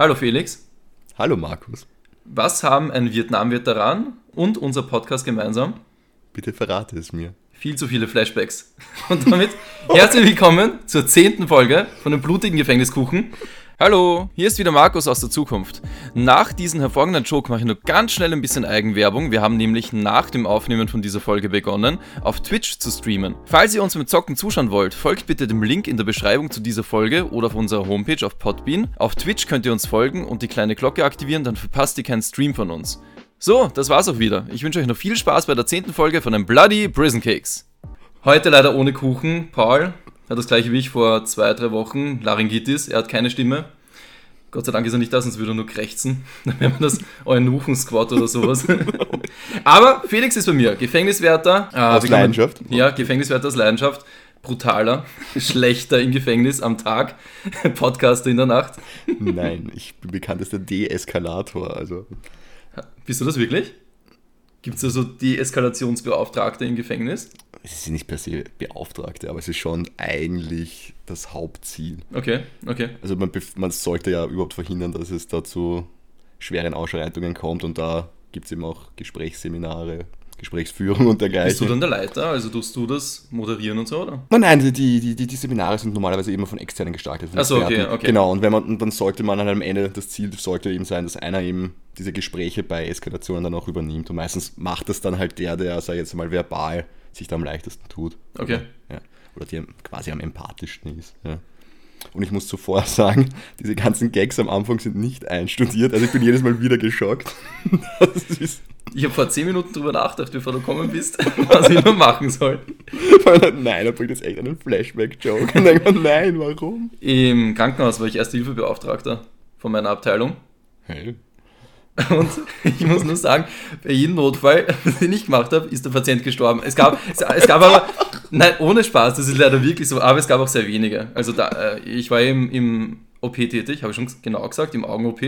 Hallo Felix. Hallo Markus. Was haben ein Vietnam-Veteran und unser Podcast gemeinsam? Bitte verrate es mir. Viel zu viele Flashbacks. Und damit herzlich willkommen zur zehnten Folge von dem blutigen Gefängniskuchen. Hallo, hier ist wieder Markus aus der Zukunft. Nach diesem hervorragenden Joke mache ich nur ganz schnell ein bisschen Eigenwerbung. Wir haben nämlich nach dem Aufnehmen von dieser Folge begonnen, auf Twitch zu streamen. Falls ihr uns mit Zocken zuschauen wollt, folgt bitte dem Link in der Beschreibung zu dieser Folge oder auf unserer Homepage auf Podbean. Auf Twitch könnt ihr uns folgen und die kleine Glocke aktivieren, dann verpasst ihr keinen Stream von uns. So, das war's auch wieder. Ich wünsche euch noch viel Spaß bei der zehnten Folge von den Bloody Prison Cakes. Heute leider ohne Kuchen. Paul, hat das gleiche wie ich vor zwei, drei Wochen, Laryngitis, er hat keine Stimme. Gott sei Dank ist er nicht da, sonst würde er nur krächzen. Dann wäre man das Eunuchen-Squad oder sowas. Aber Felix ist bei mir, Gefängniswärter. Äh, aus Leidenschaft? Ja, Gefängniswärter aus Leidenschaft. Brutaler, schlechter im Gefängnis am Tag, Podcaster in der Nacht. Nein, ich bin bekannt als der Deeskalator. Also. Bist du das wirklich? Gibt es also Deeskalationsbeauftragte im Gefängnis? es ist nicht per se Beauftragte, aber es ist schon eigentlich das Hauptziel. Okay, okay. Also man, man sollte ja überhaupt verhindern, dass es da zu schweren Ausschreitungen kommt und da gibt es eben auch Gesprächsseminare, Gesprächsführung und dergleichen. Bist du dann der Leiter? Also tust du das moderieren und so, oder? Nein, nein, die, die, die, die Seminare sind normalerweise immer von externen gestaltet. Achso, okay, okay. Genau, und wenn man, dann sollte man am Ende, das Ziel sollte eben sein, dass einer eben diese Gespräche bei Eskalationen dann auch übernimmt. Und meistens macht das dann halt der, der, sag ich jetzt mal, verbal sich da am leichtesten tut. Okay. Ja. Oder die quasi am empathischsten ist. Ja. Und ich muss zuvor sagen, diese ganzen Gags am Anfang sind nicht einstudiert. Also ich bin jedes Mal wieder geschockt. ich habe vor 10 Minuten drüber nachgedacht, bevor du gekommen bist, was ich noch machen soll. nein, da bringt jetzt echt einen Flashback-Joke. Und dann denkt man, nein, warum? Im Krankenhaus war ich Erste-Hilfe-Beauftragter von meiner Abteilung. Hey. Und ich muss nur sagen, bei jedem Notfall, den ich gemacht habe, ist der Patient gestorben. Es gab, es gab aber, nein, ohne Spaß, das ist leider wirklich so, aber es gab auch sehr wenige. Also da, äh, ich war im, im OP tätig, habe ich schon genau gesagt, im Augen-OP.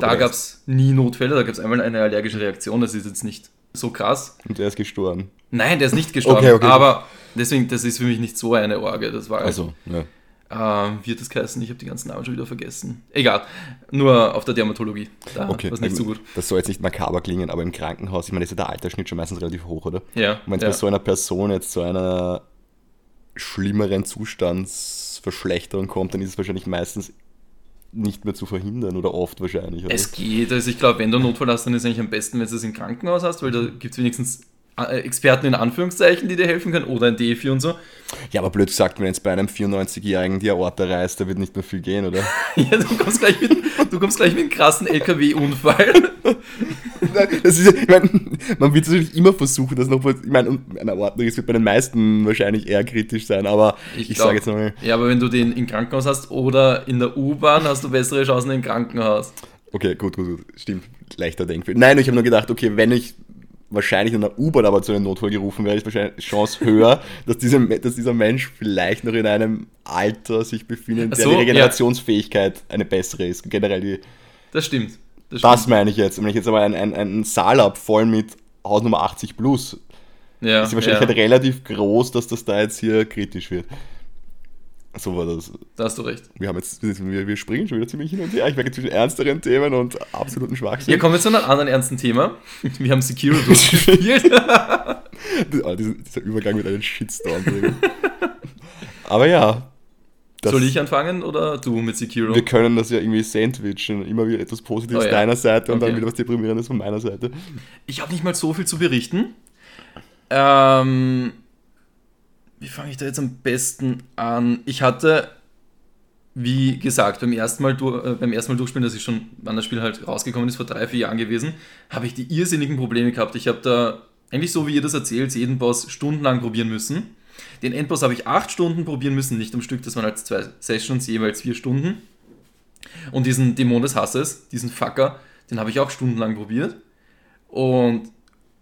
Da gab es nie Notfälle, da gab es einmal eine allergische Reaktion, das ist jetzt nicht so krass. Und der ist gestorben? Nein, der ist nicht gestorben, okay, okay. aber deswegen, das ist für mich nicht so eine Orge. Das war also, ja. Ähm, wie hat das geheißen? Ich habe die ganzen Namen schon wieder vergessen. Egal, nur auf der Dermatologie. Da okay, war nicht so gut. Das soll jetzt nicht makaber klingen, aber im Krankenhaus, ich meine, ist ja der Altersschnitt schon meistens relativ hoch, oder? Ja. Und wenn es ja. bei so einer Person jetzt zu einer schlimmeren Zustandsverschlechterung kommt, dann ist es wahrscheinlich meistens nicht mehr zu verhindern oder oft wahrscheinlich. Oder? Es geht, also ich glaube, wenn du Notfall hast, dann ist es eigentlich am besten, wenn du es im Krankenhaus hast, weil da gibt es wenigstens äh, Experten in Anführungszeichen, die dir helfen können, oder ein DEFI und so. Ja, aber blöd gesagt, wenn jetzt bei einem 94-Jährigen die Aorta reißt, da wird nicht mehr viel gehen, oder? ja, du kommst gleich mit, du kommst gleich mit einem krassen LKW-Unfall. das ist, ich mein, man wird natürlich immer versuchen, das noch, ich meine, ein Aortenriss wird bei den meisten wahrscheinlich eher kritisch sein, aber ich, ich sage jetzt mal. Ja, aber wenn du den im Krankenhaus hast oder in der U-Bahn, hast du bessere Chancen im Krankenhaus. Okay, gut, gut, gut. Stimmt. Leichter Denkfehler. Nein, ich habe nur gedacht, okay, wenn ich wahrscheinlich in einer U-Bahn aber zu einem Notfall gerufen werde, ist wahrscheinlich Chance höher, dass, diese, dass dieser Mensch vielleicht noch in einem Alter sich befindet, so, der die Regenerationsfähigkeit ja. eine bessere ist. Generell die. Das stimmt. Das, das meine ich jetzt. Wenn ich jetzt aber einen, einen, einen Saal habe, voll mit Hausnummer 80 plus, ja, ist die Wahrscheinlichkeit ja. relativ groß, dass das da jetzt hier kritisch wird. So war das. Da hast du recht. Wir, haben jetzt, wir, wir springen schon wieder ziemlich hin und her. Ich merke zwischen ernsteren Themen und absoluten Schwachsinn. Wir kommen jetzt zu einem anderen ernsten Thema. Wir haben Sekiro durchgespielt. dieser, dieser Übergang mit einem Shitstorm. Aber ja. Soll ich anfangen oder du mit Sekiro? Wir können das ja irgendwie sandwichen. Immer wieder etwas Positives oh, ja. deiner Seite und okay. dann wieder was Deprimierendes von meiner Seite. Ich habe nicht mal so viel zu berichten. Ähm wie fange ich da jetzt am besten an? Ich hatte, wie gesagt, beim ersten Mal, äh, beim ersten Mal durchspielen, das ist schon, wann das Spiel halt rausgekommen ist, vor drei, vier Jahren gewesen, habe ich die irrsinnigen Probleme gehabt. Ich habe da, eigentlich so wie ihr das erzählt, jeden Boss stundenlang probieren müssen. Den Endboss habe ich acht Stunden probieren müssen, nicht am Stück, das waren halt zwei Sessions, jeweils vier Stunden. Und diesen Dämon des Hasses, diesen Fucker, den habe ich auch stundenlang probiert. Und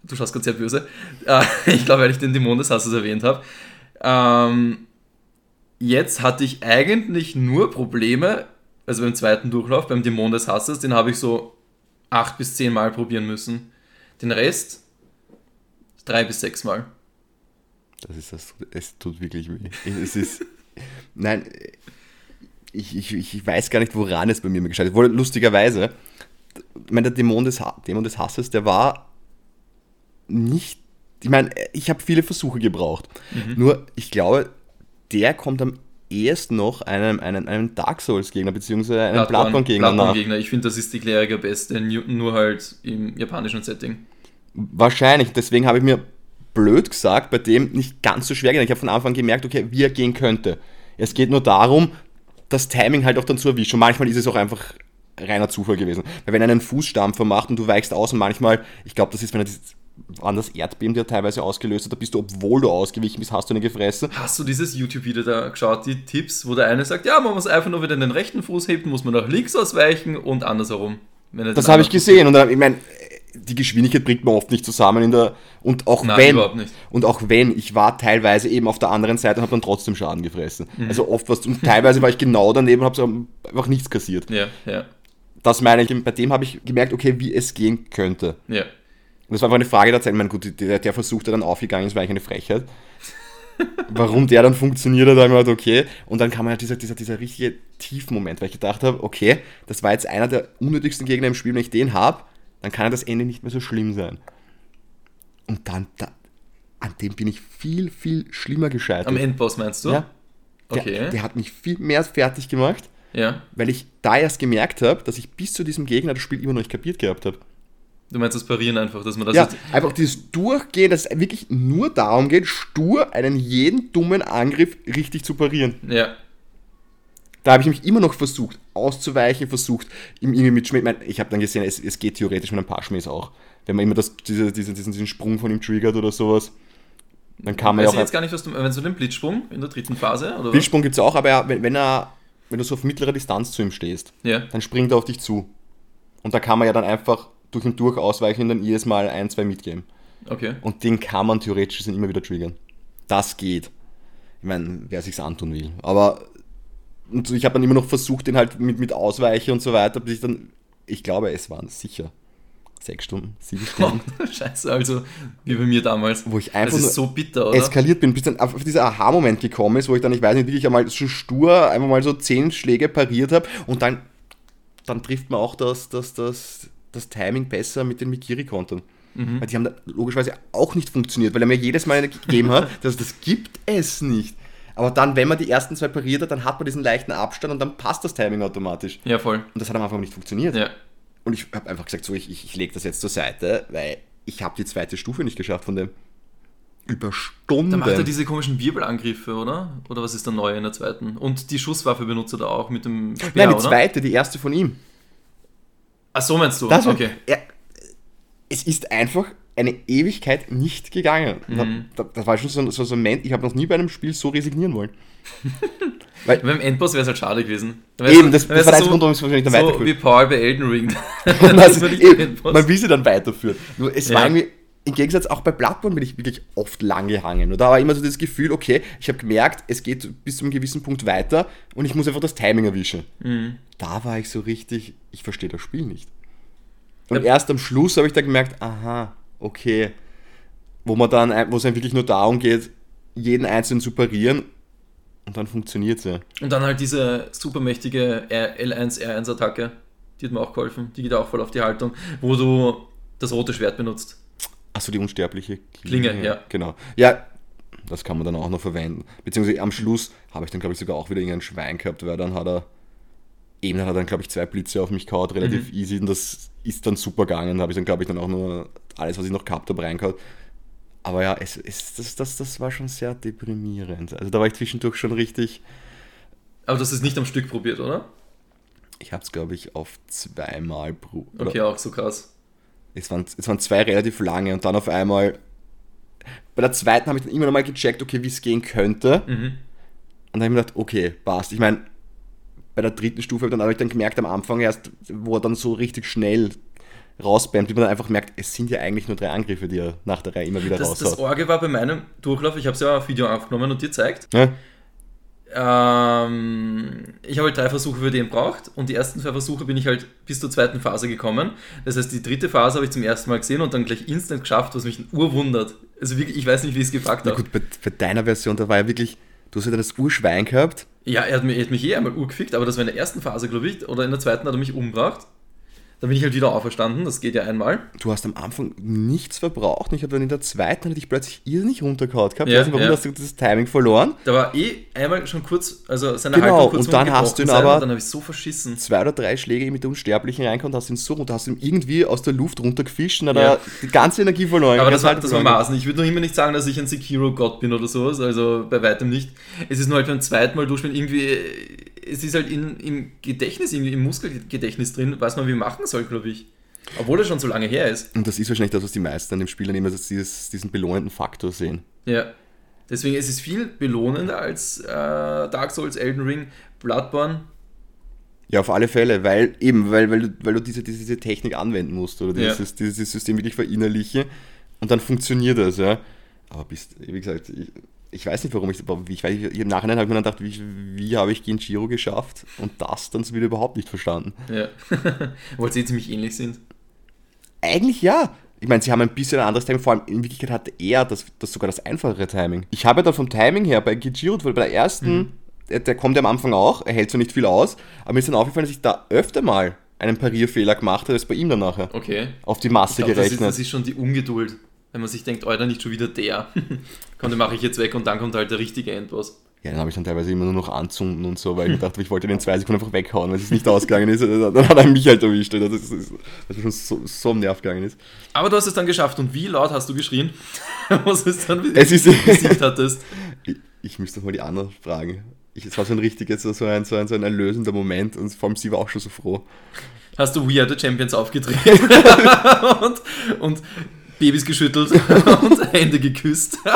du schaust gerade sehr böse. Äh, ich glaube, weil ich den Dämon des Hasses erwähnt habe. Ähm, jetzt hatte ich eigentlich nur Probleme, also beim zweiten Durchlauf, beim Dämon des Hasses, den habe ich so acht bis zehn Mal probieren müssen. Den Rest drei bis sechs Mal. Das ist das, es tut wirklich weh. Es ist, nein, ich, ich, ich weiß gar nicht, woran es bei mir gescheitert ist. Wohl lustigerweise, ich meine, der Dämon des, Ha- Dämon des Hasses, der war nicht. Ich meine, ich habe viele Versuche gebraucht. Mhm. Nur, ich glaube, der kommt am ehesten noch einem, einem, einem Dark Souls-Gegner, beziehungsweise einem Bloodborne-Gegner nach. Bloodborne-Gegner. Ich finde, das ist die Kleriker beste, nu- nur halt im japanischen Setting. Wahrscheinlich, deswegen habe ich mir blöd gesagt, bei dem nicht ganz so schwer gedacht. Ich habe von Anfang an gemerkt, okay, wie er gehen könnte. Es geht nur darum, das Timing halt auch dann zu erwischen. Und manchmal ist es auch einfach reiner Zufall gewesen. Weil wenn er einen Fußstampfer macht und du weichst aus und manchmal, ich glaube, das ist, wenn er dieses, waren das Erdbeben, der teilweise ausgelöst hat, da bist du, obwohl du ausgewichen bist, hast du eine gefressen. Hast du dieses YouTube-Video da geschaut, die Tipps, wo der eine sagt, ja, man muss einfach nur wieder den rechten Fuß heben, muss man nach links ausweichen und andersherum. Er Das habe ich gesehen und dann, ich meine, die Geschwindigkeit bringt man oft nicht zusammen in der und auch Nein, wenn und auch wenn ich war teilweise eben auf der anderen Seite und habe dann trotzdem Schaden gefressen. Mhm. Also oft was und teilweise war ich genau daneben und habe einfach nichts kassiert. Ja, ja, Das meine ich, bei dem habe ich gemerkt, okay, wie es gehen könnte. ja. Und das war einfach eine Frage der Zeit. Ich meine, gut, der, der Versuch, der dann aufgegangen ist, war eigentlich eine Frechheit. Warum der dann funktioniert hat, habe ich gedacht, okay. Und dann kam halt dieser, dieser, dieser richtige Tiefmoment, weil ich gedacht habe, okay, das war jetzt einer der unnötigsten Gegner im Spiel. Wenn ich den habe, dann kann das Ende nicht mehr so schlimm sein. Und dann, da, an dem bin ich viel, viel schlimmer gescheitert. Am Endboss meinst du? Ja. Der, Okay. der hat mich viel mehr fertig gemacht, Ja. weil ich da erst gemerkt habe, dass ich bis zu diesem Gegner das Spiel immer noch nicht kapiert gehabt habe. Du meinst das Parieren einfach, dass man das Ja, einfach dieses Durchgehen, dass es wirklich nur darum geht, stur einen jeden dummen Angriff richtig zu parieren. ja. Da habe ich mich immer noch versucht, auszuweichen, versucht, ihm irgendwie mit Schmäh. Ich, ich habe dann gesehen, es, es geht theoretisch mit ein paar Schmähs auch. Wenn man immer das, diese, diese, diesen, diesen Sprung von ihm triggert oder sowas, dann kann man Weiß ja ich auch. jetzt gar nicht, was du wenn du den Blitzsprung in der dritten Phase, oder? Blitzsprung gibt es auch, aber wenn, wenn, er, wenn du so auf mittlerer Distanz zu ihm stehst, Ja. dann springt er auf dich zu. Und da kann man ja dann einfach durch ihn durch ausweichen und dann jedes Mal ein, zwei mitgeben. Okay. Und den kann man theoretisch gesehen immer wieder triggern. Das geht. Ich meine, wer sich's antun will. Aber und ich habe dann immer noch versucht, den halt mit, mit Ausweiche und so weiter, bis ich dann, ich glaube, es waren sicher sechs Stunden, sieben Stunden, Scheiße, also wie bei mir damals. wo ich einfach so bitter, eskaliert bin, bis dann auf dieser Aha-Moment gekommen ist, wo ich dann, ich weiß nicht, wirklich einmal so stur einfach mal so zehn Schläge pariert habe und dann, dann trifft man auch das, das, das, das Timing besser mit den Mikiri-Kontern. Mhm. Weil die haben da logischerweise auch nicht funktioniert, weil er mir jedes Mal eine gegeben hat, dass das gibt es nicht. Aber dann, wenn man die ersten zwei pariert hat, dann hat man diesen leichten Abstand und dann passt das Timing automatisch. Ja, voll. Und das hat am Anfang nicht funktioniert. Ja. Und ich habe einfach gesagt, so, ich, ich, ich lege das jetzt zur Seite, weil ich habe die zweite Stufe nicht geschafft von dem. Über Stunden. Da macht er diese komischen Wirbelangriffe, oder? Oder was ist der neue in der zweiten? Und die Schusswaffe benutzt er da auch mit dem Speer, Nein, die oder? zweite, die erste von ihm. Ach so meinst du? Das war- okay. Er, es ist einfach eine Ewigkeit nicht gegangen. Mhm. Da, das war schon so, so, so ein Moment, ich habe noch nie bei einem Spiel so resignieren wollen. Beim Endboss wäre es halt schade gewesen. Eben, das, das war der so, Grund, warum ich es wahrscheinlich dann so wie Paul bei Elden Ring. Das nicht eben, man will sie dann weiterführen. Nur es Ja. war irgendwie, im Gegensatz auch bei Bloodborne bin ich wirklich oft lang gehangen. Und da war immer so das Gefühl, okay, ich habe gemerkt, es geht bis zu einem gewissen Punkt weiter und ich muss einfach das Timing erwischen. Mhm. Da war ich so richtig, ich verstehe das Spiel nicht. Und Ja. erst am Schluss habe ich da gemerkt, aha, okay. Wo man dann, wo es dann wirklich nur darum geht, jeden einzelnen zu parieren und dann funktioniert es ja. Und dann halt diese supermächtige R- L1, R1-Attacke. Die hat mir auch geholfen. Die geht auch voll auf die Haltung, wo du das rote Schwert benutzt. Achso, die unsterbliche Klinge, ja. Genau. Ja, das kann man dann auch noch verwenden. Beziehungsweise am Schluss habe ich dann, glaube ich, sogar auch wieder irgendein Schwein gehabt, weil dann hat er, eben hat er dann, glaube ich, zwei Blitze auf mich gehauen, relativ Mhm. easy und das ist dann super gegangen. Da habe ich dann, glaube ich, dann auch nur alles, was ich noch gehabt habe, reingehauen. Aber ja, es, es, das, das, das war schon sehr deprimierend. Also da war ich zwischendurch schon richtig, Aber das ist nicht am Stück probiert, oder? ich habe es, glaube ich, auf zweimal pro. oder- Okay, auch so krass. Es waren, es waren zwei relativ lange und dann auf einmal. Bei der zweiten habe ich dann immer noch mal gecheckt, okay, wie es gehen könnte. Mhm. Und dann habe ich mir gedacht, okay, passt. Ich meine, bei der dritten Stufe dann habe ich dann gemerkt am Anfang erst, wo er dann so richtig schnell rausbammt, wie man dann einfach merkt, es sind ja eigentlich nur drei Angriffe, die er nach der Reihe immer wieder Das, das raushaut. Orge war bei meinem Durchlauf, ich habe es ja auf Video aufgenommen und dir zeigt. Ja? Ähm, ich habe halt drei Versuche für den braucht und die ersten zwei Versuche bin ich halt bis zur zweiten Phase gekommen. Das heißt, die dritte Phase habe ich zum ersten Mal gesehen und dann gleich instant geschafft, was mich urwundert. Also wirklich, ich weiß nicht, wie ich es gepackt Na habe. gut, bei, bei deiner Version, da war ja wirklich, du hast ja das Urschwein gehabt Ja, er hat mich, er hat mich eh einmal urgefickt, aber das war in der ersten Phase, glaube ich, oder in der zweiten hat er mich umgebracht. Dann bin ich halt wieder auferstanden, das geht ja einmal. Du hast am Anfang nichts verbraucht und ich habe dann in der zweiten hatte ich plötzlich irrsinnig runtergehauen gehabt. Ja, weiß nicht, warum ja. hast du das Timing verloren. Da war eh einmal schon kurz, also seine Genau, Haltung kurz und dann hast du ihn sein aber- dann habe ich so verschissen. Zwei oder drei Schläge mit der Unsterblichen reinkommen, hast ihn so runter, hast ihn irgendwie aus der Luft runtergefischt und hat Ja. er die ganze Energie verloren. Aber das war, das war. Maßen. Ich würde noch immer nicht sagen, dass ich ein Sekiro-Gott bin oder sowas, also bei weitem nicht. Es ist nur halt beim zweiten Mal durchspielen irgendwie, es ist halt in, im Gedächtnis, irgendwie im Muskelgedächtnis drin, was man wie machen soll, glaube ich. Obwohl es schon so lange her ist. Und das ist wahrscheinlich das, was die meisten an dem Spiel immer so dieses, diesen belohnenden Faktor sehen. Ja. Deswegen ist es viel belohnender als äh, Dark Souls, Elden Ring, Bloodborne. Ja, auf alle Fälle, weil eben, weil, weil, du, weil du diese, diese, Technik anwenden musst oder Ja. dieses, dieses System wirklich verinnerliche und dann funktioniert das, ja. Aber bis, wie gesagt, ich, ich weiß nicht, warum ich, aber ich, weiß, ich im Nachhinein habe ich mir dann gedacht, wie, wie habe ich Genjiro geschafft und das dann wieder überhaupt nicht verstanden. Ja. Obwohl sie ziemlich ähnlich sind. Eigentlich ja. Ich meine, sie haben ein bisschen ein anderes Timing, vor allem in Wirklichkeit hatte er das, das sogar das einfachere Timing. Ich habe ja dann vom Timing her bei Gijiro, weil bei der ersten, der, der kommt ja am Anfang auch, er hält so nicht viel aus, aber mir ist dann aufgefallen, dass ich da öfter mal einen Parierfehler gemacht habe, als bei ihm dann nachher. Okay. Auf die Masse glaub, das, ist, gerechnet. das ist schon die Ungeduld. Wenn man sich denkt, Alter, nicht schon wieder der. Komm, den mache ich jetzt weg und dann kommt halt der richtige Endboss. ja, dann habe ich dann teilweise immer nur noch anzünden und so, weil ich dachte, ich wollte den zwei Sekunden einfach weghauen, weil es nicht ausgegangen ist. Dann hat er mich halt erwischt, das ist, das ist, das ist schon so, so am Nerv gegangen ist. Aber du hast es dann geschafft. Und wie laut hast du geschrien? Was es dann Es ist- besiegt hattest. Ich, ich müsste noch mal die anderen fragen. Ich, es war so ein richtiges, so ein, so, ein, so ein erlösender Moment und vor allem sie war auch schon so froh. Hast du We Are the Champions aufgedreht und, und Babys geschüttelt und Hände geküsst.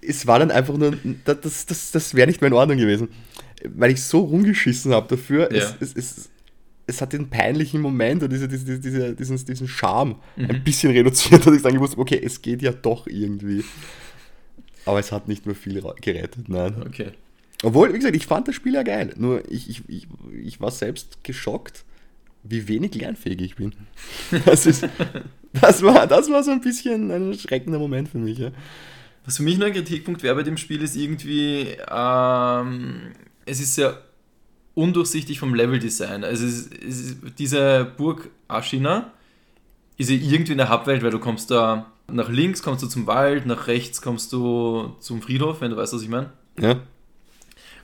Es war dann einfach nur, das, das, das, wäre nicht mehr in Ordnung gewesen. Weil ich so rumgeschissen habe dafür. Ja. Es, es, es, es hat den peinlichen Moment und diese, diese, diese, diesen, diesen Charme ein bisschen reduziert, dass ich sagen musste, okay, es geht ja doch irgendwie. Aber es hat nicht mehr viel gerettet, nein. Okay. Obwohl, wie gesagt, ich fand das Spiel ja geil. Nur ich, ich, ich, ich war selbst geschockt, wie wenig lernfähig ich bin. Das, ist, das, war, das war so ein bisschen ein schreckender Moment für mich. Ja. Was für mich nur ein Kritikpunkt wäre bei dem Spiel, ist irgendwie, ähm, es ist sehr undurchsichtig vom Leveldesign. Also es ist, es diese Burg Ashina ist ja irgendwie in der Hauptwelt, weil du kommst da nach links kommst du zum Wald, nach rechts kommst du zum Friedhof, wenn du weißt, was ich meine. Ja.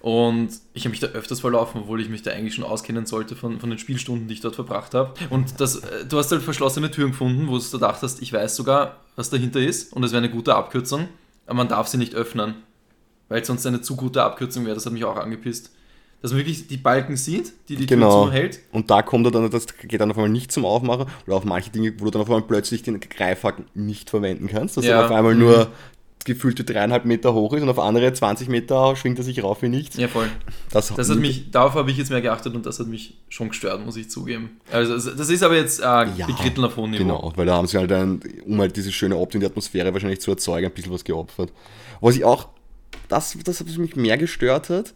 Und ich habe mich da öfters verlaufen, obwohl ich mich da eigentlich schon auskennen sollte von, von den Spielstunden, die ich dort verbracht habe. Und das, äh, du hast halt verschlossene Türen gefunden, wo du gedacht hast, ich weiß sogar, was dahinter ist und es wäre eine gute Abkürzung, aber man darf sie nicht öffnen, weil es sonst eine zu gute Abkürzung wäre. Das hat mich auch angepisst. Dass man wirklich die Balken sieht, die die Tür Genau. zuhält. Und da kommt er dann, das geht dann auf einmal nicht zum Aufmachen oder auf manche Dinge, wo du dann auf einmal plötzlich den Greifhaken nicht verwenden kannst, dass Ja. er auf einmal Mhm. nur gefühlte dreieinhalb Meter hoch ist und auf andere 20 Meter schwingt er sich rauf wie nichts. Ja, voll. Das, Das hat mich, darauf habe ich jetzt mehr geachtet und das hat mich schon gestört, muss ich zugeben. Also das ist aber jetzt äh, Ja, auf hohem Niveau. Genau, weil da haben sie halt dann, um halt diese schöne Optik und die Atmosphäre wahrscheinlich zu erzeugen, ein bisschen was geopfert. Was ich auch, das, das was mich mehr gestört hat,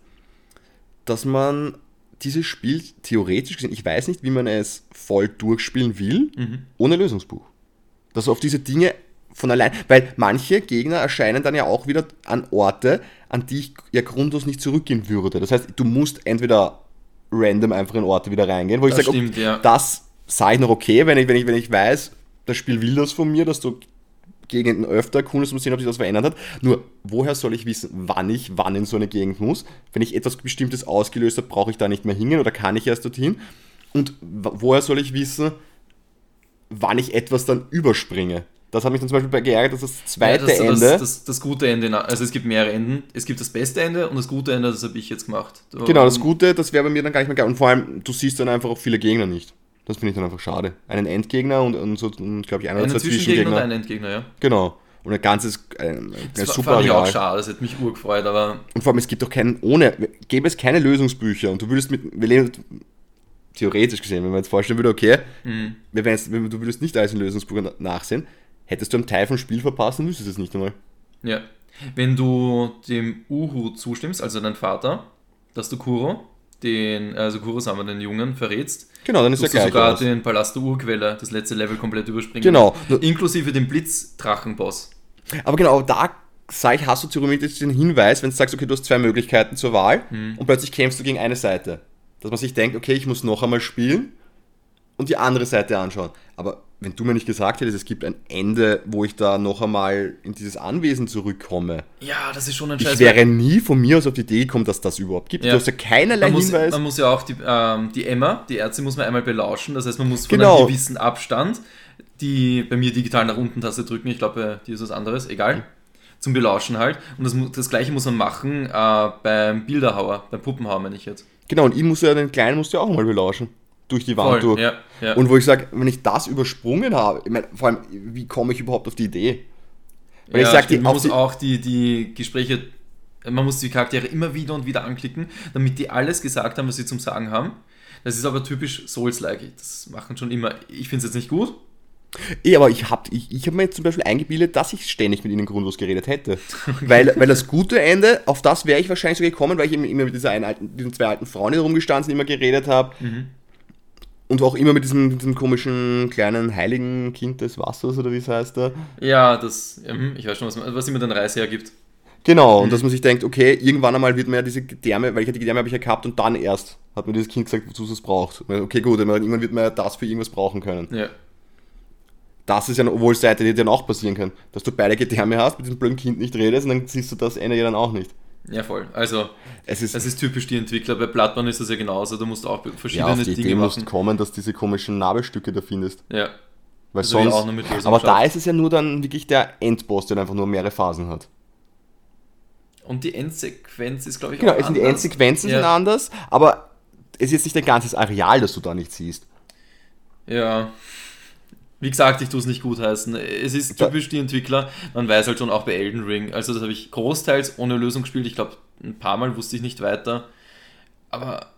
dass man dieses Spiel theoretisch gesehen, ich weiß nicht, wie man es voll durchspielen will, Mhm. ohne Lösungsbuch. Dass auf diese Dinge von allein, weil manche Gegner erscheinen dann ja auch wieder an Orte, an die ich ja grundlos nicht zurückgehen würde. Das heißt, du musst entweder random einfach in Orte wieder reingehen, wo ich Das sage, stimmt, ja. das sage ich noch okay, wenn ich, wenn, ich, wenn ich weiß, das Spiel will das von mir, dass du Gegenden öfter erkundest, um zu sehen, ob sich das verändert hat. Nur, woher soll ich wissen, wann ich wann in so eine Gegend muss? Wenn ich etwas Bestimmtes ausgelöst habe, brauche ich da nicht mehr hingehen oder kann ich erst dorthin? Und woher soll ich wissen, wann ich etwas dann überspringe? Das hat mich dann zum Beispiel bei geärgert, dass das zweite ja, das, Ende. Das, das, das gute Ende, also es gibt mehrere Enden. Es gibt das beste Ende und das gute Ende, das habe ich jetzt gemacht. genau, das Gute, das wäre bei mir dann gar nicht mehr geil. Und vor allem, du siehst dann einfach auch viele Gegner nicht. Das finde ich dann einfach schade. Einen Endgegner und, und so, glaube ich, ein oder Einen zwei Zwischengegner und einen Endgegner, ja. Genau. Und ein ganzes, ein, ein Das super fand ich auch schade, das hätte mich urgefreut, aber Und vor allem, es gibt doch keinen, ohne, gäbe es keine Lösungsbücher und du würdest mit, wir leben, theoretisch gesehen, wenn man jetzt vorstellen würde, okay, Mhm. wir jetzt, wenn du würdest nicht alles in Lösungsbüchern nachsehen, hättest du einen Teil vom Spiel verpasst und wüsstest es nicht einmal. ja. Wenn du dem Uhu zustimmst, also dein Vater, dass du Kuro, den, also Kuro-sama, den Jungen, verrätst, Genau, dann ist du gleich. sogar aus. den Palast der Urquelle, das letzte Level komplett überspringen. Genau. Inklusive dem Blitzdrachenboss. Aber genau, da sag ich, hast du theoretisch den Hinweis, wenn du sagst, okay, du hast zwei Möglichkeiten zur Wahl Mhm. und plötzlich kämpfst du gegen eine Seite. Dass man sich denkt, okay, ich muss noch einmal spielen und die andere Seite anschauen. Aber wenn du mir nicht gesagt hättest, es gibt ein Ende, wo ich da noch einmal in dieses Anwesen zurückkomme, Ja, das ist schon ein ich Scheiß. wäre nie von mir aus auf die Idee gekommen, dass das überhaupt gibt. Ja. Du hast ja keinerlei man muss, Hinweis. man muss ja auch die, ähm, die Emma, die Ärztin, muss man einmal belauschen. Das heißt, man muss von Genau. einem gewissen Abstand die bei mir digital nach unten Taste drücken. Ich glaube, bei dir ist was anderes. Egal. Zum Belauschen halt. Und das, das gleiche muss man machen äh, beim Bilderhauer, beim Puppenhauer, meine ich jetzt. Genau, und ich muss ja den Kleinen musst du ja auch mal belauschen. Durch die Wand Voll, durch. ja, ja. Und wo ich sage, wenn ich das übersprungen habe, ich meine, vor allem, wie komme ich überhaupt auf die Idee? Weil ich sag, stimmt, die, man muss die, auch die, die Gespräche, man muss die Charaktere immer wieder und wieder anklicken, damit die alles gesagt haben, was sie zum Sagen haben. Das ist aber typisch Souls-like. Das machen schon immer. Ich finde es jetzt nicht gut. Eh, aber ich habe ich, ich hab mir jetzt zum Beispiel eingebildet, dass ich ständig mit ihnen grundlos geredet hätte. Weil, weil das gute Ende, auf das wäre ich wahrscheinlich so gekommen, weil ich immer mit dieser einen alten, diesen zwei alten Frauen, die rumgestanden sind, immer geredet habe. Mhm. Und auch immer mit diesem, diesem komischen kleinen heiligen Kind des Wassers oder wie es heißt da. Ja, das, ja, hm, ich weiß schon, was, was immer den Reis hergibt. Genau, Mhm. und dass man sich denkt, okay, irgendwann einmal wird man ja diese Gedärme, weil ich die Gedärme habe ich ja gehabt und dann erst hat mir dieses Kind gesagt, wozu es es braucht. Okay, gut, irgendwann wird man ja das für irgendwas brauchen können. Ja. Das ist ja eine Wohlseite, die dir dann auch passieren kann. Dass du beide Gedärme hast, mit diesem blöden Kind nicht redest und dann siehst du das Ende ja dann auch nicht. Ja, voll. Also, Es ist, das ist typisch die Entwickler. Bei Bloodborne ist das ja genauso. Du musst auch ja, verschiedene auf die Idee Dinge musst machen. kommen, dass diese komischen Nabelstücke da findest. Ja. Weil ich sonst, aber da ist es ja nur dann wirklich der Endboss, der einfach nur mehrere Phasen hat. Und die Endsequenz ist, glaube ich, Genau, auch es sind die. Endsequenzen sind Ja. anders, aber es ist jetzt nicht ein ganzes Areal, das du da nicht siehst. Ja. Wie gesagt, ich tue es nicht gut heißen. Es ist typisch die Entwickler. Man weiß halt schon auch bei Elden Ring. Also, das habe ich großteils ohne Lösung gespielt. Ich glaube, ein paar Mal wusste ich nicht weiter. Aber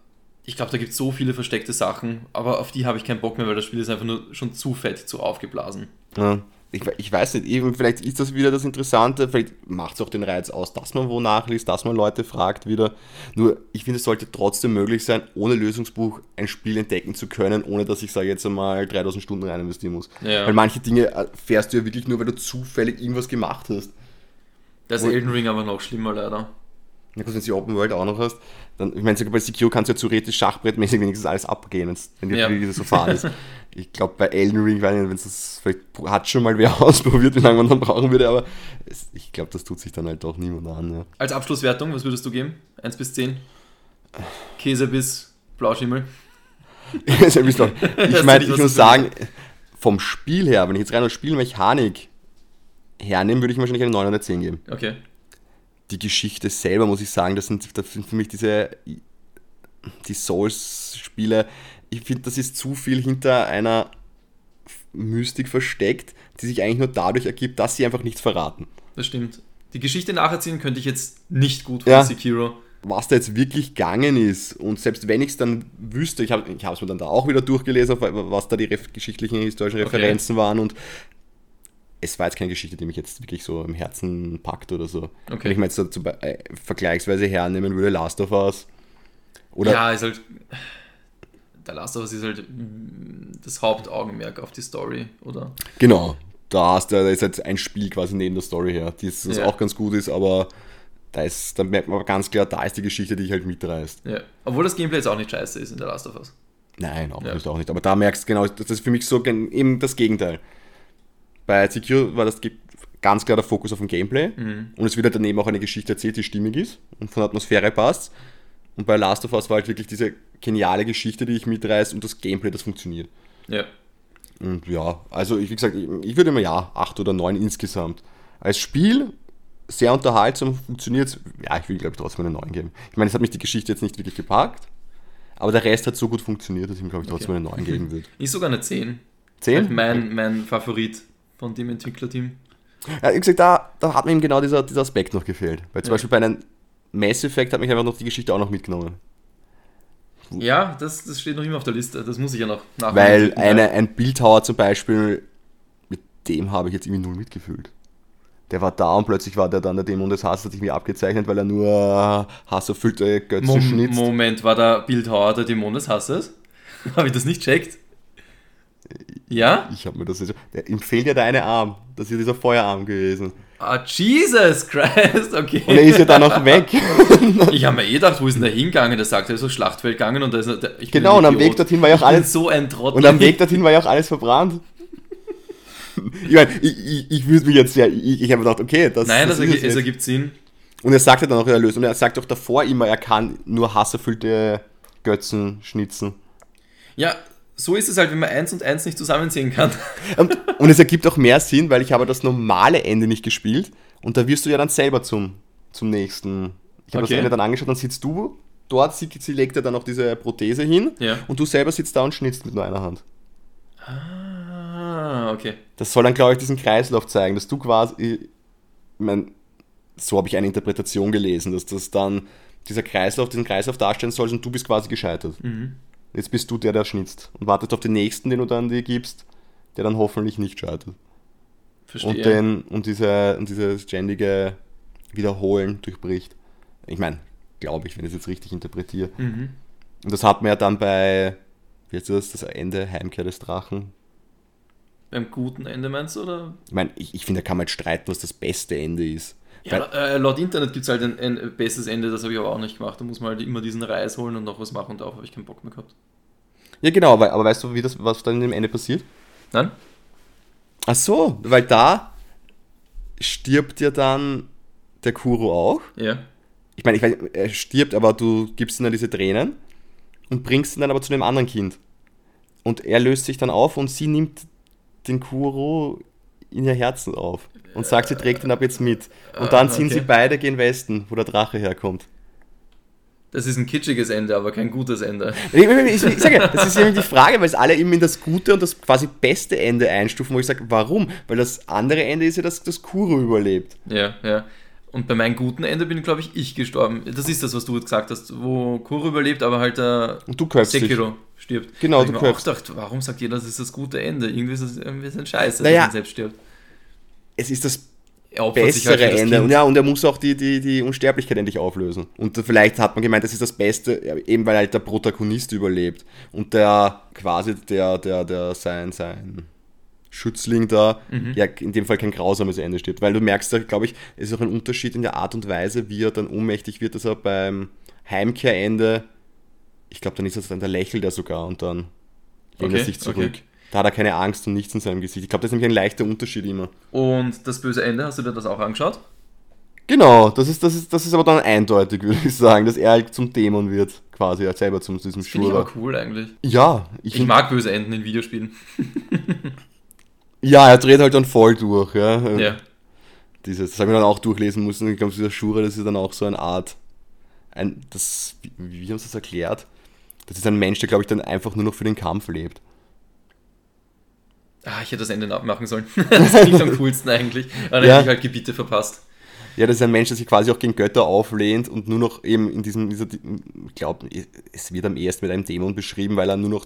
ich glaube, da gibt es so viele versteckte Sachen. Aber auf die habe ich keinen Bock mehr, weil das Spiel ist einfach nur schon zu fett, zu aufgeblasen. Ja. Ich, ich weiß nicht, eben, vielleicht ist das wieder das Interessante, vielleicht macht es auch den Reiz aus, dass man wo nachliest, dass man Leute fragt wieder. Nur, ich finde, es sollte trotzdem möglich sein, ohne Lösungsbuch ein Spiel entdecken zu können, ohne dass ich, sage jetzt einmal, 3000 Stunden rein investieren muss. Ja. Weil manche Dinge äh, fährst du ja wirklich nur, weil du zufällig irgendwas gemacht hast. Da ist Elden Ring aber noch schlimmer, leider. Ja, gut, wenn du die Open World auch noch hast, dann, ich meine, sogar bei Secure kannst du ja theoretisch schachbrettmäßig wenigstens alles abgehen, wenn die Ja. so fahren ist. Ich glaube, bei Elden Ring, wenn's das, vielleicht hat schon mal wer ausprobiert, wie lange man dann brauchen würde, aber es, ich glaube, das tut sich dann halt doch niemand an. Ja. Als Abschlusswertung, was würdest du geben? 1 bis 10? Käse bis Blauschimmel? Ich meine, ich muss sagen, vom Spiel her, wenn ich jetzt rein aus Spielmechanik hernehme, würde ich wahrscheinlich eine 9 oder 10 geben. Okay. Die Geschichte selber, muss ich sagen, das sind, das sind für mich diese die Souls-Spiele. Ich finde, das ist zu viel hinter einer Mystik versteckt, die sich eigentlich nur dadurch ergibt, dass sie einfach nichts verraten. Das stimmt. Die Geschichte nacherzählen könnte ich jetzt nicht gut von Ja. Sekiro. Was da jetzt wirklich gegangen ist und selbst wenn ich es dann wüsste, ich habe es mir dann da auch wieder durchgelesen, was da die geschichtlichen, historischen Okay. Referenzen waren und es war jetzt keine Geschichte, die mich jetzt wirklich so im Herzen packt oder so. Okay. Wenn ich mir jetzt Be- äh, vergleichsweise hernehmen würde, Last of Us oder ja, ist halt. Der Last of Us ist halt mm, das Hauptaugenmerk auf die Story, oder? Genau, da, hast da ist jetzt ein Spiel quasi neben der Story her, das Ja. auch ganz gut ist, aber da, ist, da merkt man ganz klar, da ist die Geschichte, die dich halt mitreißt. Ja. Obwohl das Gameplay jetzt auch nicht scheiße ist in der Last of Us. Nein, auch, Ja. nicht, auch nicht. Aber da merkst du genau, das ist für mich so eben das Gegenteil. Bei Secure war das ganz klar der Fokus auf dem Gameplay Mhm. und es wird halt daneben auch eine Geschichte erzählt, die stimmig ist und von der Atmosphäre passt. Und bei Last of Us war halt wirklich diese geniale Geschichte, die dich mitreißt und das Gameplay, das funktioniert. Ja. Und ja, also ich, wie gesagt, ich, ich würde mir ja 8 oder 9 insgesamt. Als Spiel sehr unterhaltsam, funktioniert Ja, ich will glaube ich trotzdem eine 9 geben. Ich meine, es hat mich die Geschichte jetzt nicht wirklich gepackt, aber der Rest hat so gut funktioniert, dass ich ihm glaube ich trotzdem eine 9 geben würde. Ist sogar eine 10. 10? Halt mein, mein Favorit von dem Entwicklerteam. Ja, wie gesagt, da, da hat mir eben genau dieser, dieser Aspekt noch gefehlt. Weil zum Ja. Beispiel bei einem Mass Effect hat mich einfach noch die Geschichte auch noch mitgenommen. Ja, das, das steht noch immer auf der Liste. Das muss ich ja noch nachholen. Weil eine, ein Bildhauer zum Beispiel, mit dem habe ich jetzt irgendwie null mitgefühlt. Der war da und plötzlich war der dann der Dämon des Hasses, hat sich mir abgezeichnet, weil er nur hasserfüllte Götze Mom schnitzt. Moment, war der Bildhauer der Dämon des Hasses? Habe ich das nicht checkt? Ja? Ich habe mir das jetzt. Der, ihm fehlt ja der eine Arm. Das ist ja dieser Feuerarm gewesen. Ah, Jesus Christ, okay. Und er ist ja dann auch weg. Ich habe mir eh gedacht, wo ist denn der hingegangen? Der sagt, er ist aufs Schlachtfeld gegangen und da ist er, Genau, und am. Weg dorthin war ja auch alles. so ein Trottel. Und am Weg dorthin war ja auch alles verbrannt. Ich meine, ich, ich, ich würde mich jetzt ja, ich, ich habe gedacht, okay, das, Nein, das das ist ergibt, jetzt. ergibt Sinn. Und er sagt ja dann auch in der Lösung, und er sagt auch davor immer, er kann nur hasserfüllte Götzen schnitzen. Ja, so ist es halt, wenn man eins und eins nicht zusammensehen kann. Und, und es ergibt auch mehr Sinn, weil ich habe das normale Ende nicht gespielt und da wirst du ja dann selber zum, zum nächsten. Ich habe Okay. das Ende dann angeschaut, dann sitzt du dort, sie, sie legt ja dann noch diese Prothese hin Ja. und du selber sitzt da und schnitzt mit nur einer Hand. Ah, okay. Das soll dann, glaube ich, diesen Kreislauf zeigen, dass du quasi, ich mein, so habe ich eine Interpretation gelesen, dass das dann dieser Kreislauf, diesen Kreislauf darstellen soll und du bist quasi gescheitert. Mhm. Jetzt bist du der, der schnitzt und wartest auf den nächsten, den du dann dir gibst, der dann hoffentlich nicht scheitert. Verstehe. Und, den, und, diese, und dieses ständige Wiederholen durchbricht. Ich meine, glaube ich, wenn ich es jetzt richtig interpretiere. Mhm. Und das hat man ja dann bei, wie heißt das, das Ende, Heimkehr des Drachen. Beim guten Ende meinst du, oder? Ich meine, ich, ich finde, da kann man jetzt streiten, was das beste Ende ist. Ja, äh, laut Internet gibt es halt ein, ein bestes Ende, das habe ich aber auch nicht gemacht. Da muss man halt immer diesen Reis holen und noch was machen und darauf habe ich keinen Bock mehr gehabt. Ja, genau, aber, aber weißt du, wie das, was dann in dem Ende passiert? Nein? Ach so, weil da stirbt ja dann der Kuro auch. Ja. Ich meine, ich weiß, er stirbt, aber du gibst ihm dann diese Tränen und bringst ihn dann aber zu einem anderen Kind. Und er löst sich dann auf und sie nimmt den Kuro in ihr Herzen auf und sagt, sie trägt ihn ab jetzt mit. Und dann Ah, sind okay. sie beide gen Westen, wo der Drache herkommt. Das ist ein kitschiges Ende, aber kein gutes Ende. Ich, ich, ich sage, das ist nämlich die Frage, weil es alle eben in das gute und das quasi beste Ende einstufen, wo ich sage, warum? Weil das andere Ende ist ja, dass das Kuro überlebt. Ja, ja. Und bei meinem guten Ende bin, glaube ich, ich gestorben. Das ist das, was du gesagt hast, wo Kuro überlebt, aber halt der Und du köpfst dich. Sekiro stirbt. Genau, Da du ich mir auch gedacht, warum sagt jeder, das ist das gute Ende? Irgendwie ist es ein Scheiße, Naja. dass man selbst stirbt. Es ist das Er sich bessere halt das Ende. Und ja, und er muss auch die, die, die Unsterblichkeit endlich auflösen. Und vielleicht hat man gemeint, das ist das Beste, eben weil halt der Protagonist überlebt. Und der quasi der, der, der sein, sein Schützling da, Mhm. ja, in dem Fall kein grausames Ende stirbt. Weil du merkst glaube ich, es ist auch ein Unterschied in der Art und Weise, wie er dann ohnmächtig wird, dass er beim Heimkehrende, ich glaube, dann ist es dann der lächelt er sogar und dann lehnt er Okay, sich zurück. okay. Da hat er keine Angst und nichts in seinem Gesicht. Ich glaube, das ist nämlich ein leichter Unterschied immer. Und das böse Ende, hast du dir das auch angeschaut? Genau, das ist, das ist, das ist aber dann eindeutig, würde ich sagen, dass er halt zum Dämon wird, quasi, er selber zum diesem Finde ich Schurer. aber cool eigentlich. Ja, ich, Ich mag böse Enden in Videospielen. ja, er dreht halt dann voll durch, ja. Ja. Dieses, das habe ich dann auch durchlesen müssen. Ich glaube, dieser Schura, das ist dann auch so eine Art, ein, das, wie, wie haben sie das erklärt? Das ist ein Mensch, der, glaube ich, dann einfach nur noch für den Kampf lebt. Ah, ich hätte das Ende nachmachen sollen. das klingt am coolsten eigentlich. Aber dann Ja. hätte ich halt Gebiete verpasst. Ja, das ist ein Mensch, der sich quasi auch gegen Götter auflehnt und nur noch eben in diesem, dieser, ich glaube, es wird am ehesten mit einem Dämon beschrieben, weil er nur noch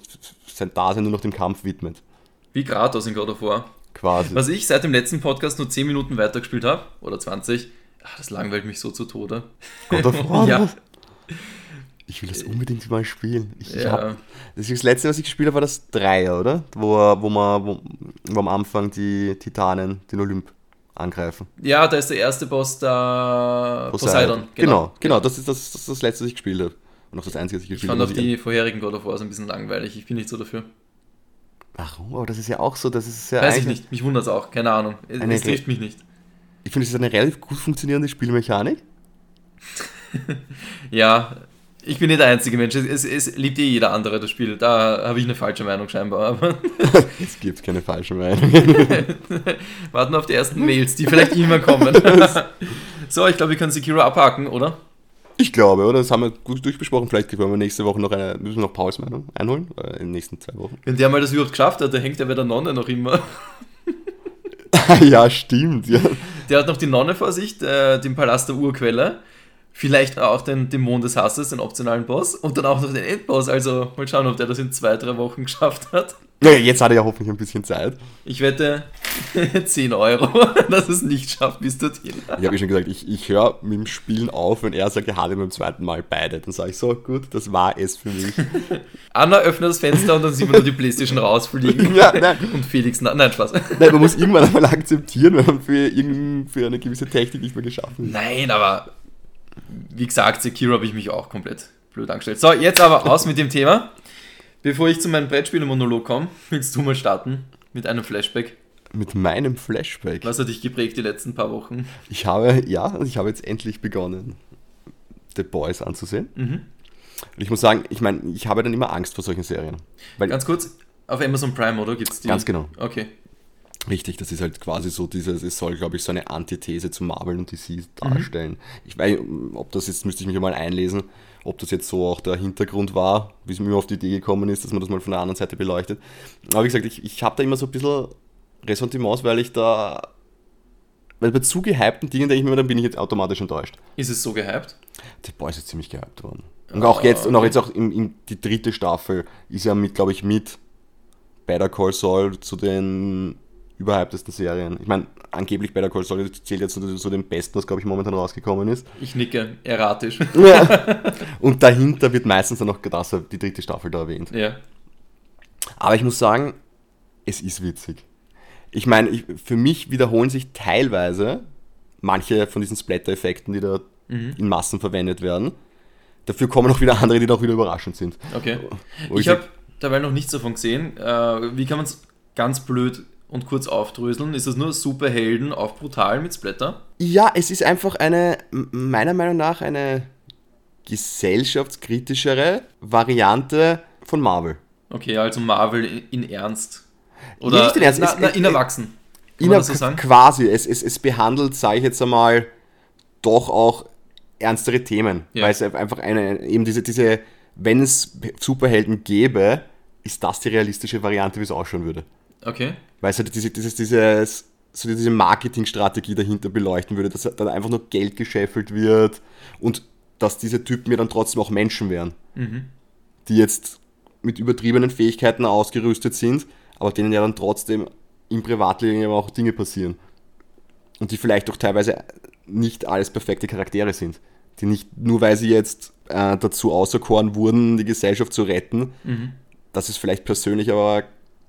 sein Dasein nur noch dem Kampf widmet. Wie Kratos in God of War. Quasi. Was ich seit dem letzten Podcast nur 10 Minuten weitergespielt habe, oder 20, ach, das langweilt mich so zu Tode. God of War? ja, Ich will das unbedingt mal spielen. Ich, ich Ja. hab, das, das letzte, was ich gespielt habe, war das Dreier, oder? Wo, wo, man, wo, wo am Anfang die Titanen den Olymp angreifen. ja, da ist der erste Boss da Poseidon. Genau, genau, das, ist das, das das letzte, was ich gespielt habe. Und auch das einzige, was ich Ich gespielt fand habe. auch die vorherigen God of Wars ein bisschen langweilig. Ich bin nicht so dafür. Warum? Aber das ist ja auch so, das ist ja Weiß ich nicht. Mich wundert es auch. Keine Ahnung. Es, trifft mich nicht. Ich finde, es ist eine relativ gut funktionierende Spielmechanik. Ja, ich bin nicht der einzige Mensch. Es, es, liebt eh jeder andere das Spiel. Da habe ich eine falsche Meinung scheinbar. Aber Es gibt keine falsche Meinung. warten auf die ersten Mails, die vielleicht immer kommen. so, ich glaube, wir können Sekiro abhaken, oder? Ich glaube, oder? Das haben wir gut durchbesprochen. Vielleicht wollen wir nächste Woche noch eine, müssen wir noch Pauls Meinung einholen, äh, in den nächsten zwei Wochen. Wenn der mal das überhaupt geschafft hat, der hängt ja bei der Nonne noch immer. ja, stimmt, ja. Der hat noch die Nonne vor sich, äh, den Palast der Urquelle. Vielleicht auch den Dämon des Hasses, den optionalen Boss und dann auch noch den Endboss. Also mal schauen, ob der das in zwei, drei Wochen geschafft hat. Ja, jetzt hat er ja hoffentlich ein bisschen Zeit. Ich wette 10 Euro, dass es nicht schafft bis dorthin. Ich habe ja schon gesagt, ich, ich höre mit dem Spielen auf, wenn er sagt, er hatte beim zweiten Mal beide. Dann sage ich so, gut, das war es für mich. Anna öffnet das Fenster und dann sieht man nur die Playstation rausfliegen. Ja, nein. Und Felix, na, nein, Spaß. Nein, man muss irgendwann einmal akzeptieren, wenn man für, für eine gewisse Technik nicht mehr geschaffen ist. Nein, aber wie gesagt, Sekiro habe ich mich auch komplett blöd angestellt. So, jetzt aber aus mit dem Thema. Bevor ich zu meinem Brettspiele-Monolog komme, willst du mal starten mit einem Flashback? Mit meinem Flashback. Was hat dich geprägt die letzten paar Wochen? Ich habe, ja, ich habe jetzt endlich begonnen, The Boys anzusehen. Mhm. Und ich muss sagen, ich meine, ich habe dann immer Angst vor solchen Serien. Weil, Ganz kurz, auf Amazon Prime, oder? Gibt's die? Ganz genau. Okay. Richtig, das ist halt quasi so dieses, es soll, glaube ich, so eine Antithese zu Marvel und DC darstellen. Ich weiß, ob das jetzt, müsste ich mich mal einlesen, ob das jetzt so auch der Hintergrund war, wie es mir auf die Idee gekommen ist, dass man das mal von der anderen Seite beleuchtet. Aber wie gesagt, ich, ich habe da immer so ein bisschen Ressentiments, weil ich da, weil bei zu gehypten Dingen denke ich mir, dann bin ich jetzt automatisch enttäuscht. Ist es so gehypt? The Boys ist ziemlich gehypt worden. Und auch jetzt, und auch okay. jetzt auch in, in die dritte Staffel ist ja mit, glaube ich, mit Better Call Saul zu den überhyptesten Serien. Ich meine, angeblich Better Call Saul zählt jetzt zu, zu dem Besten, was, glaube ich, momentan rausgekommen ist. Ich nicke, erratisch. Ja. und dahinter wird meistens dann noch das, die dritte Staffel da erwähnt. ja. Aber ich muss sagen, es ist witzig. Ich meine, ich, für mich wiederholen sich teilweise manche von diesen Splatter-Effekten, die da in Massen verwendet werden. Dafür kommen auch wieder andere, die da auch wieder überraschend sind. Okay. Wo Ich sag- habe dabei noch nichts davon gesehen. Äh, wie kann man es ganz blöd und kurz aufdröseln? Ist das nur Superhelden auf brutal mit Splatter? Ja, es ist einfach eine, meiner Meinung nach, eine gesellschaftskritischere Variante von Marvel. Okay, also Marvel in, Ernst. Oder Nicht in Ernst, Na, es- na, in Erwachsen. Kann In so sagen? quasi, es, es, es behandelt, sage ich jetzt einmal, doch auch ernstere Themen. Ja. Weil es einfach eine, eben diese, diese, wenn es Superhelden gäbe, ist das die realistische Variante, wie es ausschauen würde. Okay. Weil es halt diese, dieses, dieses, so diese Marketingstrategie dahinter beleuchten würde, dass dann einfach nur Geld gescheffelt wird und dass diese Typen ja dann trotzdem auch Menschen wären, Mhm. die jetzt mit übertriebenen Fähigkeiten ausgerüstet sind, aber denen ja dann trotzdem im Privatleben ja auch Dinge passieren. Und die vielleicht auch teilweise nicht alles perfekte Charaktere sind. Die nicht, nur weil sie jetzt äh, dazu auserkoren wurden, die Gesellschaft zu retten, Mhm. dass es vielleicht persönlich aber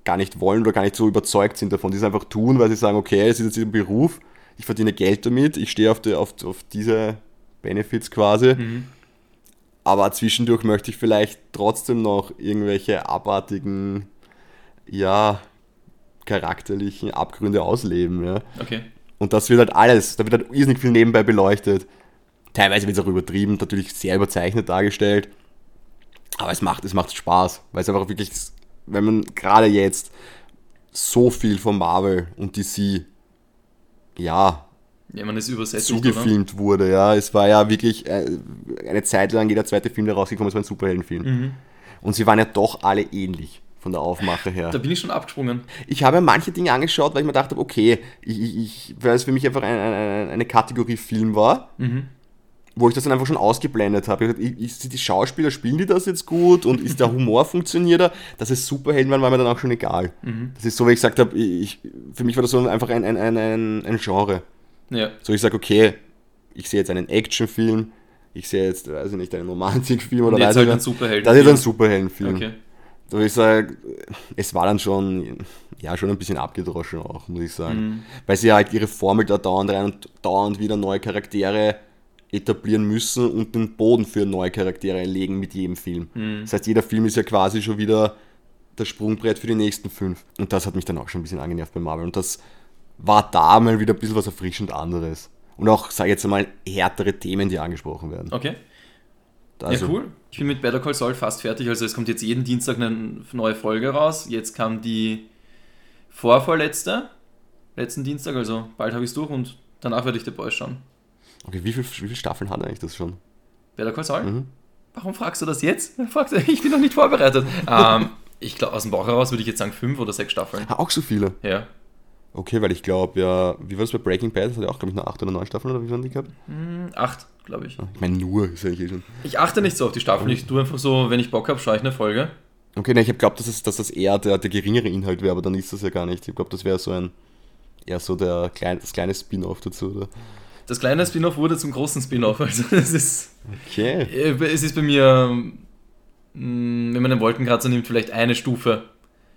gar nicht wollen oder gar nicht so überzeugt sind davon. Die es einfach tun, weil sie sagen, okay, es ist jetzt ihr Beruf, ich verdiene Geld damit, ich stehe auf, die, auf, auf diese Benefits quasi, Mhm. aber zwischendurch möchte ich vielleicht trotzdem noch irgendwelche abartigen, ja, charakterlichen Abgründe ausleben, ja. Okay. Und das wird halt alles, da wird halt irrsinnig viel nebenbei beleuchtet. Teilweise wird es auch übertrieben, natürlich sehr überzeichnet dargestellt. Aber es macht, es macht Spaß, weil es einfach wirklich, wenn man gerade jetzt so viel von Marvel und DC, ja, Ja, man ist übersetzt. oder? zugefilmt wurde, ja. Es war ja wirklich äh, eine Zeit lang jeder zweite Film, der rausgekommen ist, war ein Superheldenfilm. Mhm. Und sie waren ja doch alle ähnlich von der Aufmache her. Da bin ich schon abgesprungen. Ich habe manche Dinge angeschaut, weil ich mir dachte, okay, ich, ich, ich- weil es für mich einfach eine, eine, eine Kategorie Film war, Mhm. Wo ich das dann einfach schon ausgeblendet habe. Ich Ist, die Schauspieler, spielen die das jetzt gut und ist der Humor funktioniert er? Dass es Superhelden waren, war mir dann auch schon egal. Mhm. Das ist so, wie ich gesagt habe, ich, für mich war das so einfach ein, ein, ein, ein, ein Genre. Ja. So ich sage, okay, ich sehe jetzt einen Actionfilm, ich sehe jetzt, weiß ich nicht, einen Romantikfilm oder jetzt weiß halt ich ein nicht. Superhelden. Das ist ein Superheldenfilm. Okay. So ich sage, es war dann schon, ja, schon ein bisschen abgedroschen auch, muss ich sagen. Mhm. Weil sie halt ihre Formel da dauernd rein und dauernd wieder neue Charaktere etablieren müssen und den Boden für neue Charaktere legen mit jedem Film. Mhm. Das heißt, jeder Film ist ja quasi schon wieder das Sprungbrett für die nächsten fünf. Und das hat mich dann auch schon ein bisschen angenervt bei Marvel. Und das war da mal wieder ein bisschen was erfrischend anderes. Und auch, sage ich jetzt einmal, härtere Themen, die angesprochen werden. Okay. Also, ja, cool. Ich bin mit Better Call Saul fast fertig. Also es kommt jetzt jeden Dienstag eine neue Folge raus. Jetzt kam die vorvorletzte, letzten Dienstag, also bald habe ich es durch und danach werde ich The Boys schauen. Okay, wie, viel, wie viele Staffeln hat eigentlich das schon? Better Call Saul? Mhm. Warum fragst du das jetzt? Fragst du, ich bin noch nicht vorbereitet. ähm, ich glaube, aus dem Bauch heraus würde ich jetzt sagen fünf oder sechs Staffeln. Ah, auch so viele. Ja. Okay, weil ich glaube, ja, wie war es bei Breaking Bad? Das hat ja auch, glaube ich, nur acht oder neun Staffeln oder wie waren die gehabt? Hm, acht, glaube ich. Ich meine, nur, ist ja eh schon. Ich achte nicht so auf die Staffeln. Ich tue einfach so, wenn ich Bock habe, schaue ich eine Folge. Okay, ne, ich habe glaubt, dass, es, dass das eher der, der geringere Inhalt wäre, aber dann ist das ja gar nicht. Ich glaube, das wäre so ein, eher so der klein, das kleine Spin-off dazu, oder? Das kleine Spin-off wurde zum großen Spin-off. Also es ist, Okay. äh, es ist bei mir, mh, wenn man den Wolkenkratzer nimmt, vielleicht eine Stufe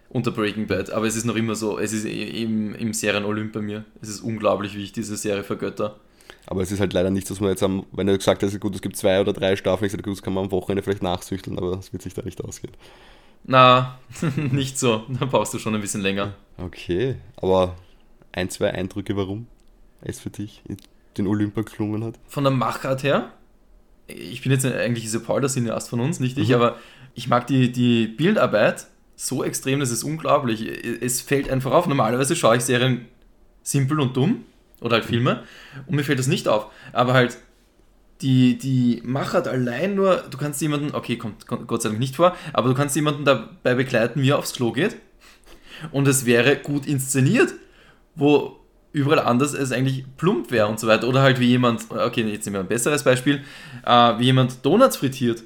unter Breaking Bad. Aber es ist noch immer so, es ist im, im Serien-Olymp bei mir. Es ist unglaublich, wie ich diese Serie vergötter. Aber es ist halt leider nichts, was man jetzt am, wenn du gesagt hast, gut, es gibt zwei oder drei Staffeln, ich sage, gut, das kann man am Wochenende vielleicht nachsüchteln, aber das wird sich da nicht ausgehen. Na, nicht so. Da brauchst du schon ein bisschen länger. Okay, aber ein, zwei Eindrücke, warum es für dich den Olymp gelungen hat? Von der Machart her, ich bin jetzt eigentlich dieser Paul, der Cineast von uns, nicht ich, Mhm. aber ich mag die, die Bildarbeit so extrem, das ist unglaublich. Es fällt einfach auf. Normalerweise schaue ich Serien simpel und dumm oder halt Filme und mir fällt das nicht auf. Aber halt die, die Machart allein nur, du kannst jemanden, okay, kommt Gott sei Dank nicht vor, aber du kannst jemanden dabei begleiten, wie er aufs Klo geht und es wäre gut inszeniert, wo überall anders es eigentlich plump wäre und so weiter. Oder halt wie jemand, okay, jetzt nehmen wir ein besseres Beispiel, äh, wie jemand Donuts frittiert.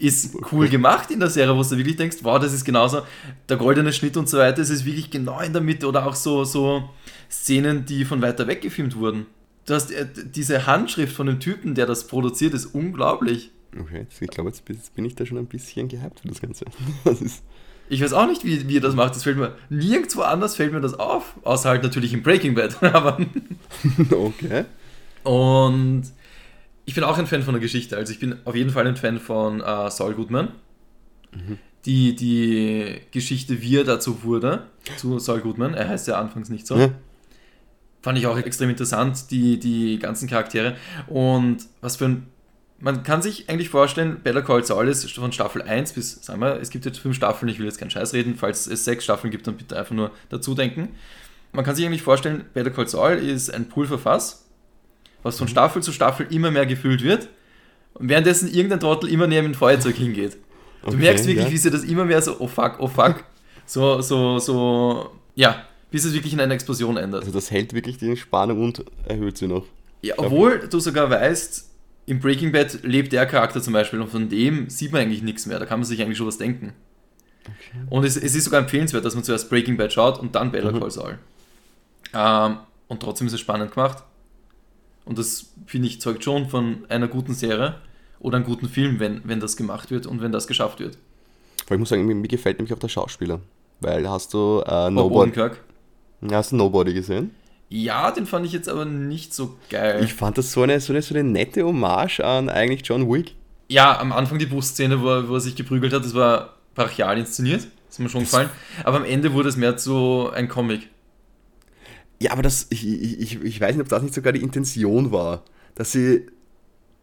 Ist cool gemacht in der Serie, wo du wirklich denkst, wow, das ist genauso der goldene Schnitt und so weiter, es ist wirklich genau in der Mitte oder auch so, so Szenen, die von weiter weg gefilmt wurden. Du hast äh, diese Handschrift von dem Typen, der das produziert, ist unglaublich. Okay, ich glaube, jetzt bin- ich da schon ein bisschen gehypt für das Ganze. Das ist, Ich weiß auch nicht, wie, wie er das macht. Das fällt mir nirgendwo anders fällt mir das auf, außer halt natürlich im Breaking Bad. Aber okay. Und ich bin auch ein Fan von der Geschichte. Also ich bin auf jeden Fall ein Fan von äh, Saul Goodman. Die, die Geschichte, wie er dazu wurde, zu Saul Goodman, er heißt ja anfangs nicht so, Ja. fand ich auch extrem interessant, die, die ganzen Charaktere. Und was für ein. Man kann sich eigentlich vorstellen, Better Call Saul ist von Staffel 1 bis, sagen wir, es gibt jetzt fünf Staffeln, ich will jetzt keinen Scheiß reden, falls es sechs Staffeln gibt, dann bitte einfach nur dazu denken. Man kann sich eigentlich vorstellen, Better Call Saul ist ein Pulverfass, was von Staffel zu Staffel immer mehr gefüllt wird und währenddessen irgendein Trottel immer näher mit dem Feuerzeug hingeht. Du Okay, merkst wirklich, ja. wie sie das immer mehr so, oh fuck, oh fuck, so, so, so, ja, bis es wirklich in eine Explosion ändert. Also das hält wirklich die Spannung und erhöht sie noch. Ja, obwohl du sogar weißt, im Breaking Bad lebt der Charakter zum Beispiel und von dem sieht man eigentlich nichts mehr. Da kann man sich eigentlich schon was denken. Und es, es ist sogar empfehlenswert, dass man zuerst Breaking Bad schaut und dann Better Mhm. Call Saul. Ähm, und trotzdem ist es spannend gemacht. Und das, finde ich, zeugt schon von einer guten Serie oder einem guten Film, wenn, wenn das gemacht wird und wenn das geschafft wird. Aber ich muss sagen, mir, mir gefällt nämlich auch der Schauspieler. Weil hast du äh, Nobody, hast du Nobody gesehen? Ja, den fand ich jetzt aber nicht so geil. Ich fand das so eine, so eine, so eine nette Hommage an eigentlich John Wick. Ja, am Anfang die Busszene, wo er, wo er sich geprügelt hat, das war brachial inszeniert. Das ist mir schon gefallen. Aber am Ende wurde es mehr so ein Comic. Ja, aber das, ich, ich, ich- ich weiß nicht, ob das nicht sogar die Intention war, dass sie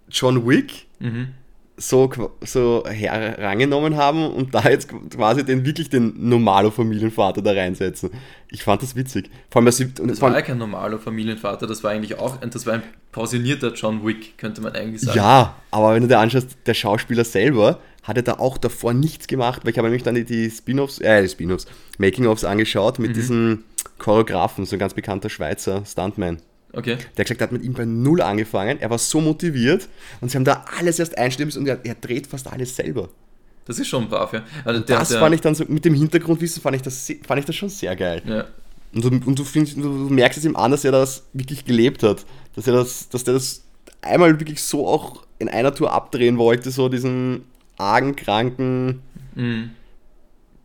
John Wick Mhm. So, so herangenommen haben und da jetzt quasi den wirklich den normalo Familienvater da reinsetzen. Ich fand das witzig. Vor allem, sie, und Das war ja kein normaler Familienvater, das war eigentlich auch, ein- das war ein pensionierter John Wick, könnte man eigentlich sagen. ja, aber wenn du dir anschaust, der Schauspieler selber hatte da auch davor nichts gemacht, weil ich habe nämlich dann die, die Spin-offs, äh, die Spin-offs, Making-ofs angeschaut mit diesem Choreografen, so ein ganz bekannter Schweizer Stuntman. Okay. Der hat gesagt, hat mit ihm bei Null angefangen, er war so motiviert und sie haben da alles erst einstimmen müssen und er, er dreht fast alles selber. Das ist schon brav, ja. Also der, das der, fand ich dann so, mit dem Hintergrundwissen fand ich das, fand ich das schon sehr geil. Ja. Und, du, und du, findest, du merkst es ihm an, dass er das wirklich gelebt hat. Dass er das, dass der das einmal wirklich so auch in einer Tour abdrehen wollte, so diesen argen, kranken Mhm.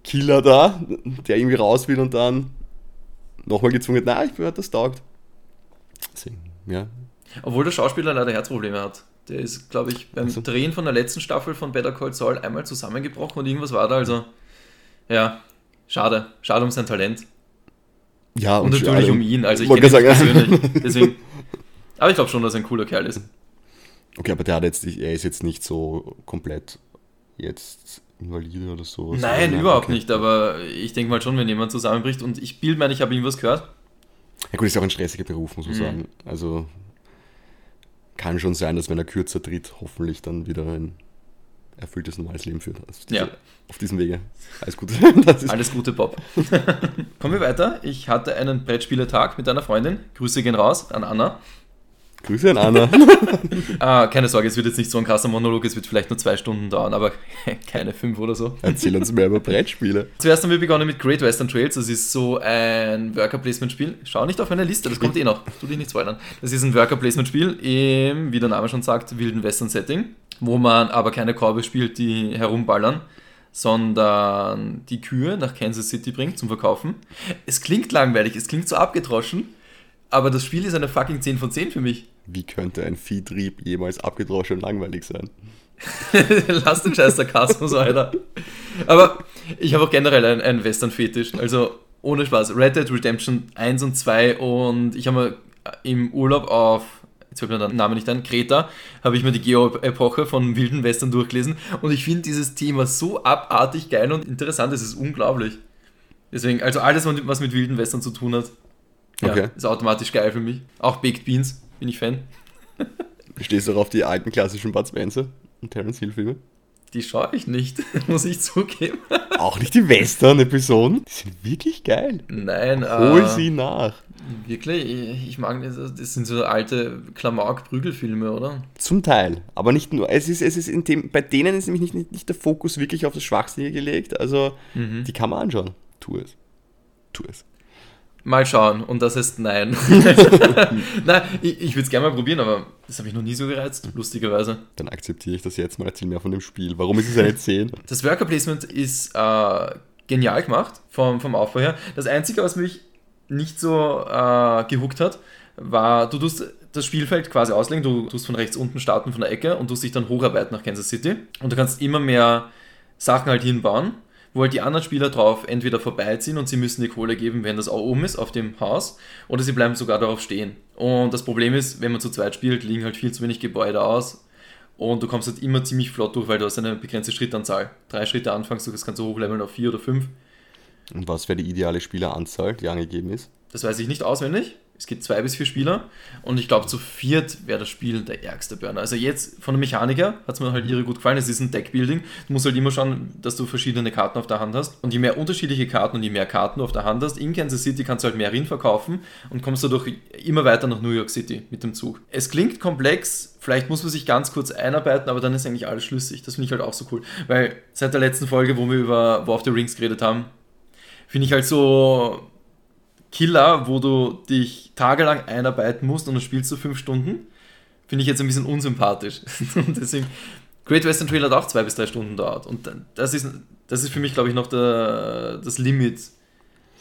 Killer da, der irgendwie raus will und dann nochmal gezwungen hat, na, ich gehört, das taugt. Deswegen, ja. Obwohl der Schauspieler leider Herzprobleme hat. Der ist, glaube ich, beim Also. Drehen von der letzten Staffel von Better Call Saul einmal zusammengebrochen und irgendwas war da. Also, ja, schade. Schade um sein Talent. Ja, Und natürlich alle- um ihn. Also, ich kenne ihn sagen. persönlich. Deswegen. Aber ich glaube schon, dass er ein cooler Kerl ist. Okay, aber der hat jetzt, er ist jetzt nicht so komplett jetzt invalide oder sowas. Nein, überhaupt Okay. nicht. Aber ich denke mal schon, wenn jemand zusammenbricht und ich bild meine, ich habe irgendwas gehört. Ja gut, ist auch ein stressiger Beruf, muss man Mhm. sagen. Also kann schon sein, dass wenn er kürzer tritt, hoffentlich dann wieder ein, erfülltes normales Leben führt. Also Ja. Auf diesem Wege. Alles Gute. Das ist Alles Gute, Bob. Kommen wir weiter. Ich hatte einen Brettspielertag mit einer Freundin. Grüße gehen raus an Anna. Grüße an Anna. Ah, keine Sorge, es wird jetzt nicht so ein krasser Monolog, es wird vielleicht nur zwei Stunden dauern, aber keine fünf oder so. Erzähl uns mehr über Brettspiele. Zuerst haben wir begonnen mit Great Western Trails. Das ist so ein Worker-Placement-Spiel. Schau nicht auf meine Liste, das kommt eh noch. Tu dich nicht spoilern. Das ist ein Worker-Placement-Spiel im, wie der Name schon sagt, wilden Western-Setting, wo man aber keine Korbe spielt, die herumballern, sondern die Kühe nach Kansas City bringt zum Verkaufen. Es klingt langweilig, es klingt so abgedroschen, aber das Spiel ist eine fucking 10 von 10 für mich. Wie könnte ein Viehtrieb jemals abgedroschen und langweilig sein? Lass den scheiß Sarkasmus, Alter. Aber ich habe auch generell einen, einen Western-Fetisch. Also ohne Spaß. Red Dead Redemption 1 und 2 und ich habe mir im Urlaub auf, jetzt fällt mir der Name nicht ein, Kreta, habe ich mir die Geo-Epoche von wilden Western durchgelesen und ich finde dieses Thema so abartig geil und interessant, es ist unglaublich. Deswegen, also alles, was mit wilden Western zu tun hat, ja, Okay. ist automatisch geil für mich. Auch Baked Beans, bin ich Fan. Stehst du auch auf die alten klassischen Bud Spencer und Terence Hill Filme? Die schaue ich nicht, muss ich zugeben. Auch nicht die Western-Episoden? Die sind wirklich geil. Nein, Hol äh, sie nach. Wirklich? Ich mag das, das sind so alte Klamauk-Prügelfilme, oder? Zum Teil, aber nicht nur. Es ist, es ist in dem, bei denen ist nämlich nicht, nicht, nicht der Fokus wirklich auf das Schwachsinnige gelegt. Also, Mhm. die kann man anschauen. Tu es. Tu es. Mal schauen. Und das heißt nein. nein, ich, ich würde es gerne mal probieren, aber das habe ich noch nie so gereizt, lustigerweise. Dann akzeptiere ich das jetzt mal. Erzähl mehr von dem Spiel. Warum ist es eine 10? Das Worker Placement ist äh, genial gemacht vom, vom Aufbau her. Das Einzige, was mich nicht so äh, gehuckt hat, war, du tust das Spielfeld quasi auslegen, du tust von rechts unten starten von der Ecke und tust dich dann hocharbeiten nach Kansas City. Und du kannst immer mehr Sachen halt hinbauen, wo halt die anderen Spieler drauf entweder vorbeiziehen und sie müssen die Kohle geben, wenn das auch oben ist auf dem Haus, oder sie bleiben sogar darauf stehen. Und das Problem ist, wenn man zu zweit spielt, liegen halt viel zu wenig Gebäude aus und du kommst halt immer ziemlich flott durch, weil du hast eine begrenzte Schrittanzahl. Drei Schritte anfangs, das kannst du hochleveln auf vier oder fünf. Und was wäre die ideale Spieleranzahl, die angegeben ist? Das weiß ich nicht auswendig. Es gibt zwei bis vier Spieler und ich glaube, zu viert wäre das Spiel der ärgste Burner. Also jetzt von der Mechaniker hat es mir halt irre gut gefallen. Es ist ein Deckbuilding. Du musst halt immer schauen, dass du verschiedene Karten auf der Hand hast. Und je mehr unterschiedliche Karten und je mehr Karten du auf der Hand hast, in Kansas City kannst du halt mehr Rin verkaufen und kommst dadurch immer weiter nach New York City mit dem Zug. Es klingt komplex, vielleicht muss man sich ganz kurz einarbeiten, aber dann ist eigentlich alles schlüssig. Das finde ich halt auch so cool. Weil seit der letzten Folge, wo wir über War of the Rings geredet haben, finde ich halt so Killer, wo du dich tagelang einarbeiten musst und dann spielst du fünf Stunden, finde ich jetzt ein bisschen unsympathisch. Und deswegen, Great Western Trail hat auch zwei bis drei Stunden dauert. Und das ist, das ist für mich, glaube ich, noch der, das Limit,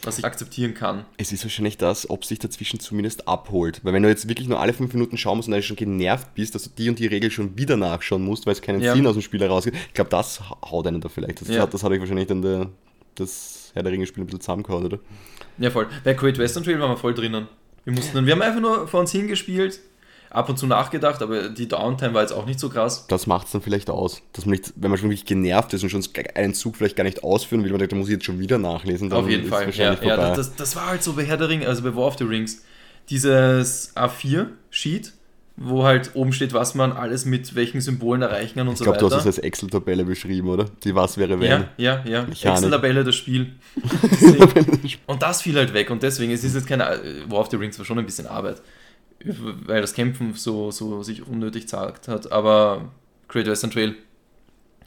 was ich akzeptieren kann. Es ist wahrscheinlich das, ob sich dazwischen zumindest abholt. Weil wenn du jetzt wirklich nur alle fünf Minuten schauen musst und dann schon genervt bist, dass du die und die Regel schon wieder nachschauen musst, weil es keinen Ja. Sinn aus dem Spiel herausgeht, ich glaube, das haut einen da vielleicht. Das, Ja. hat, das hat euch wahrscheinlich dann der, das Herr der Ringe-Spiel ein bisschen zusammengehauen, oder? Ja, voll. Bei Great Western Trail waren wir voll drinnen. Wir mussten dann, wir haben einfach nur vor uns hingespielt, ab und zu nachgedacht, aber die Downtime war jetzt auch nicht so krass. Das macht es dann vielleicht aus. Dass man nicht, wenn man schon wirklich genervt ist und schon einen Zug vielleicht gar nicht ausführen will, man denkt, da muss ich jetzt schon wieder nachlesen, Auf jeden Fall. Ja, ja, das, das war halt so bei Herr der Ringe, also bei War of the Rings. Dieses A4-Sheet, wo halt oben steht, was man alles mit welchen Symbolen erreichen kann und ich so glaube, du hast weiter. es als Excel-Tabelle beschrieben, oder? Die was wäre wenn. ja, ja, ja. Excel-Tabelle, das Spiel. Und das fiel halt weg und deswegen, es ist jetzt keine, War of the Rings war schon ein bisschen Arbeit, weil das Kämpfen so, so sich unnötig zagt hat, aber Great Western Trail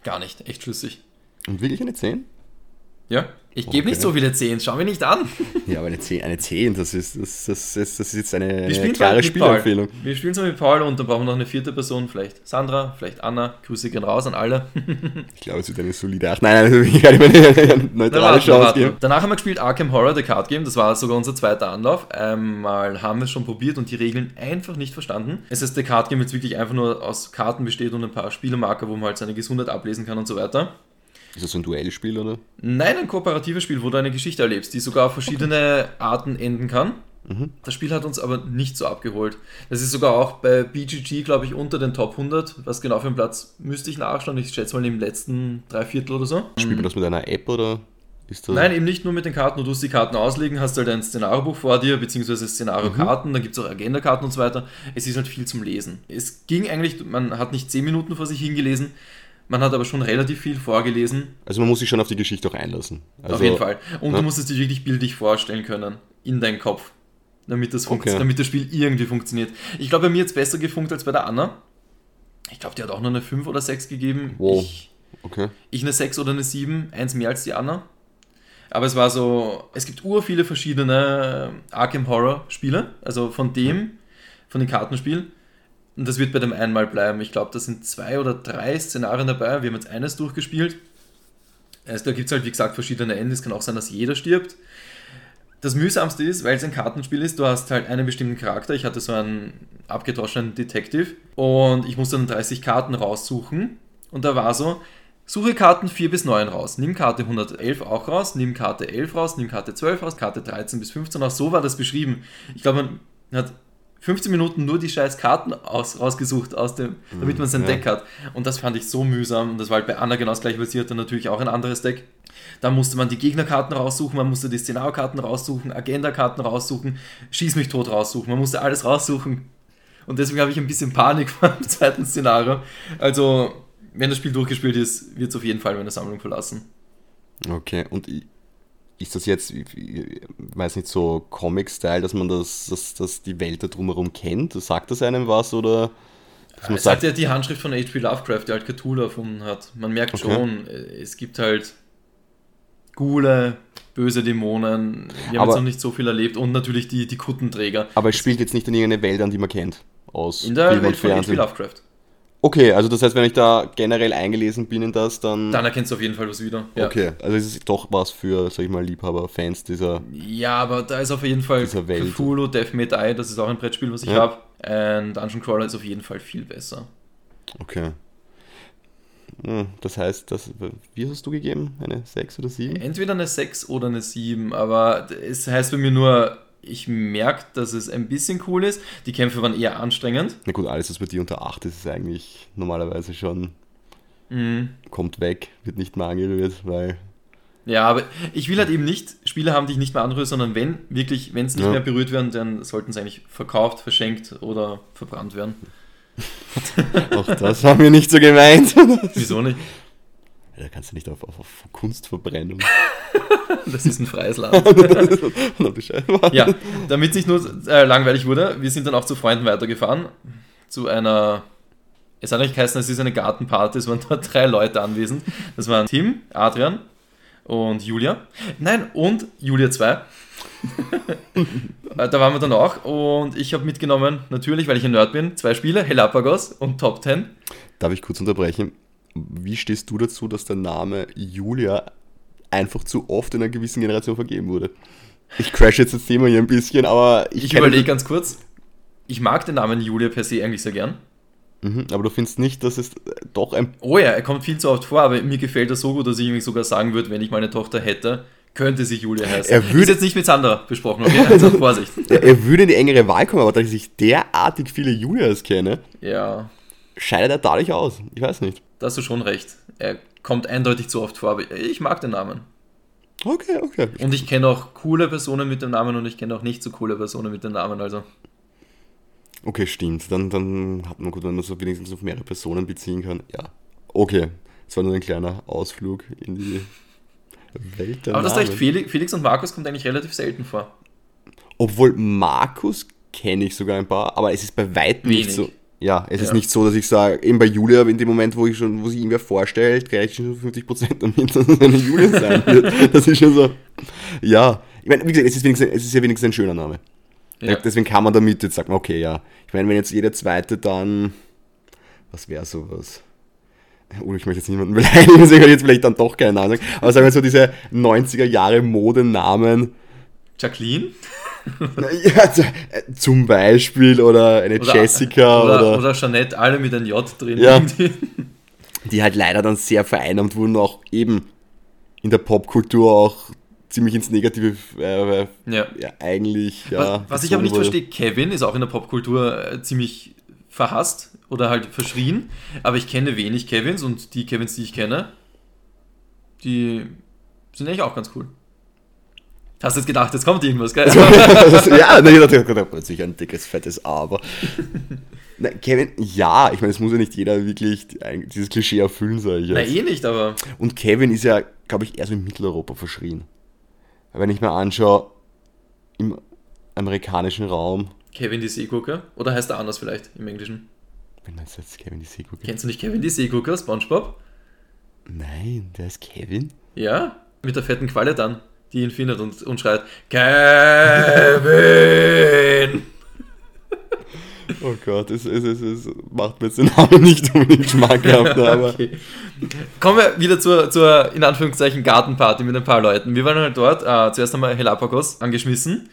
gar nicht, echt schlüssig. Und wirklich eine 10? Ja, ich gebe nicht so viele 10, schau mir nicht an. Ja, aber eine 10, eine 10 das, ist, das, das, das, das ist jetzt eine, klare Paul. Spielempfehlung. Wir spielen zwar mit Paul und dann brauchen wir noch eine vierte Person, vielleicht Sandra, vielleicht Anna. Grüße gehen raus an alle. Ich glaube, es wird eine solide 8. Nein, nein, ich kann mehr eine neutrale Chance geben. Danach haben wir gespielt Arkham Horror, The Card Game. Das war sogar unser zweiter Anlauf. Einmal haben wir es schon probiert und die Regeln einfach nicht verstanden. Es ist The Card Game jetzt wirklich einfach nur aus Karten besteht und ein paar Spielermarker, wo man halt seine Gesundheit ablesen kann und so weiter. Ist das ein Duellspiel, oder? Nein, ein kooperatives Spiel, wo du eine Geschichte erlebst, die sogar auf verschiedene Arten enden kann. Mhm. Das Spiel hat uns aber nicht so abgeholt. Das ist sogar auch bei BGG, glaube ich, unter den Top 100. Was genau für einen Platz müsste ich nachschauen? Ich schätze mal im letzten Dreiviertel oder so. Spielt man das mit einer App oder ist das. Nein, eben nicht nur mit den Karten. Du tust die Karten auslegen, hast halt ein Szenariobuch vor dir, beziehungsweise Szenario-Karten, dann gibt es auch Agenda-Karten und so weiter. Es ist halt viel zum Lesen. Es ging eigentlich, man hat nicht 10 Minuten vor sich hingelesen, Man hat aber schon relativ viel vorgelesen. Also man muss sich schon auf die Geschichte auch einlassen. Also, auf jeden Fall. Und ja. du musst es dir wirklich bildlich vorstellen können. In deinem Kopf. Damit das, Okay. damit das Spiel irgendwie funktioniert. Ich glaube, bei mir hat es besser gefunkt als bei der Anna. Ich glaube, die hat auch nur eine 5 oder 6 gegeben. Wow. Ich, Okay. ich eine 6 oder eine 7, eins mehr als die Anna. Aber es war so, es gibt ur viele verschiedene Arkham Horror Spiele, also von dem, von den Kartenspielen. Und das wird bei dem einmal bleiben. Ich glaube, da sind zwei oder drei Szenarien dabei. Wir haben jetzt eines durchgespielt. Also, da gibt es halt, wie gesagt, verschiedene Enden. Es kann auch sein, dass jeder stirbt. Das mühsamste ist, weil es ein Kartenspiel ist, du hast halt einen bestimmten Charakter. Ich hatte so einen abgedroschenen Detective und ich musste dann 30 Karten raussuchen. Und da war so, suche Karten 4 bis 9 raus. Nimm Karte 111 auch raus, nimm Karte 11 raus, nimm Karte 12 raus, Karte 13 bis 15 raus. So war das beschrieben. Ich glaube, man hat 15 Minuten nur die scheiß Karten aus, rausgesucht, aus dem, damit man sein ja. Deck hat. Und das fand ich so mühsam. Und das war halt bei Anna genau das gleiche, sie hatte natürlich auch ein anderes Deck. Da musste man die Gegnerkarten raussuchen, man musste die Szenariokarten raussuchen, Agenda-Karten raussuchen, Schieß mich tot raussuchen. Man musste alles raussuchen. Und deswegen habe ich ein bisschen Panik vor dem zweiten Szenario. Also, wenn das Spiel durchgespielt ist, wird es auf jeden Fall meine Sammlung verlassen. Okay, und ist das jetzt, ich weiß nicht, so Comic-Style, dass man das, dass, dass die Welt da drumherum kennt? Sagt das einem was oder dass man Es sagt sagt, ja die Handschrift von H.P. Lovecraft, der halt Cthulhu erfunden hat. Man merkt Okay. schon, es gibt halt Gule, böse Dämonen. Wir haben Aber- jetzt noch nicht so viel erlebt und natürlich die, die Kuttenträger. aber es spielt jetzt nicht in irgendeine Welt an, die man kennt? Aus In der Film Welt von H.P. Lovecraft. Okay, also das heißt, wenn ich da generell eingelesen bin in das, dann. Dann erkennst du auf jeden Fall was wieder. Ja. Okay, also es ist doch was für, sag ich mal, Liebhaber, Fans dieser. Ja, aber da ist auf jeden Fall Dieser Welt. Cthulhu, Death May Die, das ist auch ein Brettspiel, was ich Ja. habe. Und Dungeon Crawler ist auf jeden Fall viel besser. Okay. Hm, Das heißt, das, wie hast du gegeben? Eine 6 oder 7? Entweder eine 6 oder eine 7, aber es heißt bei mir nur, ich merke, dass es ein bisschen cool ist. Die Kämpfe waren eher anstrengend. Na gut, alles, was bei dir unter 8 ist, ist eigentlich normalerweise schon Mhm. kommt weg, wird nicht mehr angerührt, weil. Ja, aber ich will halt eben nicht Spiele haben, die ich nicht mehr anrühre, sondern wenn wirklich, wenn es nicht Ja. mehr berührt werden, dann sollten sie eigentlich verkauft, verschenkt oder verbrannt werden. Auch das haben wir nicht so gemeint. Wieso nicht? Da kannst du nicht auf, auf, auf Kunstverbrennung. Das ist ein freies Land. Ja, damit es nicht nur äh, langweilig wurde, wir sind dann auch zu Freunden weitergefahren. Zu einer, es hat eigentlich geheißen, es ist eine Gartenparty, es waren dort drei Leute anwesend. Das waren Tim, Adrian und Julia. Nein, und Julia 2. Äh, da waren wir dann auch und ich habe mitgenommen, natürlich, weil ich ein Nerd bin, zwei Spiele, Helapagos und Top 10. Darf ich kurz unterbrechen? Wie stehst du dazu, dass der Name Julia einfach zu oft in einer gewissen Generation vergeben wurde? Ich crash jetzt das Thema hier ein bisschen, aber ich, Ich überlege ganz kurz, ich mag den Namen Julia per se eigentlich sehr gern. Mhm, aber du findest nicht, dass es doch ein. Oh ja, er kommt viel zu oft vor, aber mir gefällt er so gut, dass ich irgendwie sogar sagen würde, wenn ich meine Tochter hätte, könnte sie Julia heißen. Er würde- Ist jetzt nicht mit Sandra besprochen, okay? Also Vorsicht. Er, er würde in die engere Wahl kommen, aber da ich derartig viele Julias kenne, Ja, scheidet er dadurch aus. Ich weiß nicht. Da hast du schon recht. Er kommt eindeutig zu oft vor, aber ich mag den Namen. Okay, okay. Und ich kenne auch coole Personen mit dem Namen und ich kenne auch nicht so coole Personen mit dem Namen, also. Okay, stimmt. Dann, dann hat man gut, wenn man so wenigstens auf mehrere Personen beziehen kann. Ja. Okay. Das war nur ein kleiner Ausflug in die Welt der Aber das recht, Namen. Felix, Felix und Markus kommt eigentlich relativ selten vor. Obwohl Markus kenne ich sogar ein paar, aber es ist bei weitem nicht Wenig. so. Ja, es ist Ja. nicht so, dass ich sage, eben bei Julia, in dem Moment, wo ich schon, wo sich irgendwer vorstellt, rechne ich schon 50% damit, dass es eine Julia sein wird. Das ist schon so. Ja. Ich meine, wie gesagt, es ist, wenigstens, es ist ja wenigstens ein schöner Name. Ja. Deswegen kann man damit jetzt sagen, okay, ja. Ich meine, wenn jetzt jeder zweite dann. Was wäre sowas? Oh, ich möchte jetzt niemanden beleidigen, deswegen ich jetzt vielleicht dann doch keinen Namen. Aber sagen wir so, diese 90er Jahre Modenamen. Jacqueline? Ja, z- äh, zum Beispiel, oder eine Oder, Jessica oder, oder, oder Jeanette, alle mit einem J drin. Ja. die halt leider dann sehr vereinnahmt wurden, auch eben in der Popkultur auch ziemlich ins Negative äh, Ja. ja, eigentlich. Ja, was, was ich aber nicht verstehe, Kevin ist auch in der Popkultur äh, ziemlich verhasst oder halt verschrien, aber ich kenne wenig Kevins und die Kevins, die ich kenne, die sind eigentlich auch ganz cool. Hast du jetzt gedacht, jetzt kommt irgendwas, gell? ja, dachte ich, oh plötzlich ein dickes, fettes Aber. Na, Kevin, ja, ich meine, es muss ja nicht jeder wirklich dieses Klischee erfüllen, sage ich jetzt. Na, eh nicht, aber. Und Kevin ist ja, glaube ich, eher so in Mitteleuropa verschrien. Wenn ich mir anschaue, im amerikanischen Raum. Kevin die Seegucker? Oder heißt er anders vielleicht im Englischen? Wenn du jetzt Kevin die Seegucker? Kennst du nicht Kevin die Seegucker, Spongebob? Nein, der ist Kevin? Ja, mit der fetten Qualle dann, die ihn findet und, und schreit: Kevin! Oh Gott, es, es, es, es macht mir jetzt den Namen nicht unbedingt schmackhaft, aber. okay. Kommen wir wieder zur, zur, in Anführungszeichen, Gartenparty mit ein paar Leuten. Wir waren halt dort, äh, zuerst einmal Helapagos angeschmissen.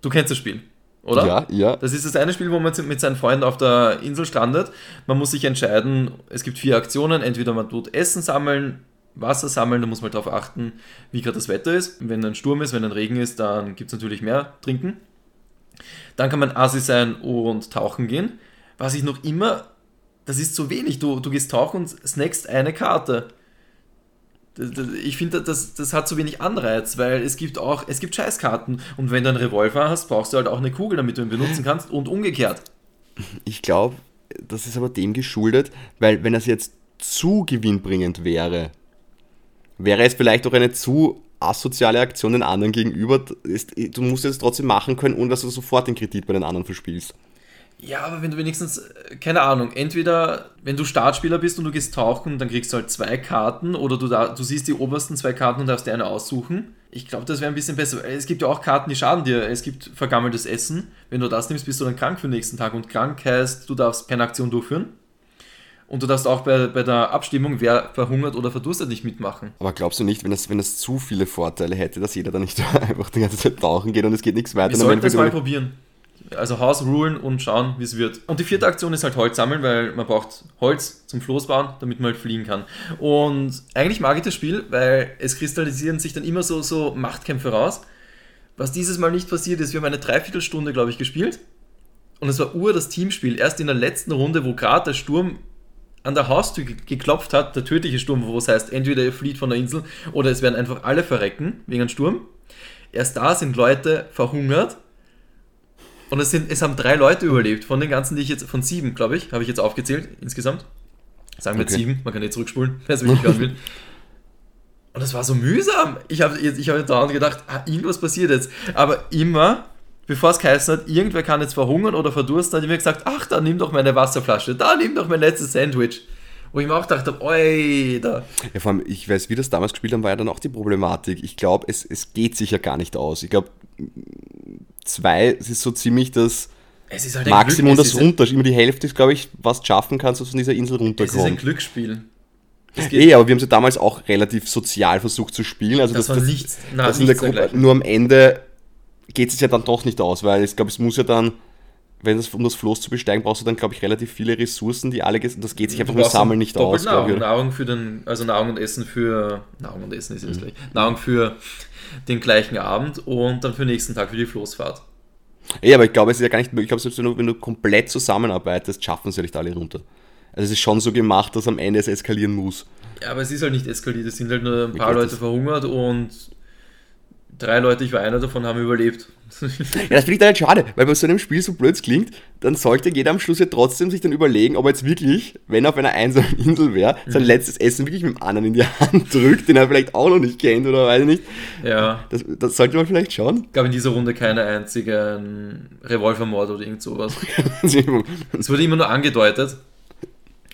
Du kennst das Spiel, oder? Ja, ja. Das ist das eine Spiel, wo man mit seinen Freunden auf der Insel strandet. Man muss sich entscheiden, es gibt vier Aktionen. Entweder man tut Essen sammeln, Wasser sammeln, da muss man darauf achten, wie gerade das Wetter ist. Wenn ein Sturm ist, wenn ein Regen ist, dann gibt es natürlich mehr Trinken. Dann kann man Assi sein und tauchen gehen. Was ich noch immer, das ist zu wenig. Du, du gehst tauchen und snackst eine Karte. Ich finde, das, das hat zu wenig Anreiz, weil es gibt auch, es gibt Scheißkarten. Und wenn du einen Revolver hast, brauchst du halt auch eine Kugel, damit du ihn benutzen kannst und umgekehrt. Ich glaube, das ist aber dem geschuldet, weil wenn das jetzt zu gewinnbringend wäre, wäre es vielleicht auch eine zu asoziale Aktion den anderen gegenüber. Du musst es trotzdem machen können, ohne dass du sofort den Kredit bei den anderen verspielst. Ja, aber wenn du wenigstens, äh, keine Ahnung, entweder wenn du Startspieler bist und du gehst tauchen, dann kriegst du halt zwei Karten oder du, da, du siehst die obersten zwei Karten und darfst dir eine aussuchen. Ich glaube, das wäre ein bisschen besser. Es gibt ja auch Karten, die schaden dir. Es gibt vergammeltes Essen. Wenn du das nimmst, bist du dann krank für den nächsten Tag. Und krank heißt, du darfst keine Aktion durchführen. Und du darfst auch bei, bei der Abstimmung, wer verhungert oder verdurstet, nicht mitmachen. Aber glaubst du nicht, wenn das, wenn das zu viele Vorteile hätte, dass jeder dann nicht einfach die ganze Zeit tauchen geht und es geht nichts weiter? Wir sollten das mal probieren. Also Haus rulen und schauen, wie es wird. Und die vierte Aktion ist halt Holz sammeln, weil man braucht Holz zum Floß bauen, damit man halt fliegen kann. Und eigentlich mag ich das Spiel, weil es kristallisieren sich dann immer so, so Machtkämpfe raus. Was dieses Mal nicht passiert ist, wir haben eine Dreiviertelstunde, glaube ich, gespielt. Und es war ur das Teamspiel. Erst in der letzten Runde, wo gerade der Sturm an der Haustür geklopft hat, der tödliche Sturm, wo es heißt, entweder ihr flieht von der Insel oder es werden einfach alle verrecken wegen einem Sturm. Erst da sind Leute verhungert und es, sind, es haben drei Leute überlebt, von den ganzen, die ich jetzt, von sieben, glaube ich, habe ich jetzt aufgezählt insgesamt. Sagen wir okay. sieben, man kann nicht zurückspulen, wer es wirklich hören will. Und das war so mühsam. Ich habe ich hab dauernd gedacht, ah, irgendwas passiert jetzt. Aber immer bevor es geheißen hat, irgendwer kann jetzt verhungern oder verdursten, hat mir gesagt, ach, da nimm doch meine Wasserflasche, da nimm doch mein letztes Sandwich. Wo ich mir auch dachte, oi, da. Ja, vor allem, ich weiß, wie das damals gespielt haben, war ja dann auch die Problematik. Ich glaube, es, es geht sich ja gar nicht aus. Ich glaube, zwei, es ist so ziemlich das halt Maximum, das runter. Immer die Hälfte ist, glaube ich, was du schaffen kannst, dass du von dieser Insel runterkommst. Es ist ein Glücksspiel. Eh, aber wir haben sie damals auch relativ sozial versucht zu spielen. Also das, das war nichts, na, das nichts in der Gruppe, nur am Ende geht es ja dann doch nicht aus, weil ich glaube, es muss ja dann, wenn das, um das Floß zu besteigen, brauchst du dann, glaube ich, relativ viele Ressourcen, die alle, das geht sich einfach mit Sammeln nicht aus. Nahrung, Nahrung für den, also Nahrung und Essen für, Nahrung und Essen ist jetzt mhm. gleich, Nahrung für den gleichen Abend und dann für den nächsten Tag für die Floßfahrt. Ja, aber ich glaube, es ist ja gar nicht möglich, ich glaube, selbst wenn du, wenn du komplett zusammenarbeitest, schaffen sie nicht alle runter. Also es ist schon so gemacht, dass am Ende es eskalieren muss. Ja, aber es ist halt nicht eskaliert, es sind halt nur ein paar Leute verhungert und drei Leute, ich war einer davon, haben überlebt. ja, das finde ich dann halt schade, weil bei so einem Spiel so blöd klingt, dann sollte jeder am Schluss ja trotzdem sich dann überlegen, ob er jetzt wirklich, wenn er auf einer einsamen Insel wäre, sein mhm. letztes Essen wirklich mit dem anderen in die Hand drückt, den er vielleicht auch noch nicht kennt oder weiß ich nicht. Ja. Das, das sollte man vielleicht schauen. Es gab in dieser Runde keine einzigen Revolvermord oder irgend sowas. es wurde immer nur angedeutet.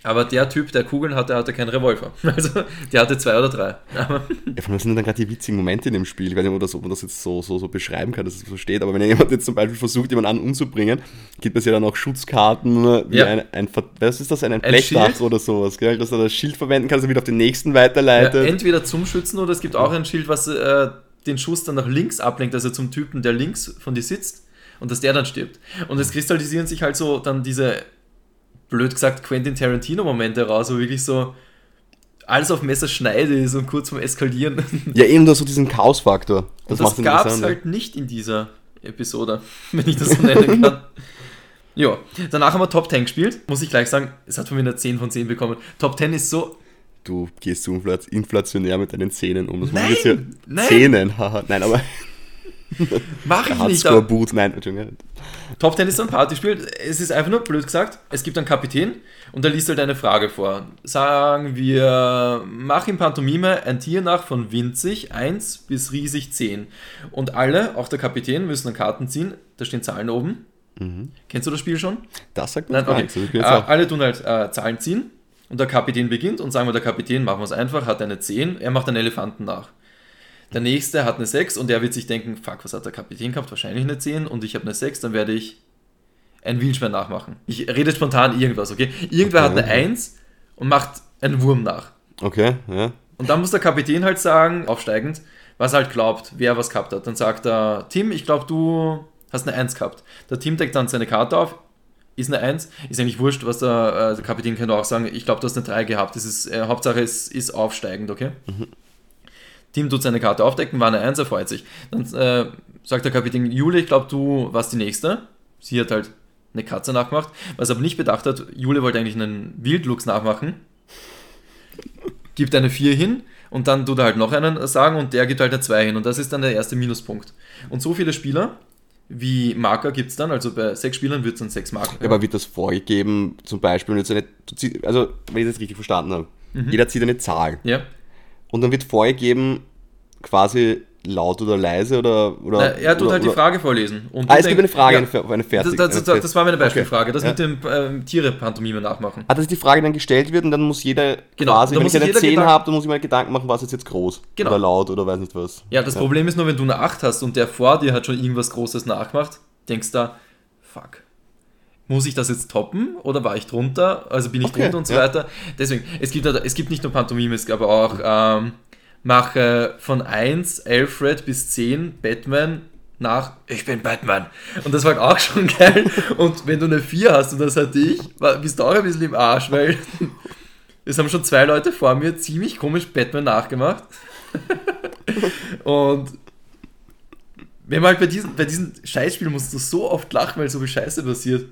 Aber der Typ, der Kugeln hatte, hatte keinen Revolver. Also der hatte zwei oder drei. ja, was sind dann gerade die witzigen Momente in dem Spiel? Ich weiß nicht, ob, das, ob man das jetzt so, so, so beschreiben kann, dass es so steht. Aber wenn jemand jetzt zum Beispiel versucht, jemanden an umzubringen, gibt es ja dann auch Schutzkarten, wie ja. ein, ein, was ist das, ein, ein Blechdach oder sowas, gell? dass er das Schild verwenden kann, dass er wieder auf den nächsten weiterleitet. Ja, entweder zum Schützen oder es gibt auch ein Schild, was äh, den Schuss dann nach links ablenkt, also zum Typen, der links von dir sitzt und dass der dann stirbt. Und es kristallisieren sich halt so dann diese blöd gesagt, Quentin Tarantino-Momente raus, wo wirklich so alles auf Messer schneide ist und kurz vorm Eskalieren. Ja, eben da so diesen Chaos-Faktor. Das, das gab es halt nicht in dieser Episode, wenn ich das so nennen kann. ja, danach haben wir Top 10 gespielt. Muss ich gleich sagen, es hat von mir eine 10 von 10 bekommen. Top 10 ist so. Du gehst so inflationär mit deinen Zähnen um. Das nein, ja nein. Zähnen, haha. Nein, aber. Mach ich nicht. Scoreboot, nein, Entschuldigung. Top 10 ist so ein Partyspiel. Es ist einfach nur blöd gesagt. Es gibt einen Kapitän und der liest halt eine Frage vor. Sagen wir, mach in Pantomime ein Tier nach von winzig 1 bis riesig 10. Und alle, auch der Kapitän, müssen dann Karten ziehen. Da stehen Zahlen oben. Kennst du das Spiel schon? Das sagt man okay. nichts. Ich Äh, alle tun halt äh, Zahlen ziehen und der Kapitän beginnt und sagen wir, der Kapitän, machen wir es einfach, hat eine 10, er macht einen Elefanten nach. Der nächste hat eine 6 und der wird sich denken, fuck, was hat der Kapitän gehabt? Wahrscheinlich eine 10 und ich habe eine 6, dann werde ich ein Wildschwein nachmachen. Ich rede spontan irgendwas, okay? Irgendwer hat Okay. eine 1 und macht einen Wurm nach. Okay, ja. Und dann muss der Kapitän halt sagen, aufsteigend, was er halt glaubt, wer was gehabt hat. Dann sagt er, Tim, ich glaube, du hast eine 1 gehabt. Der Tim deckt dann seine Karte auf, ist eine 1, ist eigentlich wurscht, was der, äh, der Kapitän könnte auch sagen, ich glaube, du hast eine 3 gehabt. Das ist, äh, Hauptsache, es ist aufsteigend, okay? Tim tut seine Karte aufdecken, war eine 1, er freut sich. Dann äh, sagt der Kapitän, Jule, ich glaube, du warst die Nächste. Sie hat halt eine Katze nachgemacht. Was er aber nicht bedacht hat, Jule wollte eigentlich einen Wildluchs nachmachen gibt eine 4 hin und dann tut er halt noch einen sagen und der gibt halt eine 2 hin und das ist dann der erste Minuspunkt. Und so viele Spieler wie Marker gibt es dann, also bei sechs Spielern wird es dann sechs Marker. Ja, aber wird das vorgegeben, zum Beispiel, wenn jetzt eine, also wenn ich das richtig verstanden habe, jeder zieht eine Zahl ja. Und dann wird vorgegeben, quasi laut oder leise oder. oder Na, er tut oder, halt die Frage vorlesen. Und Ah, du es gibt denk- eine Frage, ja, eine, eine fertig. das, das, das, das war meine Okay. Beispielfrage, das Ja. mit dem ähm, Tiere-Pantomime nachmachen. Ah, dass die Frage dann gestellt wird und dann muss jeder Genau, quasi, wenn ich eine jeder 10 Gedanken- habe, dann muss ich mir Gedanken machen, was ist jetzt groß Genau. oder laut oder weiß nicht was. Ja, das Problem ist nur, wenn du eine 8 hast und der vor dir hat schon irgendwas Großes nachgemacht, denkst da, fuck. Muss ich das jetzt toppen oder war ich drunter? Also bin ich Okay, drunter und so ja. weiter. Deswegen, es gibt, es gibt nicht nur Pantomime, es gab auch, ähm, mache von 1, Alfred bis 10 Batman nach, ich bin Batman. Und das war auch schon geil. Und wenn du eine 4 hast und das hatte ich, bist du auch ein bisschen im Arsch, weil es haben schon zwei Leute vor mir ziemlich komisch Batman nachgemacht. Und wenn man halt bei diesen, bei diesen Scheißspielen musst du so oft lachen, weil so viel Scheiße passiert.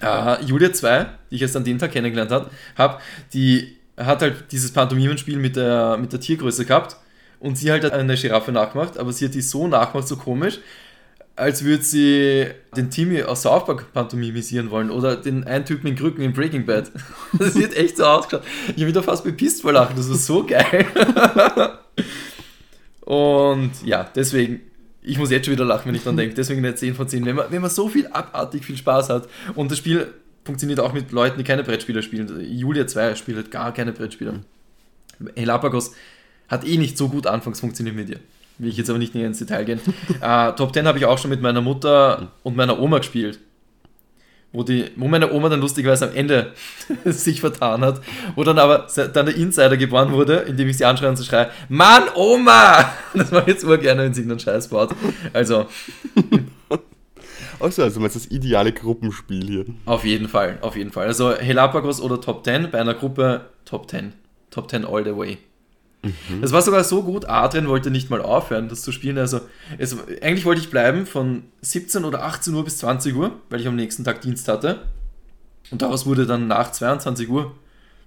Äh, Julia 2, die ich jetzt an dem Tag kennengelernt habe, hab, die hat halt dieses Pantomimenspiel mit der, mit der Tiergröße gehabt und sie halt eine Giraffe nachgemacht, aber sie hat die so nachgemacht, so komisch, als würde sie den Timmy aus South Park pantomimisieren wollen oder den einen Typen in Krücken in Breaking Bad. Das sieht echt so ausgeschaut. Ich habe wieder fast bepisst vor Lachen, das war so geil. Und ja, deswegen, ich muss jetzt schon wieder lachen, wenn ich dran denke. Deswegen eine 10 von 10. Wenn man, wenn man so viel abartig viel Spaß hat und das Spiel funktioniert auch mit Leuten, die keine Brettspieler spielen. Julia 2 spielt halt gar keine Brettspieler. Helapagos hat eh nicht so gut anfangs funktioniert mit dir. Will ich jetzt aber nicht näher ins Detail gehen. äh, Top 10 habe ich auch schon mit meiner Mutter und meiner Oma gespielt. Wo, die, wo meine Oma dann lustigerweise am Ende sich vertan hat, wo dann aber dann der Insider geboren wurde, indem ich sie anschreie und so schreie, Mann, Oma! Das mache ich jetzt urgerne, wenn sie irgendeinen Scheiß baut. Also, Also, also meinst das ideale Gruppenspiel hier? auf jeden Fall, auf jeden Fall. Also Helapagos oder Top 10, bei einer Gruppe Top 10. Top 10 all the way. Das war sogar so gut, Adrian wollte nicht mal aufhören, das zu spielen. Also, es, eigentlich wollte ich bleiben von 17 oder 18 Uhr bis 20 Uhr, weil ich am nächsten Tag Dienst hatte. Und daraus wurde dann nach 22 Uhr,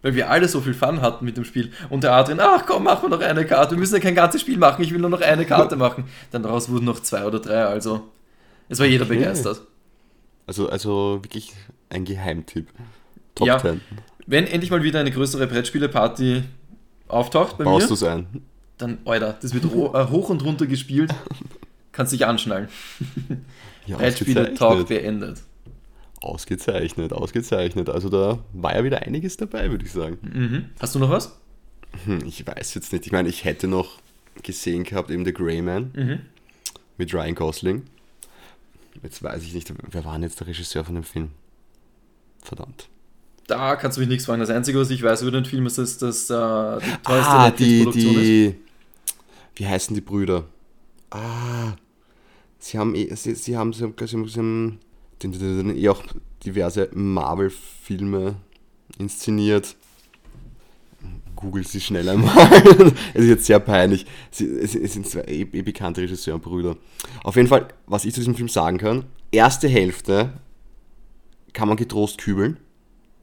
weil wir alle so viel Fun hatten mit dem Spiel. Und der Adrian, ach komm, machen wir noch eine Karte. Wir müssen ja kein ganzes Spiel machen, ich will nur noch eine Karte machen. Dann daraus wurden noch zwei oder drei, also es war jeder Okay. begeistert. Also, also wirklich ein Geheimtipp. Top Ja. 10. Wenn endlich mal wieder eine größere Brettspiele-Party auftaucht bei Baust mir, du es ein? dann, Alter, das wird äh, hoch und runter gespielt. Kannst dich anschnallen. Ja, Brettspiele-Talk ausgezeichnet. beendet. Ausgezeichnet, ausgezeichnet. Also da war ja wieder einiges dabei, würde ich sagen. Mhm. Hast du noch was? Hm, ich weiß jetzt nicht. Ich meine, ich hätte noch gesehen gehabt, eben The Grey Man Mhm. mit Ryan Gosling. Jetzt weiß ich nicht, wer war denn jetzt der Regisseur von dem Film? Verdammt. Da kannst du mich nichts fragen. Das Einzige, was ich weiß über den Film, ist, dass das äh, die teuerste Ah, die, Netflix-Produktion ist. die, wie heißen die Brüder? Ah, sie haben, eh- sie, sie haben, sie haben, sie haben, sie haben den, den, den, eh auch diverse Marvel-Filme inszeniert. Google sie schnell einmal. es ist jetzt sehr peinlich. Sie, es, es sind zwei eh, eh bekannte Regisseure und Brüder. Auf jeden Fall, was ich zu diesem Film sagen kann, erste Hälfte kann man getrost kübeln.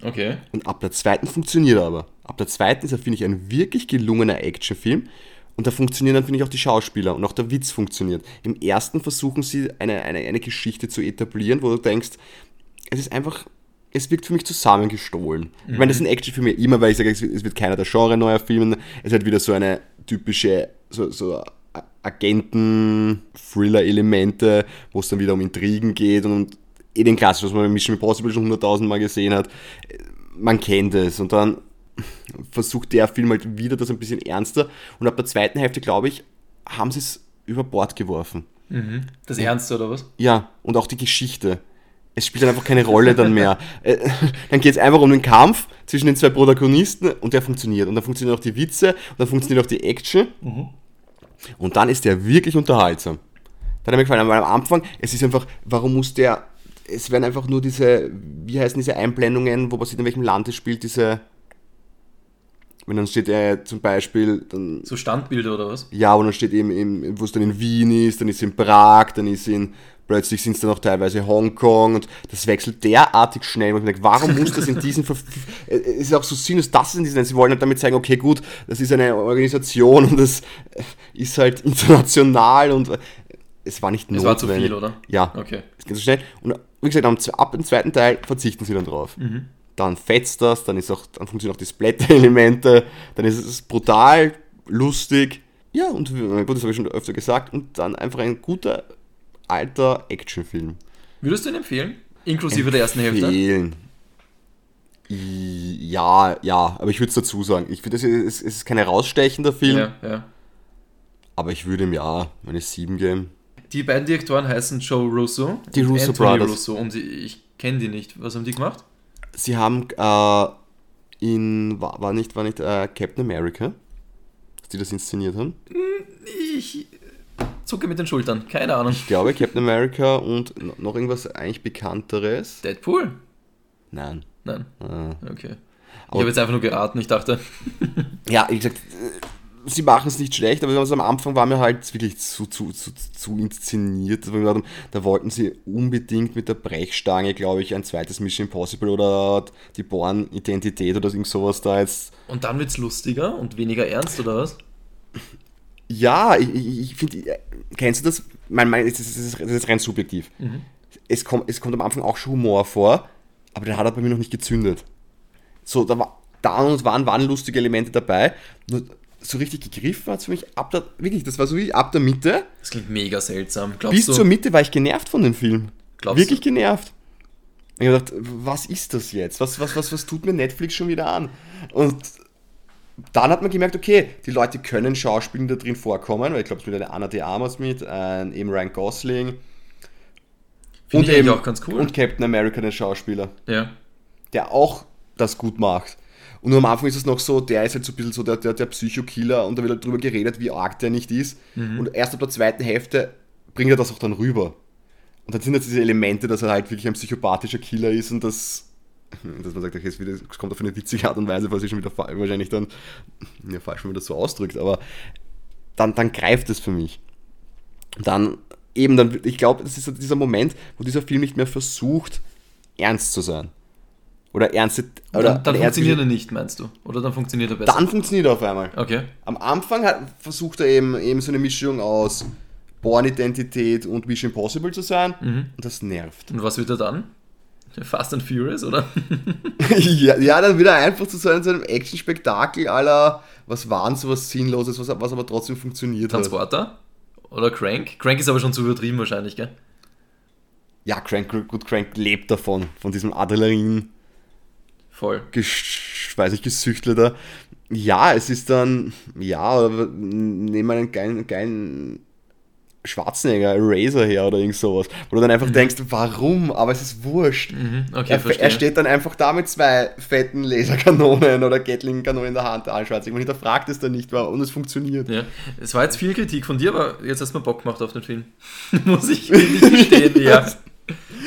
Okay. Und ab der zweiten funktioniert er aber. Ab der zweiten ist er, finde ich, ein wirklich gelungener Actionfilm. Und da funktionieren dann, finde ich, auch die Schauspieler und auch der Witz funktioniert. Im ersten versuchen sie eine, eine, eine Geschichte zu etablieren, wo du denkst, es ist einfach, es wirkt für mich zusammengestohlen. Ich meine, das sind Actionfilme immer, weil ich sage, es wird keiner der Genre neuer Filme. Es halt wieder so eine typische, so, so Agenten-Thriller-Elemente, wo es dann wieder um Intrigen geht und eh den Klassiker, was man bei Mission Impossible schon 100.000 Mal gesehen hat. Man kennt es und dann versucht der Film halt wieder das ein bisschen ernster und ab der zweiten Hälfte, glaube ich, haben sie es über Bord geworfen. Das Ernste oder was? Ja, und auch die Geschichte. Es spielt dann einfach keine Rolle dann mehr. Äh, Dann geht es einfach um den Kampf zwischen den zwei Protagonisten und der funktioniert. Und dann funktionieren auch die Witze und dann funktioniert auch die Action. Und dann ist der wirklich unterhaltsam. Da hat mir gefallen, weil am Anfang, es ist einfach, warum muss der, es werden einfach nur diese, wie heißen diese Einblendungen, wo man sieht, in welchem Land es spielt, diese, wenn dann steht er zum Beispiel, dann So Standbilder oder was? ja, und dann steht eben, eben wo es dann in Wien ist, dann ist es in Prag, dann ist es in, plötzlich sind es dann auch teilweise Hongkong und das wechselt derartig schnell. Und ich denke, warum muss das in diesen, Verf es ist auch so sinnlos, dass es in diesen, sie wollen halt damit zeigen, okay, gut, das ist eine Organisation und das ist halt international und es war nicht Es war zu viel, oder? Ja, Okay. es geht so schnell. Und wie gesagt, am, ab dem zweiten Teil verzichten sie dann drauf. Dann fetzt das, dann, ist auch, dann funktionieren auch die Splatter-Elemente, dann ist es brutal, lustig. Ja, und äh, gut, das habe ich schon öfter gesagt. Und dann einfach ein guter, alter Actionfilm. Würdest du ihn empfehlen? Inklusive der ersten Hälfte? Empfehlen. Ja, ja, aber ich würde es dazu sagen. Ich finde, es ist, es ist kein herausstechender Film, Ja, ja. aber ich würde ihm ja eine 7 geben. Die beiden Direktoren heißen Joe Russo. Die und Russo Anthony Brothers. Russo und ich kenne die nicht. Was haben die gemacht? Sie haben äh, in, war, war nicht, war nicht äh, Captain America, dass die das inszeniert haben? Ich zucke mit den Schultern. Keine Ahnung. Ich glaube Captain America und no- noch irgendwas eigentlich bekannteres. Deadpool? Nein. Nein. Äh, Okay. Ich Aber- habe jetzt einfach nur geraten. Ich dachte, ja, wie gesagt, äh, sie machen es nicht schlecht, aber am Anfang war mir halt wirklich zu, zu, zu, zu inszeniert. haben, Da wollten sie unbedingt mit der Brechstange, glaube ich, ein zweites Mission Impossible oder die Born-Identität oder irgend sowas da jetzt und dann wird's lustiger und weniger ernst, oder was? Ja, ich, ich, finde, kennst du das? Mein, mein, das, ist, das, ist, rein subjektiv. Es, kommt, es kommt am Anfang auch schon Humor vor, aber der hat halt bei mir noch nicht gezündet. So, da, war, da und wann waren lustige Elemente dabei, nur so richtig gegriffen hat es für mich ab der, wirklich, das war so wie ab der Mitte, Das klingt mega seltsam. Glaubst bis du? zur Mitte war ich genervt von dem Film. Glaubst wirklich du? genervt. Ich habe gedacht, was ist das jetzt? Was, was, was, was tut mir Netflix schon wieder an? Und dann hat man gemerkt, okay, die Leute können Schauspielen da drin vorkommen, weil ich glaube, es mit eine Anna de Armas mit, ein, eben Ryan Gosling Finde ich eben auch ganz cool. und Captain America, der Schauspieler, ja. der auch das gut macht. Und am Anfang ist es noch so, der ist halt so ein bisschen so der, der, der Psychokiller und da wird halt drüber geredet, wie arg der nicht ist. Und erst ab der zweiten Hälfte bringt er das auch dann rüber. Und dann sind jetzt diese Elemente, dass er halt wirklich ein psychopathischer Killer ist und das, dass man sagt, okay, es wieder- es kommt auf eine witzige Art und Weise, was ich schon wieder wahrscheinlich dann, ja, falsch, wenn man das so ausdrückt, aber dann, dann greift es für mich. Dann eben, dann, ich glaube, das ist dieser Moment, wo dieser Film nicht mehr versucht, ernst zu sein. Oder ernste, oder dann dann ernste- funktioniert er nicht, meinst du? Oder dann funktioniert er besser? Dann funktioniert er auf einmal. Okay. Am Anfang hat, versucht er eben, eben so eine Mischung aus Born-Identität und Mission Impossible zu sein. Und das nervt. Und was wird er dann? Fast and Furious, oder? ja, ja, dann wieder einfach zu so einem, so einem Action-Spektakel aller, was waren so was Sinnloses, was, was aber trotzdem funktioniert hat. Transporter? Oder Crank? Crank ist aber schon zu übertrieben wahrscheinlich, gell? Ja, Crank, gut, Crank lebt davon, von diesem Adrenalin, Voll. weiß ich, Gesüchtleter. Ja, es ist dann, ja, nehmen wir einen geilen, geilen Schwarzenegger, Razor her oder irgend sowas, wo du dann einfach denkst, warum, aber es ist wurscht. Mhm, okay, er, er steht dann einfach da mit zwei fetten Laserkanonen oder Gatling-Kanonen in der Hand, der Schwarzenegger, man hinterfragt es dann nicht, wa- und es funktioniert. Ja, es war jetzt viel Kritik von dir, aber jetzt hast du mir Bock gemacht auf den Film. Muss ich wirklich gestehen, ja.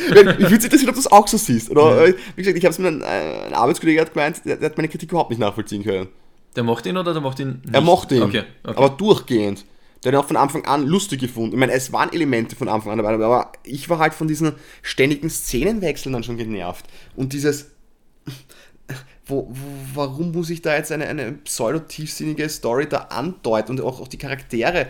Ich würde interessieren, ob du das auch so siehst. Oder, äh, wie gesagt, ich habe es mit einem, äh, Arbeitskollege hat gemeint, der, der hat meine Kritik überhaupt nicht nachvollziehen können. Der mochte ihn oder der mochte ihn nicht? Er mochte ihn, Okay, okay. aber durchgehend. Der hat ihn auch von Anfang an lustig gefunden. Ich meine, es waren Elemente von Anfang an dabei, aber ich war halt von diesen ständigen Szenenwechseln dann schon genervt. Und dieses, wo, wo, warum muss ich da jetzt eine, eine pseudo-tiefsinnige Story da andeuten und auch, auch die Charaktere,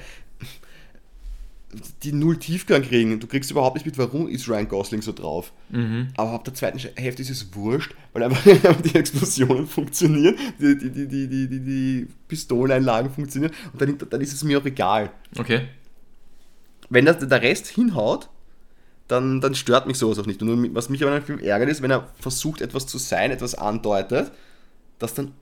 die null Tiefgang kriegen. Du kriegst überhaupt nicht mit, warum ist Ryan Gosling so drauf. Mhm. Aber ab der zweiten Hälfte ist es wurscht, weil einfach die Explosionen funktionieren, die, die, die, die, die, die, die Pistoleneinlagen funktionieren und dann, dann ist es mir auch egal. Okay. Wenn das, der Rest hinhaut, dann, dann stört mich sowas auch nicht. Und was mich aber in einem Film ärgert ist, wenn er versucht, etwas zu sein, etwas andeutet, das dann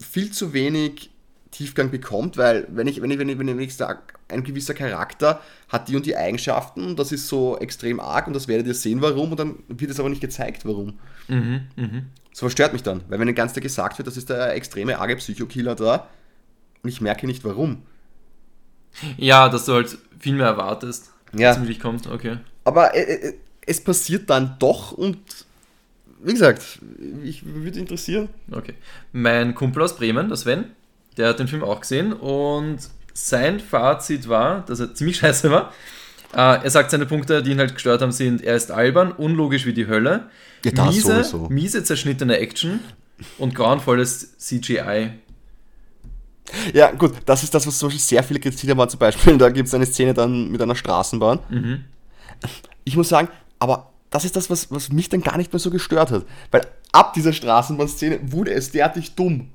viel zu wenig Tiefgang bekommt, weil wenn ich, wenn ich, wenn ich, wenn ich sage, ein gewisser Charakter hat die und die Eigenschaften und das ist so extrem arg und das werdet ihr sehen, warum, und dann wird es aber nicht gezeigt, warum. Mhm, mhm. So verstört mich dann, weil wenn den ganzen Tag gesagt wird, das ist der extreme arge Psychokiller da und ich merke nicht warum. Ja, dass du halt viel mehr erwartest, Ja. als wirklich kommt. Okay. Aber äh, äh, es passiert dann doch und wie gesagt, ich würde interessieren. Okay. Mein Kumpel aus Bremen, der Sven, der hat den Film auch gesehen und sein Fazit war, dass er ziemlich scheiße war. Äh, er sagt, seine Punkte, die ihn halt gestört haben, sind, er ist albern, unlogisch wie die Hölle, Ja, miese, miese zerschnittene Action und grauenvolles CGI. Ja, gut, das ist das, was zum Beispiel sehr viele kritisiert haben. Zum Beispiel, da gibt es eine Szene dann mit einer Straßenbahn. Mhm. Ich muss sagen, aber das ist das, was, was mich dann gar nicht mehr so gestört hat. Weil ab dieser Straßenbahnszene wurde es derartig dumm,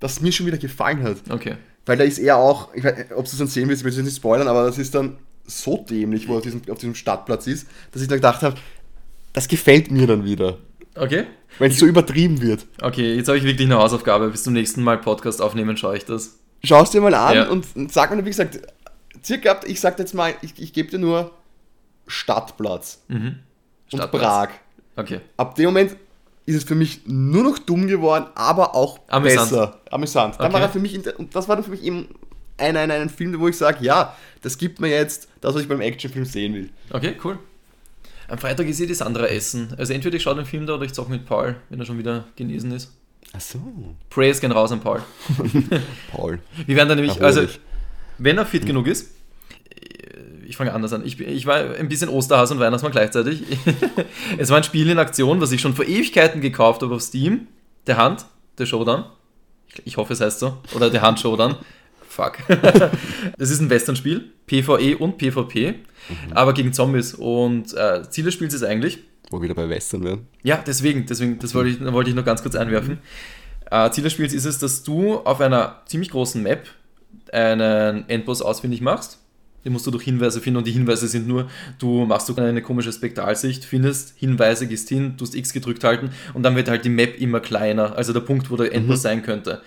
dass es mir schon wieder gefallen hat. Okay. Weil da ist er auch, ich weiß, ob du es dann sehen willst, ich will es nicht spoilern, aber das ist dann so dämlich, wo er auf diesem, auf diesem Stadtplatz ist, dass ich dann gedacht habe, das gefällt mir dann wieder. Okay. Wenn es so übertrieben wird. Okay, jetzt habe ich wirklich eine Hausaufgabe. Bis zum nächsten Mal Podcast aufnehmen, schaue ich das. Schau es dir mal an Ja. und, und sag mir, wie gesagt, circa, ich sag jetzt mal, ich, ich gebe dir nur Stadtplatz Mhm. und Stadtplatz. Prag. Okay. Ab dem Moment ist es für mich nur noch dumm geworden, aber auch Amüsant. besser. Amüsant. Dann Okay. war er für mich, und das war dann für mich eben ein, ein, ein Film, wo ich sage, ja, das gibt mir jetzt das, was ich beim Actionfilm sehen will. Okay, cool. Am Freitag ist eh die Sandra essen. Also entweder ich schaue den Film da oder ich zocke mit Paul, wenn er schon wieder genesen ist. Ach so. Praise gehen raus an Paul. Paul. Wir werden dann nämlich, Erhol also wenn er fit genug ist, ich fange anders an. Ich, ich war ein bisschen Osterhase und Weihnachtsmann gleichzeitig. es war ein Spiel in Aktion, was ich schon vor Ewigkeiten gekauft habe auf Steam. Der Hand, der Showdown. Ich, ich hoffe, es heißt so. Oder der Hand Showdown. Fuck. das ist ein Western-Spiel, PvE und PvP, aber gegen Zombies. Und äh, Ziel des Spiels ist eigentlich, Wo wir wieder bei Western werden. ja, deswegen, deswegen, das wollte ich, wollte ich noch ganz kurz einwerfen. Äh, Ziel des Spiels ist es, dass du auf einer ziemlich großen Map einen Endboss ausfindig machst. Den musst du durch Hinweise finden und die Hinweise sind nur, du machst so eine komische Spektralsicht, findest Hinweise, gehst hin, tust X gedrückt halten und dann wird halt die Map immer kleiner, also der Punkt, wo der Endboss sein könnte.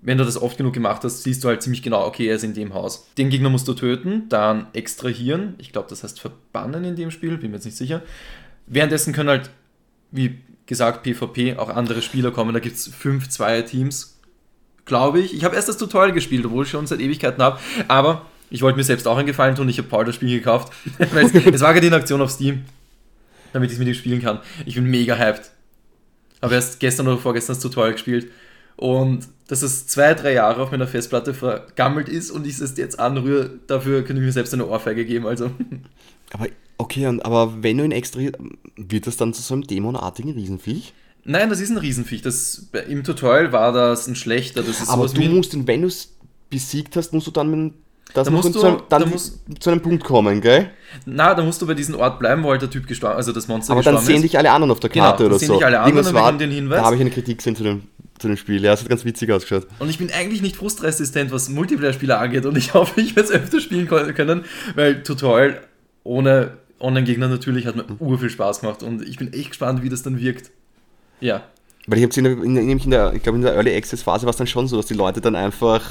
Wenn du das oft genug gemacht hast, siehst du halt ziemlich genau, okay, er ist in dem Haus. Den Gegner musst du töten, dann extrahieren, ich glaube, das heißt verbannen in dem Spiel, bin mir jetzt nicht sicher. Währenddessen können halt, wie gesagt, PvP auch andere Spieler kommen. Da gibt es fünf Zweier-Teams, glaube ich. Ich habe erst das Tutorial gespielt, obwohl ich schon seit Ewigkeiten habe. Aber ich wollte mir selbst auch einen Gefallen tun. Ich habe Paul das Spiel gekauft. Es, es war gerade in Aktion auf Steam, damit ich es mit ihm spielen kann. Ich bin mega hyped. Habe erst gestern oder vorgestern das Tutorial gespielt. Und dass es zwei, drei Jahre auf meiner Festplatte vergammelt ist und ich es jetzt anrühre, dafür könnte ich mir selbst eine Ohrfeige geben. Also, Aber, okay, und, aber wenn du ihn extra. Wird das dann zu so einem dämonartigen Riesenviech? nein, das ist ein Riesenviech. Das, im Tutorial war das ein schlechter. Das ist Aber du musst ihn, wenn du es besiegt hast, musst du dann mit das Da noch musst zu, du- einem, dann da musst- zu einem Punkt kommen, gell? Na, da musst du bei diesem Ort bleiben, wo halt der Typ gestorben also das Monster Aber dann sehen ist. dich alle anderen auf der Genau, Karte dann oder sehen so. dich alle anderen Irgendwas war, den Hinweis. Da habe ich eine Kritik gesehen zu dem, zu dem Spiel. Ja, es hat ganz witzig ausgeschaut. Und ich bin eigentlich nicht frustresistent, was Multiplayer-Spiele angeht und ich hoffe, ich werde es öfter spielen können, weil Tutorial ohne Online-Gegner natürlich hat mir ur viel Spaß gemacht und ich bin echt gespannt, wie das dann wirkt. Ja. Weil ich habe in, in, nämlich in der, ich glaube in der Early Access Phase war es dann schon so, dass die Leute dann einfach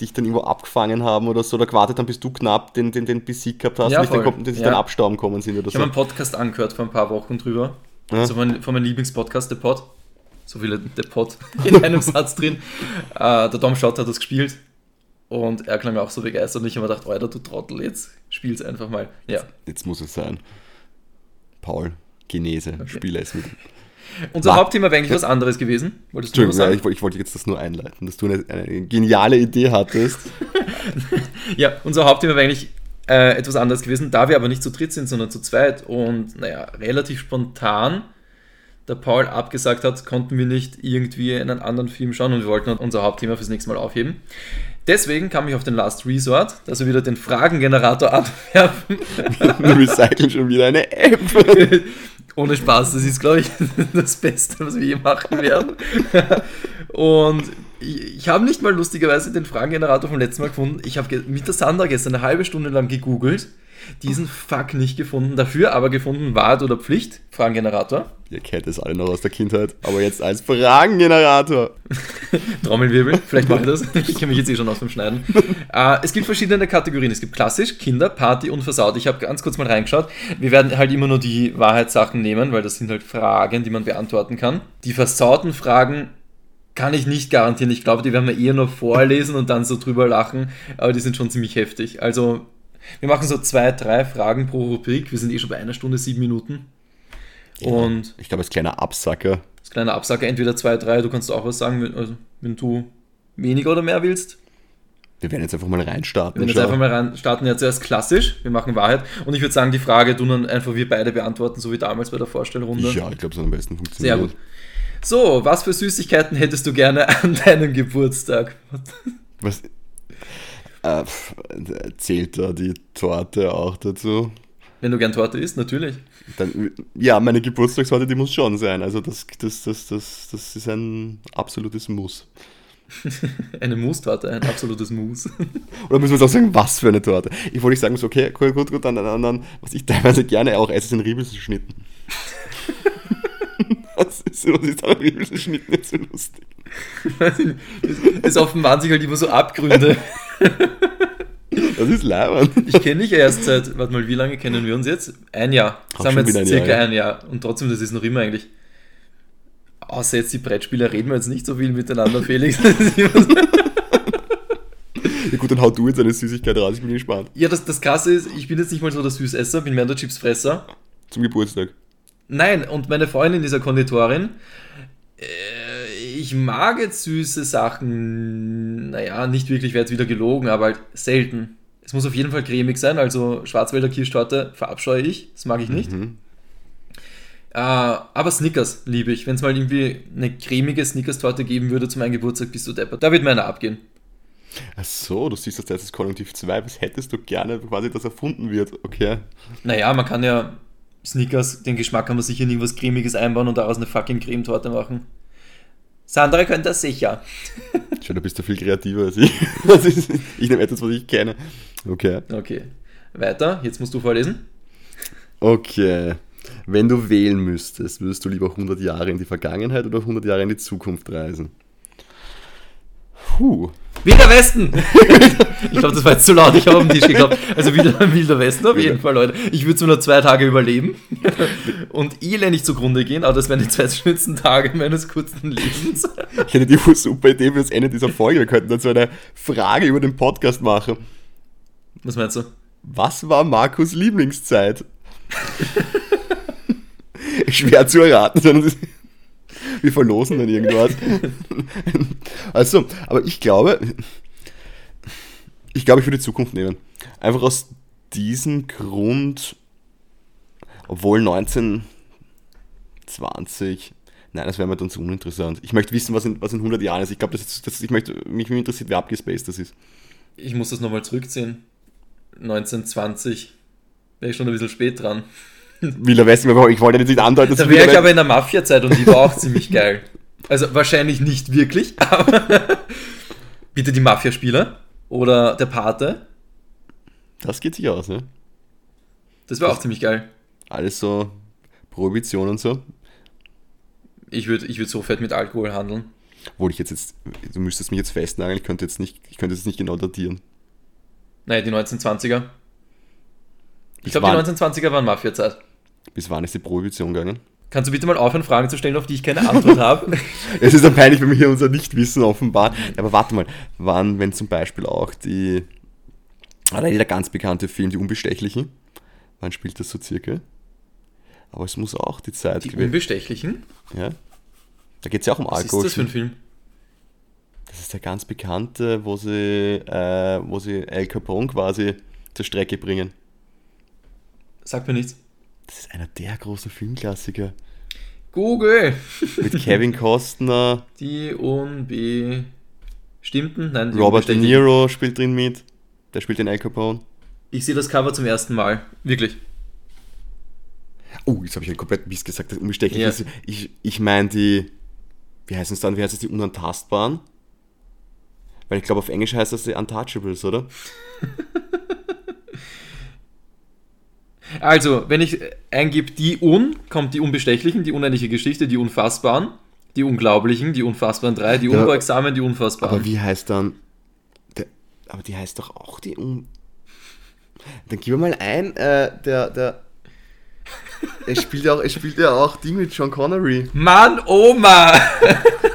dich dann irgendwo abgefangen haben oder so, oder gewartet haben, bis du knapp den, den, den besiegt gehabt hast Ja, und dann, sich Ja. dann abstauben kommen sind oder Ich so. habe einen Podcast angehört vor ein paar Wochen drüber. Ja. Also von, von meinem Lieblingspodcast, der Pod. So viele der Pod in einem Satz drin. Äh, der Dom Schott hat das gespielt und er klang auch so begeistert und ich habe mir gedacht, Alter, du Trottel, jetzt spiel's einfach mal. Ja. Jetzt muss es sein. Paul, Genese, spiele es mit. Unser Wa- Hauptthema wäre eigentlich was anderes gewesen. Wolltest du Entschuldigung, ja, sagen? ich, ich wollte jetzt das nur einleiten, dass du eine, eine geniale Idee hattest. Ja, unser Hauptthema wäre eigentlich äh, etwas anderes gewesen, da wir aber nicht zu dritt sind, sondern zu zweit und naja, relativ spontan der Paul abgesagt hat, konnten wir nicht irgendwie einen anderen Film schauen und wir wollten unser Hauptthema fürs nächste Mal aufheben. Deswegen kam ich auf den Last Resort, dass wir wieder den Fragengenerator abwerfen. Wir recyceln schon wieder eine App. Ohne Spaß, das ist, glaube ich, das Beste, was wir je machen werden. Und ich, ich habe nicht mal lustigerweise den Fragengenerator vom letzten Mal gefunden. Ich habe mit der Sandra gestern eine halbe Stunde lang gegoogelt, diesen Fuck nicht gefunden. Dafür aber gefunden, Wahrheit oder Pflicht, Fragengenerator. Ihr kennt es alle noch aus der Kindheit, aber jetzt als Fragengenerator. Trommelwirbel, vielleicht mache ich das. Ich kenne mich jetzt eh schon aus dem Schneiden. Äh, es gibt verschiedene Kategorien. Es gibt klassisch, Kinder, Party und Versaut. Ich habe ganz kurz mal reingeschaut. Wir werden halt immer nur die Wahrheitssachen nehmen, weil das sind halt Fragen, die man beantworten kann. Die versauten Fragen kann ich nicht garantieren. Ich glaube, die werden wir eher nur vorlesen und dann so drüber lachen, aber die sind schon ziemlich heftig. Also, wir machen so zwei, drei Fragen pro Rubrik. Wir sind eh schon bei einer Stunde, sieben Minuten. Und Ich glaube, als kleiner Absacker. das kleine Absacker, entweder zwei, drei, du kannst auch was sagen, wenn, also, wenn du weniger oder mehr willst. Wir werden jetzt einfach mal reinstarten. Wir werden jetzt einfach mal rein starten, ja zuerst klassisch, wir machen Wahrheit. Und ich würde sagen, die Frage tun dann einfach wir beide beantworten, so wie damals bei der Vorstellrunde. Ja, ich glaube, so am besten funktioniert. Sehr gut. So, was für Süßigkeiten hättest du gerne an deinem Geburtstag? Was äh, pff, zählt da die Torte auch dazu? Wenn du gern Torte isst, natürlich. Dann, ja, meine Geburtstagstorte, die muss schon sein. Also das, das, das, das, das ist ein absolutes Muss. Eine Mousse-Torte, ein absolutes Mousse. Oder müssen wir jetzt auch sagen, was für eine Torte? Ich wollte nicht sagen, so, okay, gut, gut, gut, dann, dann, dann, was ich teilweise gerne auch esse, sind Riebelschnitten. was ist, was ist an Riebelschnitten jetzt so lustig? Es offenbaren sich halt immer so Abgründe. Das ist leibend. Ich kenne dich erst seit, warte mal, wie lange kennen wir uns jetzt? Ein Jahr. Auch Sagen wir jetzt ein circa Jahr, ja. ein Jahr. Und trotzdem, das ist noch immer eigentlich. Außer jetzt die Brettspieler reden wir jetzt nicht so viel miteinander, Felix. Das Ja gut, dann hau du jetzt eine Süßigkeit raus, ich bin gespannt. ja, das, das Krasse ist, ich bin jetzt nicht mal so der Süßesser, bin mehr der Chipsfresser. Zum Geburtstag. Nein, und meine Freundin ist ja Konditorin. Äh, Ich mag jetzt süße Sachen, naja, nicht wirklich, wäre jetzt wieder gelogen, aber halt selten. Es muss auf jeden Fall cremig sein, also Schwarzwälder Kirschtorte verabscheue ich, das mag ich nicht. Mhm. Äh, aber Snickers liebe ich. Wenn es mal irgendwie eine cremige Snickers-Torte geben würde zu meinem Geburtstag, bist du deppert. Da wird mir einer abgehen. Ach so, du siehst das als Konjunktiv 2, was hättest du gerne quasi, dass erfunden wird, okay. Naja, man kann ja Snickers, den Geschmack kann man sicher in irgendwas Cremiges einbauen und daraus eine fucking Cremetorte machen. Sandra könnte das sicher. Schau, du bist da viel kreativer als ich. Ist, ich nehme etwas, was ich kenne. Okay. Okay. Weiter, jetzt musst du vorlesen. Okay. Wenn du wählen müsstest, würdest du lieber 100 Jahre in die Vergangenheit oder 100 Jahre in die Zukunft reisen? Puh. Wilder Westen! ich glaube, das war jetzt zu laut, ich habe den Tisch geklappt. Also wieder Wilder Westen auf jeden Fall, Leute. Ich würde nur zwei Tage überleben und elendig zugrunde gehen, aber das wären die zwei schönsten Tage meines kurzen Lebens. Ich hätte die super Idee für das Ende dieser Folge. Wir könnten dazu eine Frage über den Podcast machen. Was meinst du? Was war Markus Lieblingszeit? Schwer zu erraten, sondern wir verlosen dann irgendwas. Also, aber ich glaube, ich glaube, ich würde die Zukunft nehmen. Einfach aus diesem Grund, obwohl 1920, nein, das wäre mir dann zu uninteressant. Ich möchte wissen, was in, was in 100 Jahren ist. Ich glaube, das, das, ich möchte, mich interessiert, wer abgespaced das ist. Ich muss das nochmal zurückziehen. 1920 wäre ich schon ein bisschen spät dran. Wilder Westen, ich wollte jetzt nicht andeuten, dass Da wäre ich aber in der Mafia-Zeit und die war auch ziemlich geil. Also wahrscheinlich nicht wirklich, aber bitte die Mafia-Spieler oder der Pate, Das geht sich aus, ne? das wäre auch ziemlich geil. Alles so Prohibition und so. Ich würde ich würd so fett mit Alkohol handeln. Obwohl ich jetzt, jetzt, du müsstest mich jetzt festnageln, ich könnte jetzt nicht, ich könnte jetzt nicht genau datieren. Nein, die 1920er. Ich glaube, die wann? 1920er waren Mafia-Zeit. Bis wann ist die Prohibition gegangen? Kannst du bitte mal aufhören, Fragen zu stellen, auf die ich keine Antwort habe? Es ist dann peinlich, wenn wir hier unser Nichtwissen offenbaren. Aber warte mal, wann, wenn zum Beispiel auch die, oder der ganz bekannte Film, Die Unbestechlichen, wann spielt das so circa? Aber es muss auch die Zeit Die Unbestechlichen? Ja. Da geht es ja auch um Was ist Alkohol. das für ein Film? Das ist der ganz bekannte, wo sie, äh, wo sie El Capone quasi zur Strecke bringen. Sagt mir nichts. Das ist einer der großen Filmklassiker. Google. Mit Kevin Costner, Die unbestimmten, nein, die Robert De. Niro spielt drin mit. Der spielt den Al Capone. Ich sehe das Cover zum ersten Mal. Wirklich. Oh, jetzt habe ich einen kompletten Mist gesagt, das unbestechlich Ja. ist. Ich, ich meine die, wie heißen es dann, wie heißt es, die Unantastbaren? Weil ich glaube, auf Englisch heißt das die Untouchables, oder? Also, wenn ich eingebe die Un, kommt die Unbestechlichen, die unendliche Geschichte, die Unfassbaren, die Unglaublichen, die Unfassbaren drei, die Ja. Unbeugsamen, die Unfassbaren. Aber wie heißt dann, der, aber die heißt doch auch die Un... Dann gib mal ein, äh, der, der, er spielt ja auch, er spielt ja auch Ding mit Sean Connery. Mann, Oma!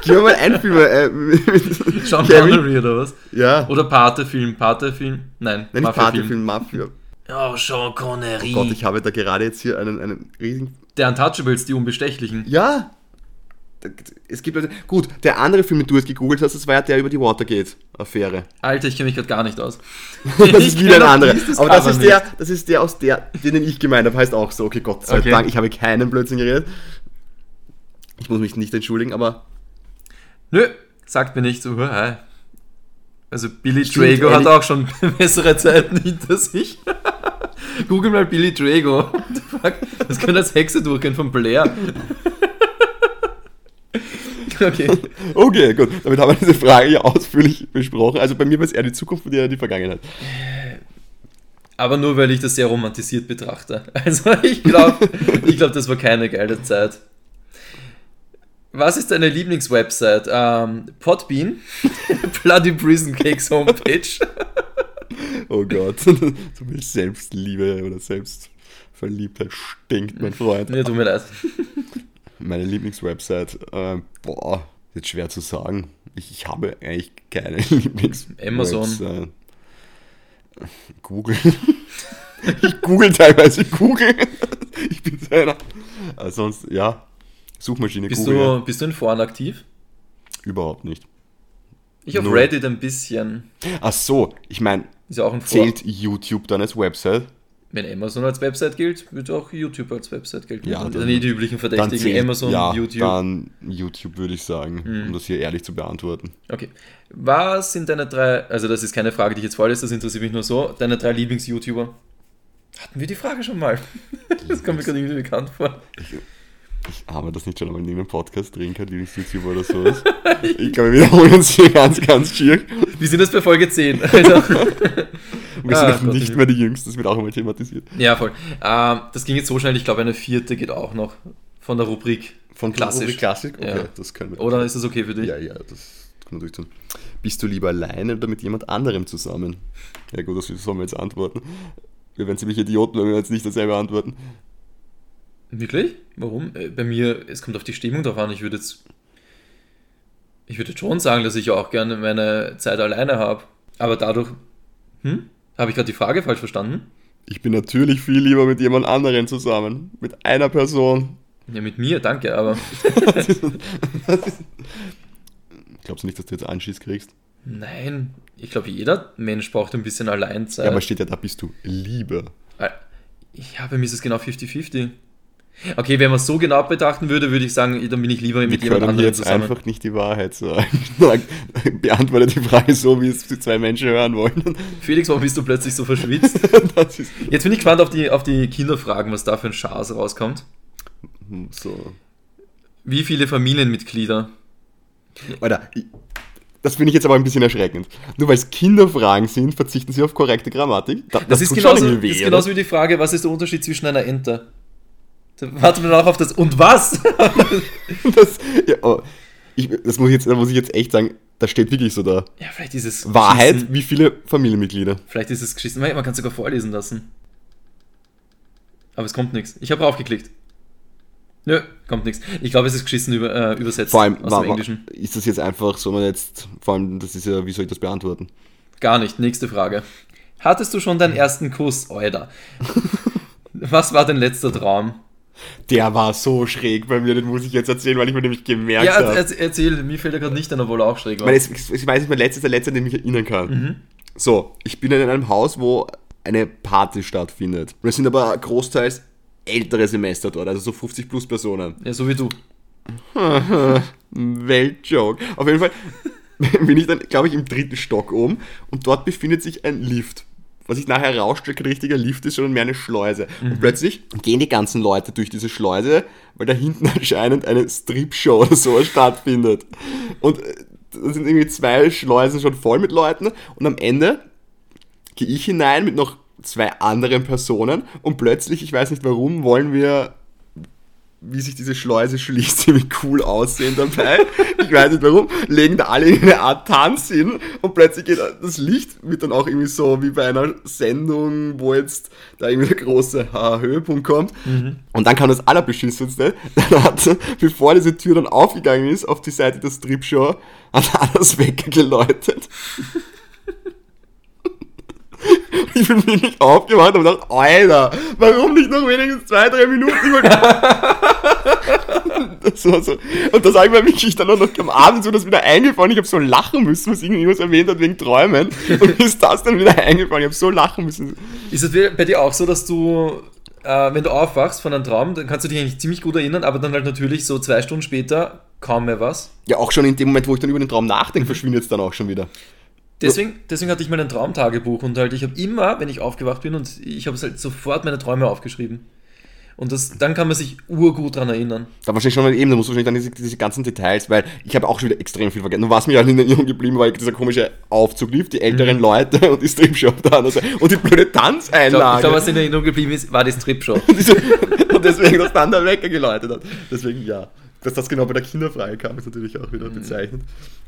Gib mir mal ein Film, äh, Sean Connery oder was? Ja. Oder Pate-Film, Pate-Film? Nein, Nein, Mafia-Film. Partyfilm, Mafia. Oh, Sean Connery. Gott, ich habe da gerade jetzt hier einen, einen riesigen Der Untouchables, die Unbestechlichen. Ja. Es gibt Leute. Gut, der andere Film, den du jetzt gegoogelt hast, das war ja der über die Watergate-Affäre. Alter, ich kenne mich gerade gar nicht aus. Das Ich ist wieder ein anderer. Aber das ist, der, das ist der aus der, den ich gemeint habe, heißt auch so. Okay, Gott sei Okay. Dank, ich habe keinen Blödsinn geredet. Ich muss mich nicht entschuldigen, aber Nö, sagt mir nicht so. Also Billy Stimmt, Drago hat auch schon bessere Zeiten hinter sich. Google mal Billy Drago. Das könnte als Hexe durchgehen von Blair. Okay. okay, gut. Damit haben wir diese Frage ja ausführlich besprochen. Also bei mir war es eher die Zukunft, bei dir die Vergangenheit. Aber nur weil ich das sehr romantisiert betrachte. Also ich glaube, ich glaub, das war keine geile Zeit. Was ist deine Lieblingswebsite? Ähm, Podbean? Bloody Prison Cakes Homepage? Oh Gott. so viel Selbstliebe oder Selbstverliebtheit stinkt, mein Freund. Nee, tut mir leid. Meine Lieblingswebsite, äh, boah, jetzt schwer zu sagen. Ich, ich habe eigentlich keine Lieblingswebsite. Amazon. Google. ich google teilweise Google. ich bin so einer. Äh, sonst, ja, Suchmaschine Bist Google. du, bist du in Foren aktiv? Überhaupt nicht. Ich auf Null. Reddit ein bisschen. Ach so, ich meine, Ist ja auch ein Forum. zählt YouTube dann als Website? Wenn Amazon als Website gilt, wird auch YouTube als Website gelten. Ja, dann- dann die üblichen Dann Verdächtigen. zählt, Amazon, ja, YouTube. dann YouTube würde ich sagen, Mhm. um das hier ehrlich zu beantworten. Okay. Was sind deine drei, also das ist keine Frage, die ich jetzt vorlese, das interessiert mich nur so, deine drei Lieblings-YouTuber? Hatten wir die Frage schon mal? Das kommt mir gerade irgendwie bekannt vor. Haben wir das nicht schon einmal in irgendeinem Podcast drin gehabt, Lieblings-YouTuber oder sowas? ich glaube, wir wiederholen uns hier ganz, ganz schier. Wir sind jetzt bei Folge 10. Also, wir sind Ah, auch Gott, nicht ich- mehr die Jüngsten, das wird auch immer thematisiert. ja, voll. Ähm, das ging jetzt so schnell, ich glaube, eine vierte geht auch noch von der Rubrik. Von. Rubrik Klassik? Okay, Ja. das können wir. Oder ist das okay für dich? Ja, ja, das kann man durchtun. Bist du lieber alleine oder mit jemand anderem zusammen? Ja gut, das sollen wir jetzt antworten. Wir wären ziemlich Idioten, wenn wir jetzt nicht dasselbe antworten. Wirklich? Warum? Äh, Bei mir, es kommt auf die Stimmung drauf an. Ich würde jetzt. Ich würde schon sagen, dass ich auch gerne meine Zeit alleine habe. Aber dadurch. Hm? Habe ich gerade die Frage falsch verstanden? Ich bin natürlich viel lieber mit jemand anderem zusammen. Mit einer Person. Ja, mit mir, danke, aber. Glaubst du nicht, dass du jetzt Anschiss kriegst? Nein, ich glaube, jeder Mensch braucht ein bisschen Alleinzeit. Ja, aber steht ja, da bist du lieber. Äh, Ja, bei mir ist es genau 50-50. Okay, wenn man es so genau betrachten würde, würde ich sagen, dann bin ich lieber Wir mit jemand können anderem jetzt zusammen. einfach nicht die Wahrheit sagen. Sag, Beantworte die Frage so, wie es die zwei Menschen hören wollen. Felix, warum bist du plötzlich so verschwitzt? Das ist Jetzt bin ich gespannt auf die, auf die Kinderfragen, was da für ein Schaß rauskommt. so. Wie viele Familienmitglieder? Alter, das finde ich jetzt aber ein bisschen erschreckend. Nur weil es Kinderfragen sind, verzichten sie auf korrekte Grammatik. Da- Das, ist, tut schon genauso, irgendwie ist weh, genauso wie die Frage, was ist der Unterschied zwischen einer Ente? Da warten wir noch auf das Und was? Das, ja, aber ich, das muss ich jetzt, da muss ich jetzt echt sagen, das steht wirklich so da. ja, vielleicht ist es. Wahrheit, Geschissen. wie viele Familienmitglieder? Vielleicht ist es geschissen. Man kann es sogar vorlesen lassen. Aber es kommt nichts. Ich habe draufgeklickt. Nö, kommt nichts. Ich glaube, es ist geschissen über, äh, übersetzt Vor allem, aus war, dem Englischen. ist das jetzt einfach, soll man jetzt, vor allem, das ist ja, wie soll ich das beantworten? Gar nicht. Nächste Frage. Hattest du schon deinen ersten Kuss, Alter? Was war dein letzter Traum? Der war so schräg bei mir, den muss ich jetzt erzählen, weil ich mir nämlich gemerkt Ja, habe. erz- erzähl, mir fällt er gerade nicht ein, obwohl er auch schräg Ich, war. es- ich weiß nicht, mein letztes, der letzte, an den ich mich erinnern kann. Mhm. So, ich bin in einem Haus, wo eine Party stattfindet. Es sind aber großteils ältere Semester dort, also so 50 plus Personen. Ja, so wie du. Weltjoke. Auf jeden Fall bin ich dann, glaube ich, im dritten Stock oben und dort befindet sich ein Lift. Was ich nachher herausstelle, kein richtiger Lift ist, sondern mehr eine Schleuse. Und plötzlich gehen die ganzen Leute durch diese Schleuse, weil da hinten anscheinend eine Strip-Show oder so stattfindet. Und äh, da sind irgendwie zwei Schleusen schon voll mit Leuten und am Ende gehe ich hinein mit noch zwei anderen Personen und plötzlich, ich weiß nicht warum, wollen wir, wie sich diese Schleuse schließt, ziemlich cool aussehen dabei. Ich weiß nicht warum, legen da alle in eine Art Tanz hin und plötzlich geht das Licht wird dann auch irgendwie so wie bei einer Sendung, wo jetzt da irgendwie der große ha, Höhepunkt kommt. Und dann kam das Allerbeschissenste, dann hat, bevor diese Tür dann aufgegangen ist, auf die Seite der Strip-Show, hat alles weggeläutet. Ich bin wirklich aufgewacht und dachte, Alter, warum nicht noch wenigstens zwei, drei Minuten? Das war so. Und das habe ich mir wirklich dann auch noch am Abend so das wieder eingefallen. Ich habe so lachen müssen, was irgendjemand erwähnt hat wegen Träumen. Und mir ist das dann wieder eingefallen. Ich habe so lachen müssen. Ist es bei dir auch so, dass du, äh, wenn du aufwachst von einem Traum, dann kannst du dich eigentlich ziemlich gut erinnern, aber dann halt natürlich so zwei Stunden später kaum mehr was? Ja, auch schon in dem Moment, wo ich dann über den Traum nachdenke, verschwindet es dann auch schon wieder. Deswegen, deswegen hatte ich mein Traumtagebuch und halt, ich habe immer, wenn ich aufgewacht bin und ich habe halt sofort meine Träume aufgeschrieben. Und das, dann kann man sich urgut dran erinnern. Da wahrscheinlich schon mal eben, da musst du wahrscheinlich dann diese, diese ganzen Details, weil ich habe auch schon wieder extrem viel vergessen. Und was mir halt in Erinnerung geblieben war, dieser komische Aufzug lief, die älteren Leute und die anderen Seite. Und die blöde Ich glaube, Tanzeinlage. glaub, was in Erinnerung geblieben ist, war die Strip-Show. und deswegen das dann der Wecker geläutet hat. Deswegen ja. Dass das genau bei der Kinderfreie kam, ist natürlich auch wieder bezeichnet.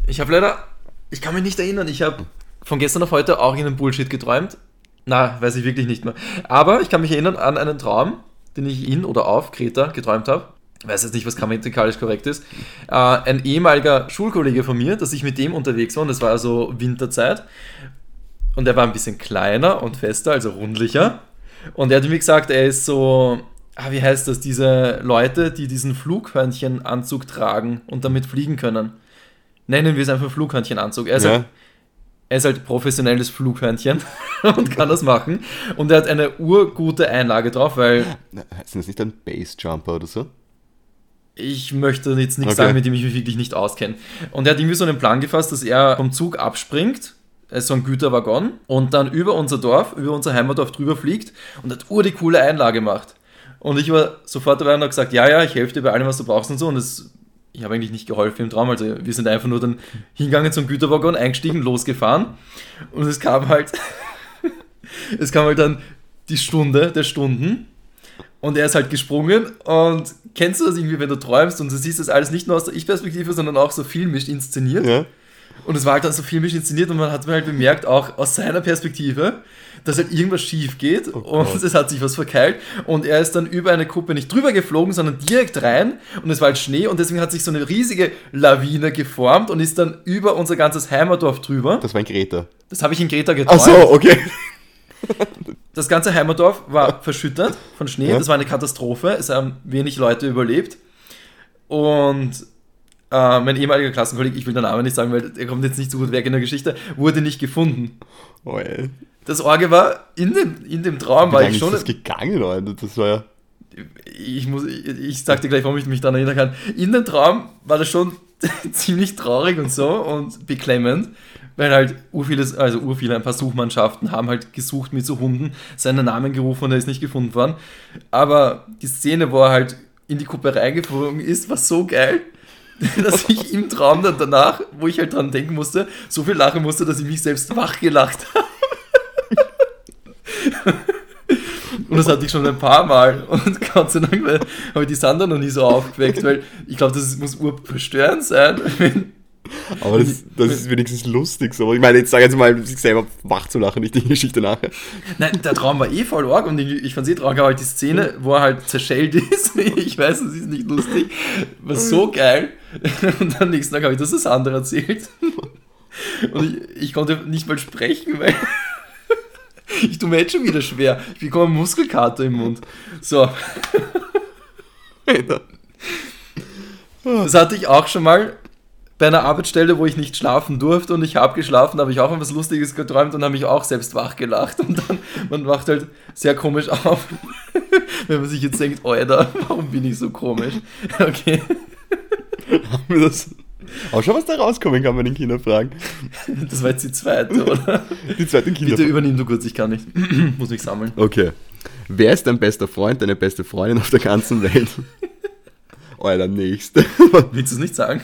Ich habe leider, ich kann mich nicht erinnern, ich habe von gestern auf heute auch in einem Bullshit geträumt. Na, weiß ich wirklich nicht mehr. Aber ich kann mich erinnern an einen Traum, den ich in oder auf Kreta geträumt habe. Ich weiß jetzt nicht, was grammatikalisch korrekt ist. Äh, ein ehemaliger Schulkollege von mir, dass ich mit dem unterwegs war, und das war also Winterzeit. Und er war ein bisschen kleiner und fester, also rundlicher. Und er hat mir gesagt, er ist so, ah, wie heißt das, diese Leute, die diesen Flughörnchenanzug tragen und damit fliegen können. Nennen wir es einfach Flughörnchenanzug. Er ist, Ja. halt, er ist halt professionelles Flughörnchen und kann das machen. Und er hat eine urgute Einlage drauf, weil Na, Sind das nicht ein Bassjumper oder so? ich möchte jetzt nichts Okay. sagen, mit dem ich mich wirklich nicht auskenne. Und er hat irgendwie so einen Plan gefasst, dass er vom Zug abspringt, ist so ein Güterwaggon, und dann über unser Dorf, über unser Heimatdorf drüber fliegt und hat ur die coole Einlage macht. Und ich war sofort dabei und habe gesagt, ja, ja, ich helfe dir bei allem, was du brauchst und so. Und das, ich habe eigentlich nicht geholfen im Traum. Also wir sind einfach nur dann hingegangen zum Güterwaggon, eingestiegen, losgefahren. Und es kam halt, es kam halt dann die Stunde der Stunden. Und er ist halt gesprungen und kennst du das irgendwie, wenn du träumst und du siehst das alles nicht nur aus der Ich-Perspektive, sondern auch so filmisch inszeniert. Ja. Und es war halt dann so filmisch inszeniert und man hat halt bemerkt, auch aus seiner Perspektive, dass halt irgendwas schief geht und Gott. es hat sich was verkeilt und er ist dann über eine Kuppe nicht drüber geflogen, sondern direkt rein und es war halt Schnee und deswegen hat sich so eine riesige Lawine geformt und ist dann über unser ganzes Heimatdorf drüber. Das war ein Greta. Das habe ich in Greta Ach geträumt. so, okay. Das ganze Heimatdorf war verschüttet von Schnee. Ja. Das war eine Katastrophe. Es haben wenig Leute überlebt. Und äh, mein ehemaliger Klassenkollege, ich will den Namen nicht sagen, weil er kommt jetzt nicht so gut weg in der Geschichte, wurde nicht gefunden. Oh, ey. Das Orge war, in dem, in dem Traum Wie war ich ist schon. das gegangen, Leute? Das war ja... Ich, muss, ich, ich sag dir gleich, warum ich mich daran erinnern kann. In dem Traum war das schon ziemlich traurig und so und beklemmend, weil halt urviele, also urviele, ein paar Suchmannschaften haben halt gesucht mit so Hunden, seinen Namen gerufen und er ist nicht gefunden worden. Aber die Szene, wo er halt in die Kuppe reingeflogen ist, war so geil, dass ich im Traum dann danach, wo ich halt dran denken musste, so viel lachen musste, dass ich mich selbst wach gelacht habe. Und das hatte ich schon ein paar Mal. Und Gott sei Dank habe ich die Sandra noch nie so aufgeweckt, weil ich glaube, das muss urverstörend sein. Aber das, das ist wenigstens lustig so. Ich meine, jetzt sag jetzt mal, sich selber wach zu lachen, nicht die Geschichte nachher. nein, der Traum war eh voll arg und ich, ich fand es eh traurig, aber halt die Szene, wo er halt zerschellt ist, ich weiß, es ist nicht lustig, war so geil. Und am nächsten Tag habe ich das das andere erzählt. Und ich, ich konnte nicht mal sprechen, weil ich tue mir jetzt schon wieder schwer. Ich bekomme Muskelkater im Mund. So. Das hatte ich auch schon mal bei einer Arbeitsstelle, wo ich nicht schlafen durfte und ich habe geschlafen, habe ich auch etwas Lustiges geträumt und habe mich auch selbst wach gelacht und dann, man wacht halt sehr komisch auf. Wenn man sich jetzt denkt, Alter, warum bin ich so komisch? Okay. Haben wir das. Auch schon, was da rauskommen kann bei den Kinderfragen. Das war jetzt die zweite, oder? Die zweite Bitte Kinderfrage. übernimm du kurz, ich kann nicht. Muss mich sammeln. Okay. Wer ist dein bester Freund, deine beste Freundin auf der ganzen Welt? Euer nächste. Willst du es nicht sagen?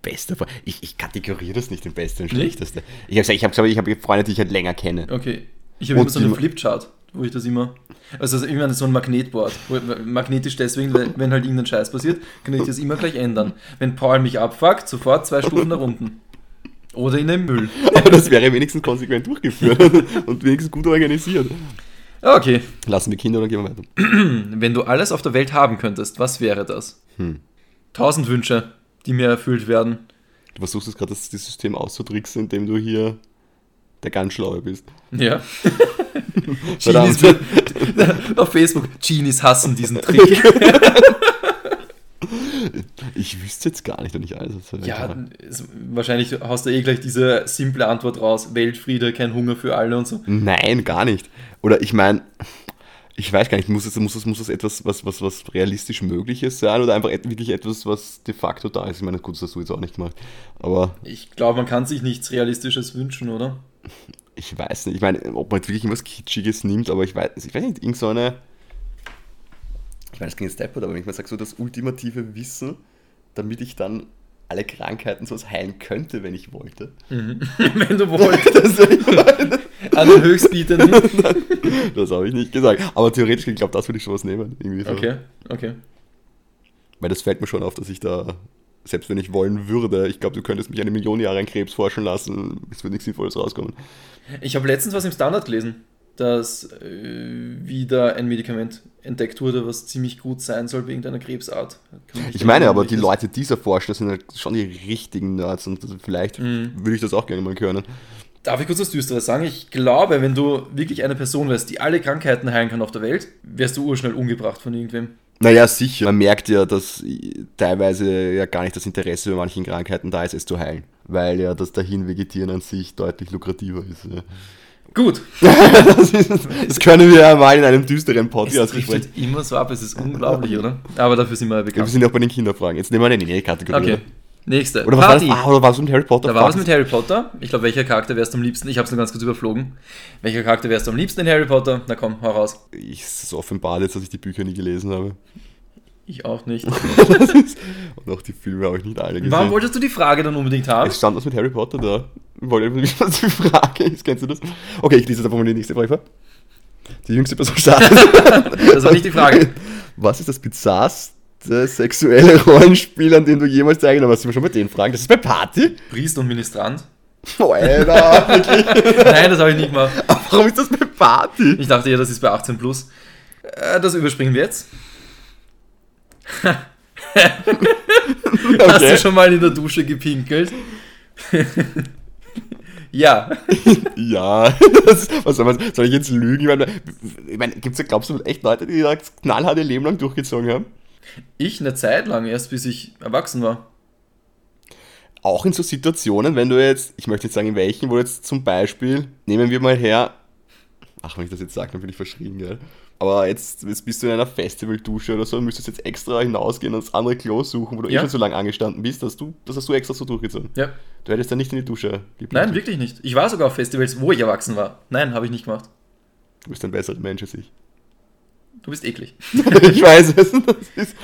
Bester Freund. Ich, ich kategoriere das nicht in beste und schlechteste. Ich habe gesagt, ich habe ich hab Freunde, die ich halt länger kenne. Okay. Ich habe immer so einen die- Flipchart, wo ich das immer. Also, also immer so ein Magnetboard. Magnetisch deswegen, weil, wenn halt irgendein Scheiß passiert, kann ich das immer gleich ändern. Wenn Paul mich abfuckt, sofort zwei Stufen nach unten. Oder in den Müll. Aber das wäre wenigstens konsequent durchgeführt und wenigstens gut organisiert. Okay. Lassen wir Kinder oder gehen wir weiter? Wenn du alles auf der Welt haben könntest, was wäre das? Hm. Tausend Wünsche, die mir erfüllt werden. Du versuchst jetzt gerade das, das System auszutricksen, indem du hier der ganz Schlaue bist. Ja. Genies, auf Facebook, Genies hassen diesen Trick. Ich wüsste jetzt gar nicht, wenn ich alles Welt Ja, es, wahrscheinlich hast du eh gleich diese simple Antwort raus. Weltfriede, kein Hunger für alle und so. Nein, gar nicht. Oder ich meine, ich weiß gar nicht, muss es, muss es, muss es etwas, was, was, was realistisch Mögliches sein oder einfach wirklich etwas, was de facto da ist? Ich meine, gut, das hast du jetzt auch nicht gemacht. Aber Ich glaube, man kann sich nichts Realistisches wünschen, oder? ich weiß nicht. Ich meine, ob man jetzt wirklich irgendwas Kitschiges nimmt, aber ich weiß, ich weiß nicht, irgend so eine. Ich meine, das klingt jetzt deppert, aber wenn ich mal sage, so das ultimative Wissen, damit ich dann alle Krankheiten so heilen könnte, wenn ich wollte. Wenn du wolltest. An den Höchstbietenden. das habe ich nicht gesagt. Aber theoretisch, ich glaube, das würde ich schon was nehmen. Irgendwie so. Okay, okay. Weil das fällt mir schon auf, dass ich da, selbst wenn ich wollen würde, ich glaube, du könntest mich eine Million Jahre an Krebs forschen lassen, es wird nichts Sinnvolles rauskommen. Ich habe letztens was im Standard gelesen, dass äh, wieder ein Medikament entdeckt wurde, was ziemlich gut sein soll wegen einer Krebsart. Ich meine aber, die. Leute, die dieser forschen, das sind halt schon die richtigen Nerds und vielleicht Mhm. würde ich das auch gerne mal können. Darf ich kurz was Düsteres sagen? Ich glaube, wenn du wirklich eine Person wärst, die alle Krankheiten heilen kann auf der Welt, wärst du urschnell umgebracht von irgendwem. Naja, sicher. Man merkt ja, dass teilweise ja gar nicht das Interesse bei manchen Krankheiten da ist, es zu heilen. Weil ja das dahin vegetieren an sich deutlich lukrativer ist. Ja. Gut. Das, ist, das können wir ja mal in einem düsteren Podcast besprechen. immer so ab, es ist unglaublich, oder? Aber dafür sind wir ja Ja, wir bekannt. sind ja auch bei den Kinderfragen. Jetzt nehmen wir eine nähere Kategorie. Okay. Nächste. Oder was Party. war das? Ah, oder war es mit Harry Potter? Da war was mit Harry Potter. Ich glaube, welcher Charakter wärst du am liebsten? Ich habe es nur ganz kurz überflogen. Welcher Charakter wärst du am liebsten in Harry Potter? Na komm, hau raus. Ich, es ist offenbar jetzt, dass ich die Bücher nie gelesen habe. Ich auch nicht. Und auch die Filme habe ich nicht alle gesehen. Warum wolltest du die Frage dann unbedingt haben? es stand was mit Harry Potter da. Ich wollte einfach wissen, was die Frage ist. Kennst du das? Okay, ich lese jetzt einfach mal die nächste Frage vor. Die jüngste Person startet. Das war nicht die Frage. Was ist das bizarrste sexuelle Rollenspiel, an dem du jemals teilgenommen hast? Sind wir schon bei den Fragen? Das ist bei Party? Priester und Ministrant? Oh, Alter, wirklich? Nein, das habe ich nicht gemacht. Warum ist das bei Party? Ich dachte ja, das ist bei 18 plus. Äh, Das überspringen wir jetzt. Hast du schon mal in der Dusche gepinkelt? ja. Ja, das, was soll, man, soll ich jetzt lügen? Ich meine, gibt's, glaubst du echt Leute, die das knallharte Leben lang durchgezogen haben? Ich eine Zeit lang, erst bis ich erwachsen war. Auch in so Situationen, wenn du jetzt, ich möchte nicht sagen in welchen, wo jetzt zum Beispiel, nehmen wir mal her, ach, wenn ich das jetzt sage, dann bin ich verschrien, gell? Aber jetzt, jetzt bist du in einer Festivaldusche oder so und müsstest jetzt extra hinausgehen und das andere Klo suchen, wo du eh Ja. schon so lange angestanden bist, dass du, das hast du extra so durchgezogen. Ja. Du hättest dann nicht in die Dusche geblieben. Nein, wirklich nicht. Ich war sogar auf Festivals, wo ich erwachsen war. Nein, habe ich nicht gemacht. Du bist ein besserer Mensch als ich. Du bist eklig. ich weiß es. Das ist,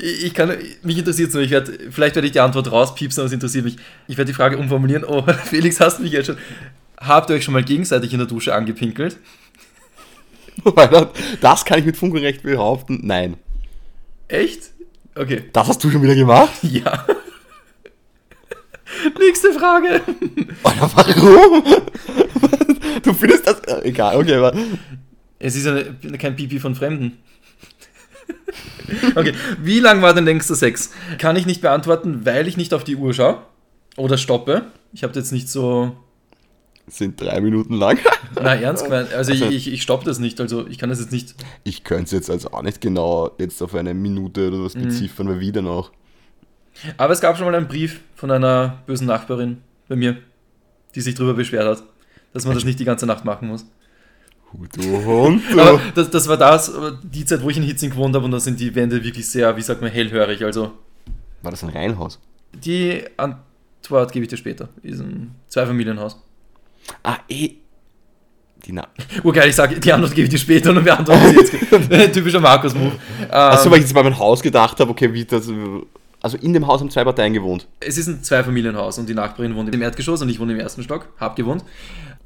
Ich kann, mich interessiert es nur. Ich werd, vielleicht werde ich die Antwort rauspiepsen, aber es interessiert mich. Ich werde die Frage umformulieren. Oh, Felix, hast du mich jetzt schon. Habt ihr euch schon mal gegenseitig in der Dusche angepinkelt? das kann ich mit Funk und Recht behaupten. Nein. Echt? Okay. Das hast du schon wieder gemacht? Ja. Nächste Frage. Oder warum? Du findest das. äh, Egal, okay, aber. Es ist eine, kein Pipi von Fremden. Okay, wie lang war dein längster Sex? Kann ich nicht beantworten, weil ich nicht auf die Uhr schaue. Oder stoppe. Ich habe jetzt nicht so. Sind drei Minuten lang. Na, ernst gemeint. Also ich, Also- ich, ich stoppe das nicht. Also ich kann das jetzt nicht. Ich könnte es jetzt also auch nicht genau jetzt auf eine Minute oder was beziffern, weil wieder noch. Aber es gab schon mal einen Brief von einer bösen Nachbarin bei mir, die sich darüber beschwert hat, dass man das nicht die ganze Nacht machen muss. Du Hund, du. Das, das war das, äh, die Zeit, wo ich in Hitzing gewohnt habe und da sind die Wände wirklich sehr, wie sagt man, hellhörig. Also War das ein Reihenhaus? die Antwort gebe ich dir später. Ist ein Zweifamilienhaus. Ah, eh. Die Na Urgeil, ich sage, die Antwort gebe ich dir später und dann beantworten sie jetzt. Typischer Markus-Move. Achso, Ähm, weil ich jetzt bei meinem Haus gedacht habe, okay, wie das. Also in dem Haus haben zwei Parteien gewohnt. es ist ein Zweifamilienhaus und die Nachbarin wohnt im Erdgeschoss und ich wohne im ersten Stock, hab gewohnt.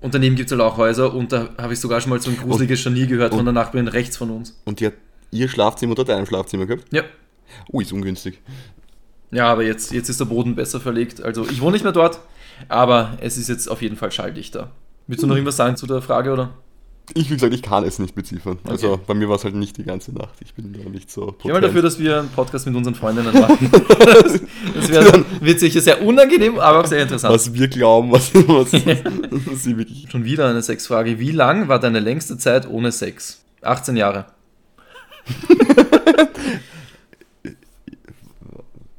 Und daneben gibt es halt auch Häuser und da habe ich sogar schon mal so ein gruseliges Scharnier gehört von der Nachbarin rechts von uns. Und die hat ihr Schlafzimmer unter deinem Schlafzimmer gehabt? Ja. Ui, ist ungünstig. Ja, aber jetzt, jetzt ist der Boden besser verlegt. Also ich wohne nicht mehr dort, aber es ist jetzt auf jeden Fall schalldichter. Willst du noch irgendwas sagen zu der Frage, oder? Ich, wie gesagt, ich kann es nicht beziffern. Also Okay. bei mir war es halt nicht die ganze Nacht. Ich bin da nicht so. Ich bin mal potent. dafür, dass wir einen Podcast mit unseren Freundinnen machen. Das, das wär, wird sicher sehr unangenehm, aber auch sehr interessant. Was wir glauben, was, was, was sie wirklich. Schon wieder eine Sexfrage. Wie lang war deine längste Zeit ohne Sex? 18 Jahre.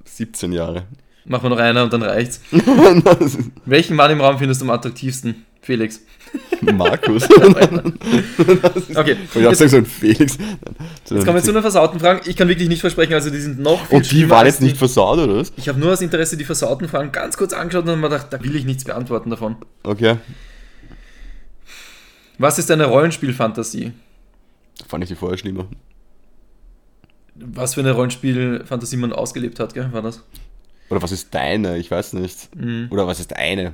17 Jahre. Machen wir noch eine und dann reicht's. Welchen Mann im Raum findest du am attraktivsten? Felix. Markus. Okay. Ich hab gesagt, so ein Felix. Jetzt kommen wir zu den versauten Fragen. Ich kann wirklich nicht versprechen, also die sind noch viel Und die waren jetzt nicht versaut, oder was? Ich habe nur aus Interesse die versauten Fragen ganz kurz angeschaut und mir gedacht, da will ich nichts beantworten davon. Okay. Was ist deine Rollenspielfantasie? Fand ich die vorher schlimmer. Was für eine Rollenspielfantasie man ausgelebt hat, gell? War das? Oder was ist deine? Ich weiß nicht. Mhm. Oder was ist eine?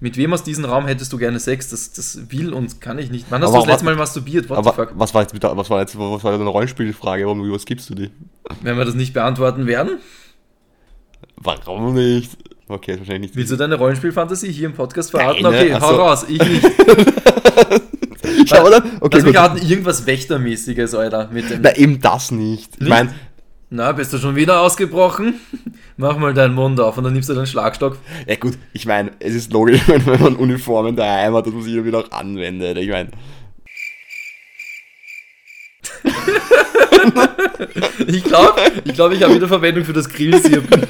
Mit wem aus diesem Raum hättest du gerne Sex? Das, das will und kann ich nicht. Wann hast Aber du das letzte Mal masturbiert? What Aber was war jetzt was war jetzt, was war deine Rollenspielfrage? Warum was gibst du die? Wenn wir das nicht beantworten werden, Warum nicht? Okay, wahrscheinlich nicht. willst du deine Rollenspielfantasie hier im Podcast verraten? Deine? Okay, Ach hau raus. Ich nicht. Schau dann. Okay, Lass mich gut. raten, irgendwas Wächtermäßiges, Alter. Mit dem, Na, eben das nicht. Ich meine, na, bist du schon wieder ausgebrochen? Mach mal deinen Mund auf und dann nimmst du deinen Schlagstock. ja gut, ich meine, es ist logisch, wenn man Uniformen daheim hat, dass man sie immer wieder auch anwendet. Ich meine, Ich glaube, ich, glaub, ich habe wieder Verwendung für das Grillsirpen.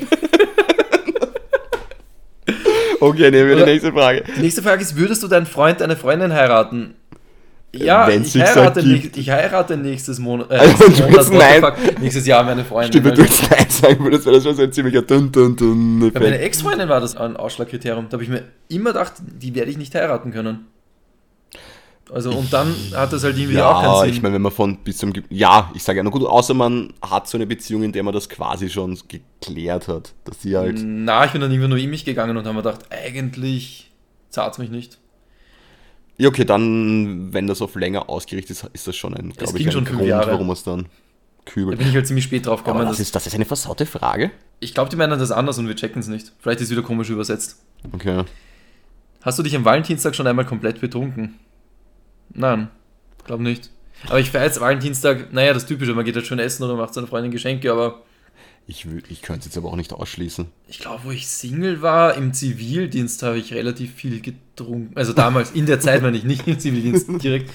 okay, nehmen wir die nächste Frage. Die nächste Frage ist, würdest du deinen Freund, deine Freundin heiraten? Ja, ich sich heirate, nicht, ich heirate nächstes Monat. Äh, Also, nächstes du Monat nein. nächstes Jahr meine Freundin. Stimmt, wenn du weil- jetzt Nein sagen würdest, wäre das schon so ein ziemlicher dun dun dun Bei meiner. Ex-Freundin war das ein Ausschlagkriterium. Da habe ich mir immer gedacht, die werde ich nicht heiraten können. Also, und dann hat das halt irgendwie auch Ja, keinen Sinn. ich meine, wenn man von bis zum. Ja, ich sage ja, na gut, außer man hat so eine Beziehung, in der man das quasi schon geklärt hat, dass sie halt. Na, ich bin dann irgendwie nur in mich gegangen und habe mir gedacht, eigentlich zahlt mich nicht. Ja, okay, dann, wenn das auf länger ausgerichtet ist, ist das schon ein, glaube ich, ein schon Grund, Jahre. warum es dann Da kübelt. bin ich halt ziemlich spät drauf Aber gekommen. das dass- ist, das ist eine versaute Frage. ich glaube, die meinen das anders und wir checken es nicht. Vielleicht ist es wieder komisch übersetzt. Okay. Hast du dich am Valentinstag schon einmal komplett betrunken? Nein, glaube nicht. Aber ich feiere jetzt Valentinstag, naja, das Typische, man geht halt schön essen oder macht seiner Freundin Geschenke, aber Ich, ich könnte es jetzt aber auch nicht ausschließen. ich glaube, wo ich Single war, im Zivildienst habe ich relativ viel getrunken. Also damals, in der Zeit meine ich, nicht im Zivildienst direkt.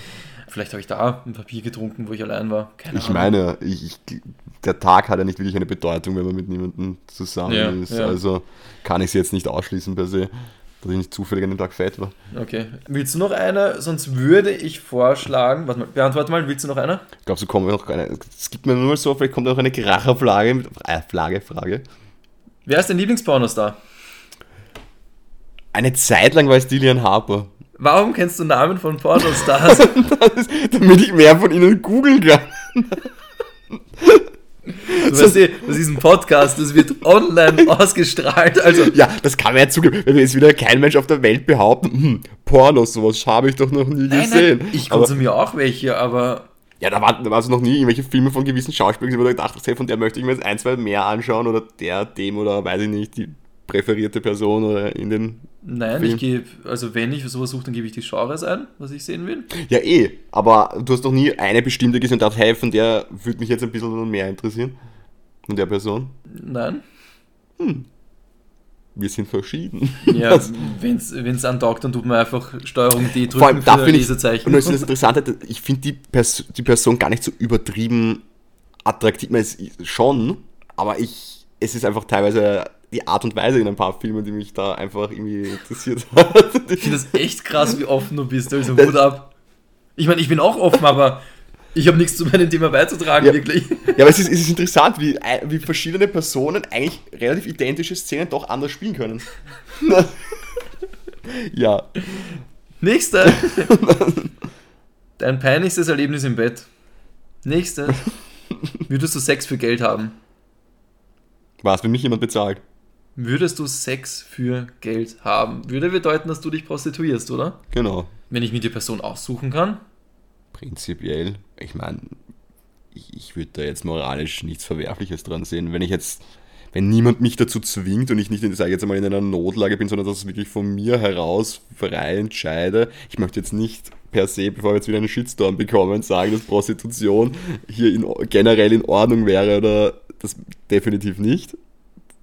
Vielleicht habe ich da ein Papier getrunken, wo ich allein war. Keine Ich Ahnung. meine, ich, ich, der Tag hat ja nicht wirklich eine Bedeutung, wenn man mit niemandem zusammen Ja, ist. ja. Also kann ich es jetzt nicht ausschließen per se, dass ich nicht zufällig an dem Tag fett war. Okay. Willst du noch eine? Sonst würde ich vorschlagen, warte mal, beantworte mal, willst du noch eine? Ich glaube, so kommen wir noch eine. Es gibt mir nur mal so, vielleicht kommt noch eine Kracherfrage mit äh, Flagge, Frage. Wer ist dein Lieblingspornostar? Eine Zeit lang war es Dillian Harper. Warum kennst du Namen von Pornostars? Ist, damit ich mehr von ihnen googeln kann. Du weißt das ist ein Podcast, das wird online ausgestrahlt. Also, Ja, das kann man ja zugeben. Wenn jetzt wieder kein Mensch auf der Welt behaupten, hm, Pornos, sowas habe ich doch noch nie nein, gesehen. nein, ich konsumiere auch welche, aber ja, da war, da es noch nie irgendwelche Filme von gewissen Schauspielern, wo du gedacht hast, hey, von der möchte ich mir jetzt ein, zwei mehr anschauen oder der, dem oder weiß ich nicht, die präferierte Person oder in den. nein, Film. ich gebe, also wenn ich sowas suche, dann gebe ich die Genres ein, was ich sehen will. Ja, eh, aber du hast noch nie eine bestimmte gesehen und dachte, hey, von der würde mich jetzt ein bisschen mehr interessieren. Von der Person. Nein. Wir sind verschieden. Ja, wenn es antaugt, dann tut man einfach Steuerung D Vor allem, drücken da für finde ich, und das ist das Interessante, ich finde die, Pers die Person gar nicht so übertrieben attraktiv. Man, ist schon, aber ich, es ist einfach teilweise die Art und Weise in ein paar Filmen, die mich da einfach irgendwie interessiert hat. Ich finde das echt krass, wie offen du bist, also Hut ab. Ich meine, ich bin auch offen, aber ich habe nichts zu meinem Thema beizutragen, Ja. wirklich. Ja, aber es ist, es ist interessant, wie, ein- wie verschiedene Personen eigentlich relativ identische Szenen doch anders spielen können. ja. Nächste. Dein peinlichstes Erlebnis im Bett. Nächste. Würdest du Sex für Geld haben? Was, wenn mich jemand bezahlt? Würdest du Sex für Geld haben? Würde bedeuten, dass du dich prostituierst, oder? Genau. Wenn ich mir die Person aussuchen kann? Prinzipiell, ich meine, ich, ich würde da jetzt moralisch nichts Verwerfliches dran sehen. Wenn ich jetzt, wenn niemand mich dazu zwingt und ich nicht, sage ich jetzt mal, in einer Notlage bin, sondern dass ich wirklich von mir heraus frei entscheide. Ich möchte jetzt nicht per se, bevor wir jetzt wieder einen Shitstorm bekommen, sagen, dass Prostitution hier in, generell in Ordnung wäre oder das definitiv nicht.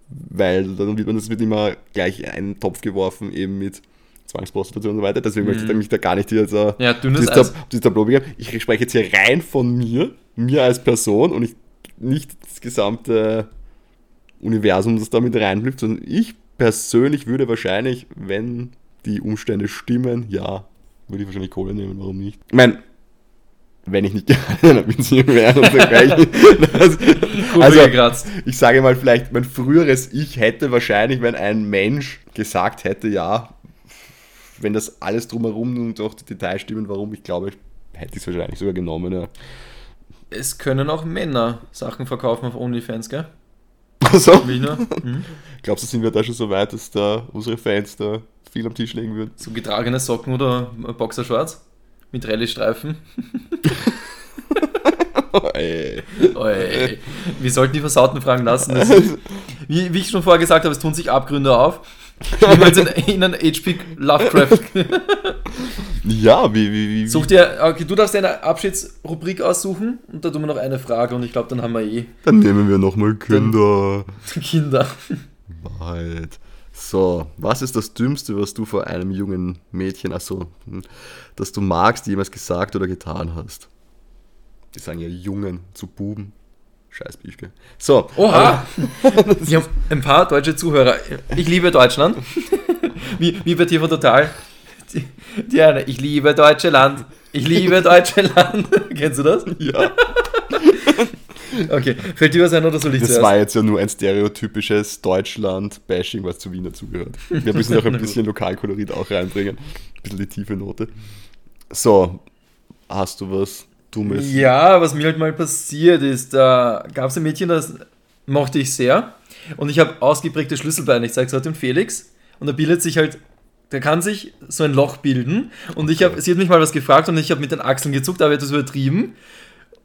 Weil dann wird man, das wird immer gleich in einen Topf geworfen, eben mit Zwangsprostitution und so weiter. Deswegen möchte ich mich da gar nicht hier so Ja, dieses. Tab dieses Tableau begeben. Ich spreche jetzt hier rein von mir, mir als Person und ich, nicht das gesamte Universum, das da mit reinfließt, sondern ich persönlich würde wahrscheinlich, wenn die Umstände stimmen, ja, würde ich wahrscheinlich Kohle nehmen, warum nicht? Ich meine, wenn ich nicht gerade in einer Beziehung wäre und dergleichen. Also, gekratzt. ich sage mal, vielleicht mein früheres Ich hätte wahrscheinlich, wenn ein Mensch gesagt hätte, ja, wenn das alles drumherum und auch die Details stimmen, warum, ich glaube, hätte ich es wahrscheinlich sogar genommen, ja. Es können auch Männer Sachen verkaufen auf OnlyFans, gell? Also? Mhm. glaubst du, sind wir da schon so weit, dass da unsere Fans da viel am Tisch legen würden? So getragene Socken oder Boxershorts mit Rallye-Streifen. Ey. Oi. Wir sollten die Versauten fragen lassen. Das wie, wie ich schon vorher gesagt habe, es tun sich Abgründe auf. Niemals in, in einen HP Lovecraft. Ja, wie, wie, wie, Such dir, okay, du darfst dir eine Abschiedsrubrik aussuchen und da tun wir noch eine Frage und ich glaube, dann haben wir eh Dann nehmen wir nochmal Kinder. Kinder. Wahrheit. So, was ist das Dümmste, was du vor einem jungen Mädchen, also, das du magst, jemals gesagt oder getan hast? Die sagen ja Jungen zu Buben. Scheiß Biefke. So. Oha! Wir haben ein paar deutsche Zuhörer. Ich liebe Deutschland. Wie, wie bei dir von Total. Eine, ich liebe deutsche Land. Ich liebe deutsche Land. Kennst du das? Ja. Okay, fällt dir was ein oder soll ich Das zuerst? war jetzt ja nur ein stereotypisches Deutschland-Bashing, was zu Wien dazugehört. Wir müssen auch ein bisschen Lokalkolorit auch reinbringen. Ein bisschen die tiefe Note. So, hast du was Dummes? Ja, was mir halt mal passiert ist, da gab es ein Mädchen, das mochte ich sehr. Und ich habe ausgeprägte Schlüsselbeine. Ich zeige es heute dem Felix. Und da bildet sich halt, da kann sich so ein Loch bilden. Und ich habe, sie hat mich mal was gefragt und ich habe mit den Achseln gezuckt, aber etwas übertrieben.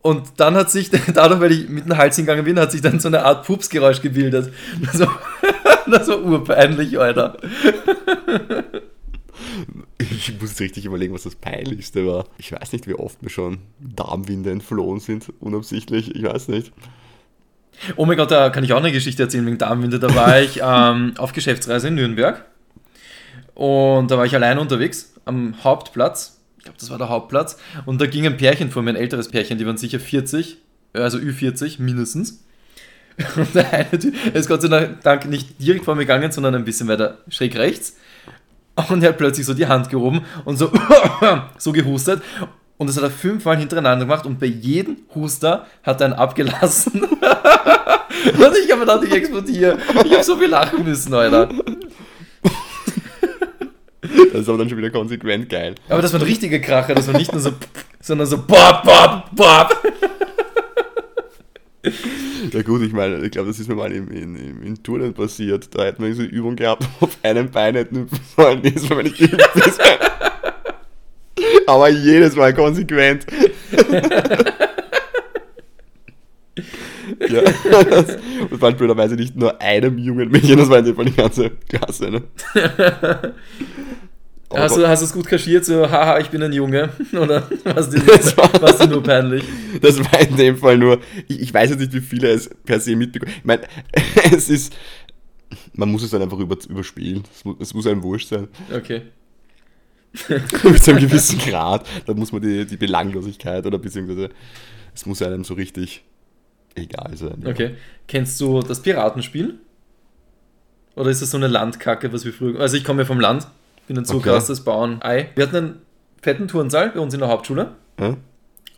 Und dann hat sich, dadurch, weil ich mit dem Hals hingegangen bin, hat sich dann so eine Art Pupsgeräusch gebildet. Das war, das war urpeinlich, Alter. Ich muss jetzt richtig überlegen, was das Peinlichste war. Ich weiß nicht, wie oft mir schon Darmwinde entflohen sind, unabsichtlich. Ich weiß nicht. Oh mein Gott, da kann ich auch eine Geschichte erzählen wegen Darmwinde. Da war ich ähm, auf Geschäftsreise in Nürnberg und da war ich allein unterwegs am Hauptplatz. Ich glaube, das war der Hauptplatz. Und da ging ein Pärchen vor mir, ein älteres Pärchen, die waren sicher 40, also Ü40 mindestens. Und der eine Typ ist Gott sei Dank nicht direkt vor mir gegangen, sondern ein bisschen weiter schräg rechts. Und er hat plötzlich so die Hand gehoben und so, so gehustet. Und das hat er fünfmal hintereinander gemacht und bei jedem Huster hat er einen abgelassen. und ich habe gedacht, ich explodiere. Ich habe so viel lachen müssen, Alter. Das ist aber dann schon wieder konsequent geil. Aber das war ein richtiger Kracher, das war nicht nur so, sondern so bop, bop, bop. Ja gut, ich meine, ich glaube, das ist mir mal in, im, in Turnen passiert. Da hätten wir so eine Übung gehabt, auf einem Bein hätten sollen, jedes Mal, wenn ich. Aber jedes Mal konsequent. ja, das, das war blöderweise nicht nur einem jungen Mädchen, das war in dem Fall die ganze Klasse. Ne? Aber- Hast du, hast du es gut kaschiert, so, haha, ich bin ein Junge? Oder dir, Das war- was dir nur peinlich? Das war in dem Fall nur, ich, ich weiß jetzt nicht, wie viele es per se mitbekommen. Ich meine, es ist, man muss es dann einfach über, überspielen. Es muss, es muss einem wurscht sein. Okay. Mit so einem gewissen Grad. Da muss man die, die Belanglosigkeit oder beziehungsweise es muss einem so richtig egal sein. ja. Okay. Kennst du das Piratenspiel? Oder ist das so eine Landkacke, was wir früher. Also ich komme ja vom Land, bin ein Okay. zugerastes Bauernei. Wir hatten einen fetten Turnsaal bei uns in der Hauptschule. Ja?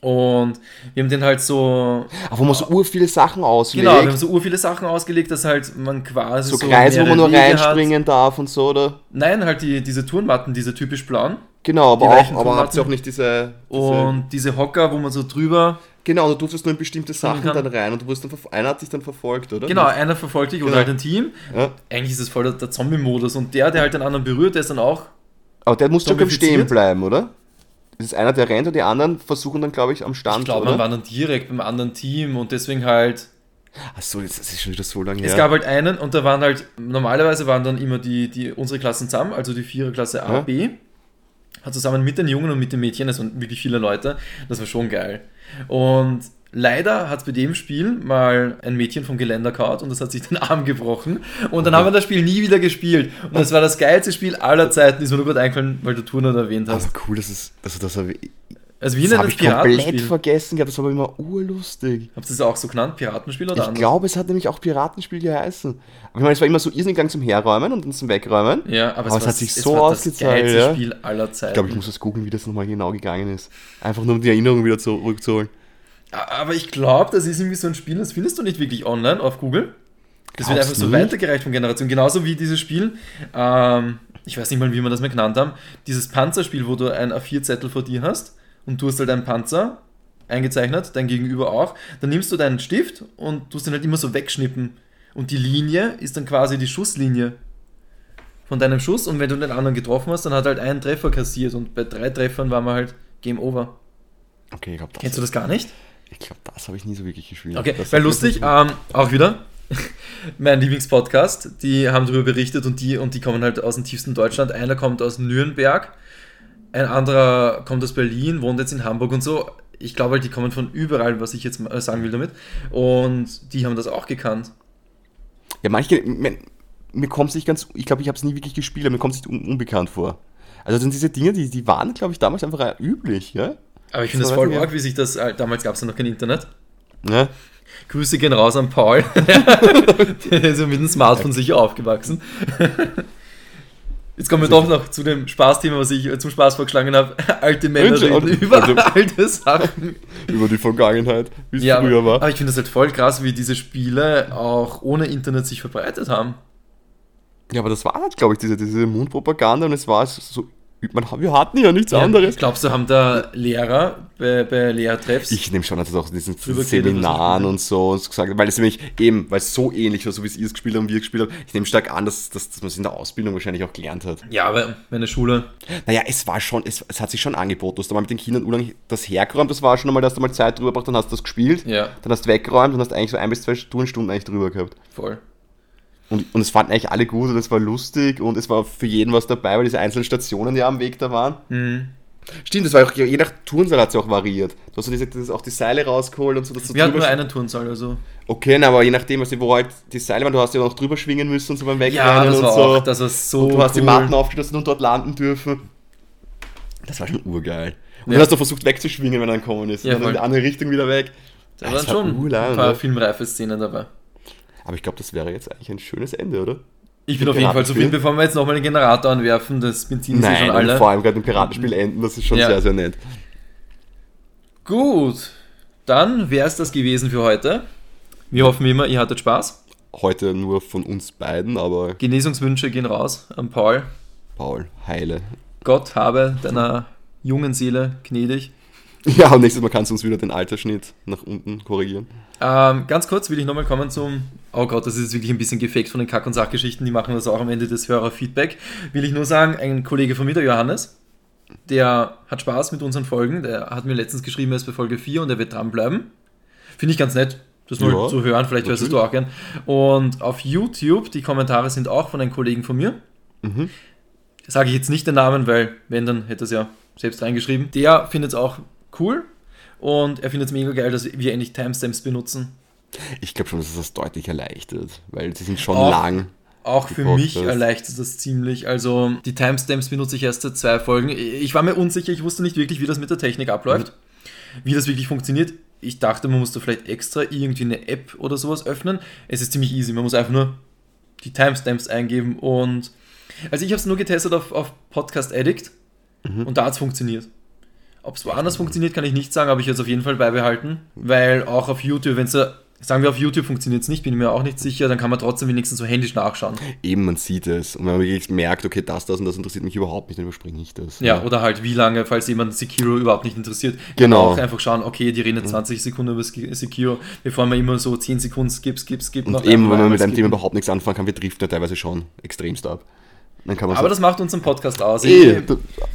Und wir haben den halt so. Aber wo man so ur viele Sachen auslegt. Genau, wir haben so ur viele Sachen ausgelegt, dass halt man quasi. so Kreise, wo man nur Wege hat. reinspringen darf und so, oder? Nein, halt die, diese Turnmatten, diese typisch blauen. Genau, aber, auch, aber habt ihr auch nicht diese, diese Und diese Hocker, wo man so drüber. Genau, du durftest nur in bestimmte Sachen dann rein und du wurdest dann einer hat dich dann verfolgt, oder? Genau, einer verfolgt dich oder Genau. halt ein Team. Ja. Eigentlich ist es voll der, der Zombie-Modus. Und der, der halt den anderen berührt, der ist dann auch. Aber der muss beim Zombifiziert? Stehen bleiben, oder? Es ist einer, der rennt und die anderen versuchen dann, glaube ich, am Stand, Ich glaube, man oder? war dann direkt beim anderen Team und deswegen halt. Achso, das ist schon wieder so lange her. Es gab halt einen und da waren halt, normalerweise waren dann immer die, die unsere Klassen zusammen, also die Viererklasse A, Ja. B, hat zusammen mit den Jungen und mit den Mädchen, das waren wirklich viele Leute, das war schon geil. Und leider hat bei dem Spiel mal ein Mädchen vom Geländer gehauen und das hat sich den Arm gebrochen. Und dann haben wir das Spiel nie wieder gespielt. Und das war das geilste Spiel aller Zeiten, ist mir nur gerade eingefallen, weil du Turner erwähnt hast. aber cool, dass es, dass du das erwähnt Also wie Das habe ich komplett vergessen gehabt, das war aber immer urlustig. Habt ihr das auch so genannt? Piratenspiel oder Ich anders? glaube, es hat nämlich auch Piratenspiel geheißen. Aber ich meine, es war immer so irrsinnig lang zum Herräumen und dann zum Wegräumen. Ja, aber, Aber es, es hat sich es so ausgezahlt, das geilste ja. Spiel aller Zeiten. Ich glaube, ich muss das googeln, wie das nochmal genau gegangen ist. Einfach nur um die Erinnerung wieder zurückzuholen. Aber ich glaube, das ist irgendwie so ein Spiel, das findest du nicht wirklich online auf Google. Das wird Glaubst einfach so du? weitergereicht von Generation. Genauso wie dieses Spiel, ähm, ich weiß nicht mal, wie wir das mal genannt haben, dieses Panzerspiel, wo du ein A4-Zettel vor dir hast und du hast halt einen Panzer eingezeichnet, dein Gegenüber auch. Dann nimmst du deinen Stift und tust den halt immer so wegschnippen. Und die Linie ist dann quasi die Schusslinie von deinem Schuss. Und wenn du den anderen getroffen hast, dann hat er halt einen Treffer kassiert. Und bei drei Treffern waren wir halt Game Over. Okay, ich glaube, das, Kennst du das gar nicht? ich glaub, das habe ich nie so wirklich gespielt. Okay, das weil lustig, ähm, auch wieder, mein Lieblingspodcast, die haben darüber berichtet und die, und die kommen halt aus dem tiefsten Deutschland. Einer kommt aus Nürnberg, ein anderer kommt aus Berlin, wohnt jetzt in Hamburg und so. Ich glaube halt, die kommen von überall, was ich jetzt mal sagen will damit. Und die haben das auch gekannt. Ja, manche, mir, mir kommt es nicht ganz, ich glaube, ich habe es nie wirklich gespielt, aber mir kommt es nicht un, unbekannt vor. Also sind diese Dinge, die, die waren, glaube ich, damals einfach üblich, ja? Aber ich finde das voll arg, wie sich das, äh, damals gab es ja noch kein Internet. ja? Grüße gehen raus an Paul. Der ist ja mit dem Smartphone sicher aufgewachsen. Jetzt kommen wir doch noch zu dem Spaßthema, was ich zum Spaß vorgeschlagen habe. Alte Männer reden alte- über alte- alte Sachen. Über die Vergangenheit, wie es Ja, früher war. aber ich finde das halt voll krass, wie diese Spiele auch ohne Internet sich verbreitet haben. Ja, aber das war halt, glaube ich, diese, diese Mundpropaganda und es war so, man, wir hatten ja nichts Ja, anderes. Glaubst du, haben da Lehrer bei, bei Lehrtreffs? Ich nehme schon, dass es auch in diesen Seminaren und so und so gesagt weil es nämlich eben, weil es so ähnlich war, so wie es ihr es gespielt haben, wir gespielt haben, ich nehme stark an, dass, dass, dass man es in der Ausbildung wahrscheinlich auch gelernt hat. ja, aber meine Schule. Naja, es war schon, es, es hat sich schon angeboten. Du hast da mal mit den Kindern urlang das hergeräumt, das war schon einmal, dass du mal Zeit drüber gebracht, dann hast du das gespielt, Ja, dann hast du weggeräumt und hast eigentlich so ein bis zwei Stunden eigentlich drüber gehabt. voll. Und, und es fanden eigentlich alle gut und es war lustig und es war für jeden was dabei, weil diese einzelnen Stationen, die am Weg da waren. Mhm. Stimmt, das war auch, je nach Turnsaal hat es ja auch variiert. Du hast so diese, dieses, auch die Seile rausgeholt und so. Dass du Wir hatten nur einen Turnsaal, also. Okay, na, aber je nachdem, was wo halt die Seile waren, du hast ja noch drüber schwingen müssen und so beim Wegrennen Ja, das und war so. auch, das war so und du hast die cool. Matten aufgeschlossen und dort landen dürfen. Das war schon urgeil. Und Ja. dann hast du versucht wegzuschwingen, wenn er gekommen ist. Ja, und dann in die andere Richtung wieder weg. Da Das waren war schon urlang, ein paar filmreife Szenen dabei. Aber ich glaube, das wäre jetzt eigentlich ein schönes Ende, oder? Ich bin auf jeden Fall zufrieden, bevor wir jetzt nochmal den Generator anwerfen, das Benzin ist ja Nein, schon und alle. vor allem gerade im Piratenspiel enden, das ist schon Ja. sehr, sehr nett. Gut, dann wäre es das gewesen für heute. Wir hoffen wie immer, ihr hattet Spaß. Heute nur von uns beiden, aber Genesungswünsche gehen raus an Paul. Paul, heile. Gott habe deiner jungen Seele gnädig. Ja, und nächstes Mal kannst du uns wieder den Altersschnitt nach unten korrigieren. Ähm, ganz kurz will ich nochmal kommen zum. Oh Gott, das ist jetzt wirklich ein bisschen gefaked von den Kack- und Sachgeschichten. Die machen das auch am Ende des Hörerfeedback. Will ich nur sagen, ein Kollege von mir, der Johannes, der hat Spaß mit unseren Folgen. Der hat mir letztens geschrieben, er ist bei Folge 4 und er wird dranbleiben. Finde ich ganz nett, das mal Ja, zu hören. Vielleicht hörst du es du auch gern. Und auf YouTube, die Kommentare sind auch von einem Kollegen von mir. Mhm. Sage ich jetzt nicht den Namen, weil wenn, dann hätte er es ja selbst reingeschrieben. Der findet es auch cool und er findet es mega geil, dass wir endlich Timestamps benutzen. Ich glaube schon, dass es das deutlich erleichtert, weil sie sind schon Auch- lang. Auch für mich erleichtert das ziemlich. Also die Timestamps benutze ich erst seit zwei Folgen. Ich war mir unsicher, ich wusste nicht wirklich, wie das mit der Technik abläuft, wie das wirklich funktioniert. Ich dachte, man muss da vielleicht extra irgendwie eine App oder sowas öffnen. Es ist ziemlich easy, man muss einfach nur die Timestamps eingeben und also ich habe es nur getestet auf, auf Podcast Addict Mhm. und da hat es funktioniert. Ob es woanders funktioniert, kann ich nicht sagen, aber ich werde es auf jeden Fall beibehalten, weil auch auf YouTube, wenn es Sagen wir, auf YouTube funktioniert es nicht, bin ich mir auch nicht sicher, dann kann man trotzdem wenigstens so händisch nachschauen. Eben, man sieht es. Und wenn man wirklich merkt, okay, das, das und das interessiert mich überhaupt nicht, dann überspringe ich das. Ja, oder halt wie lange, falls jemand Sekiro überhaupt nicht interessiert. Genau. Auch einfach schauen, okay, die reden jetzt 20 Sekunden über Sekiro, bevor man immer so 10 Sekunden skip, skip, skip. Und noch eben, wenn man mit einem. Thema überhaupt nichts anfangen kann, wir driften ja teilweise schon extremst ab. Aber so, das macht unseren Podcast aus. Eh,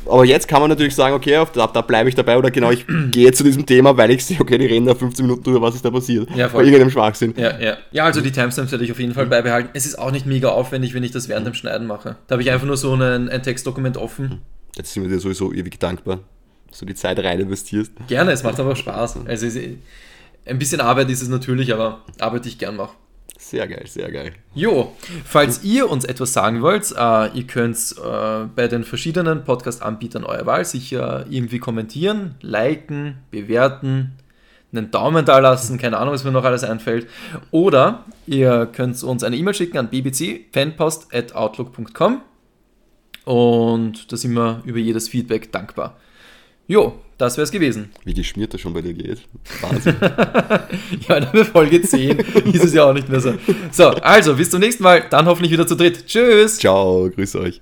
aber jetzt kann man natürlich sagen, okay, auf, da, da bleibe ich dabei oder genau, ich gehe zu diesem Thema, weil ich sehe, okay, die reden da 15 Minuten drüber, was ist da passiert. Ja, voll. Bei irgendeinem Schwachsinn. Ja, ja. Ja, also die Timestamps werde ich auf jeden Fall beibehalten. Es ist auch nicht mega aufwendig, wenn ich das während dem Schneiden mache. Da habe ich einfach nur so einen, ein Textdokument offen. Jetzt sind wir dir sowieso ewig dankbar, dass du die Zeit rein investierst. Gerne, es macht aber Spaß. Also ein bisschen Arbeit ist es natürlich, aber Arbeit, die ich gern mache. Sehr geil, sehr geil. Jo, falls ihr uns etwas sagen wollt, äh, ihr könnt äh, bei den verschiedenen Podcast-Anbietern eurer Wahl sicher irgendwie kommentieren, liken, bewerten, einen Daumen da lassen, keine Ahnung, was mir noch alles einfällt. Oder ihr könnt uns eine E-Mail schicken an bbcfanpost.outlook.com und da sind wir über jedes Feedback dankbar. Jo, das wäre es gewesen. Wie geschmiert das schon bei dir geht. Wahnsinn. Ja, in der Folge 10 ist es ja auch nicht mehr so. So, also bis zum nächsten Mal, dann hoffentlich wieder zu dritt. Tschüss! Ciao, grüß euch.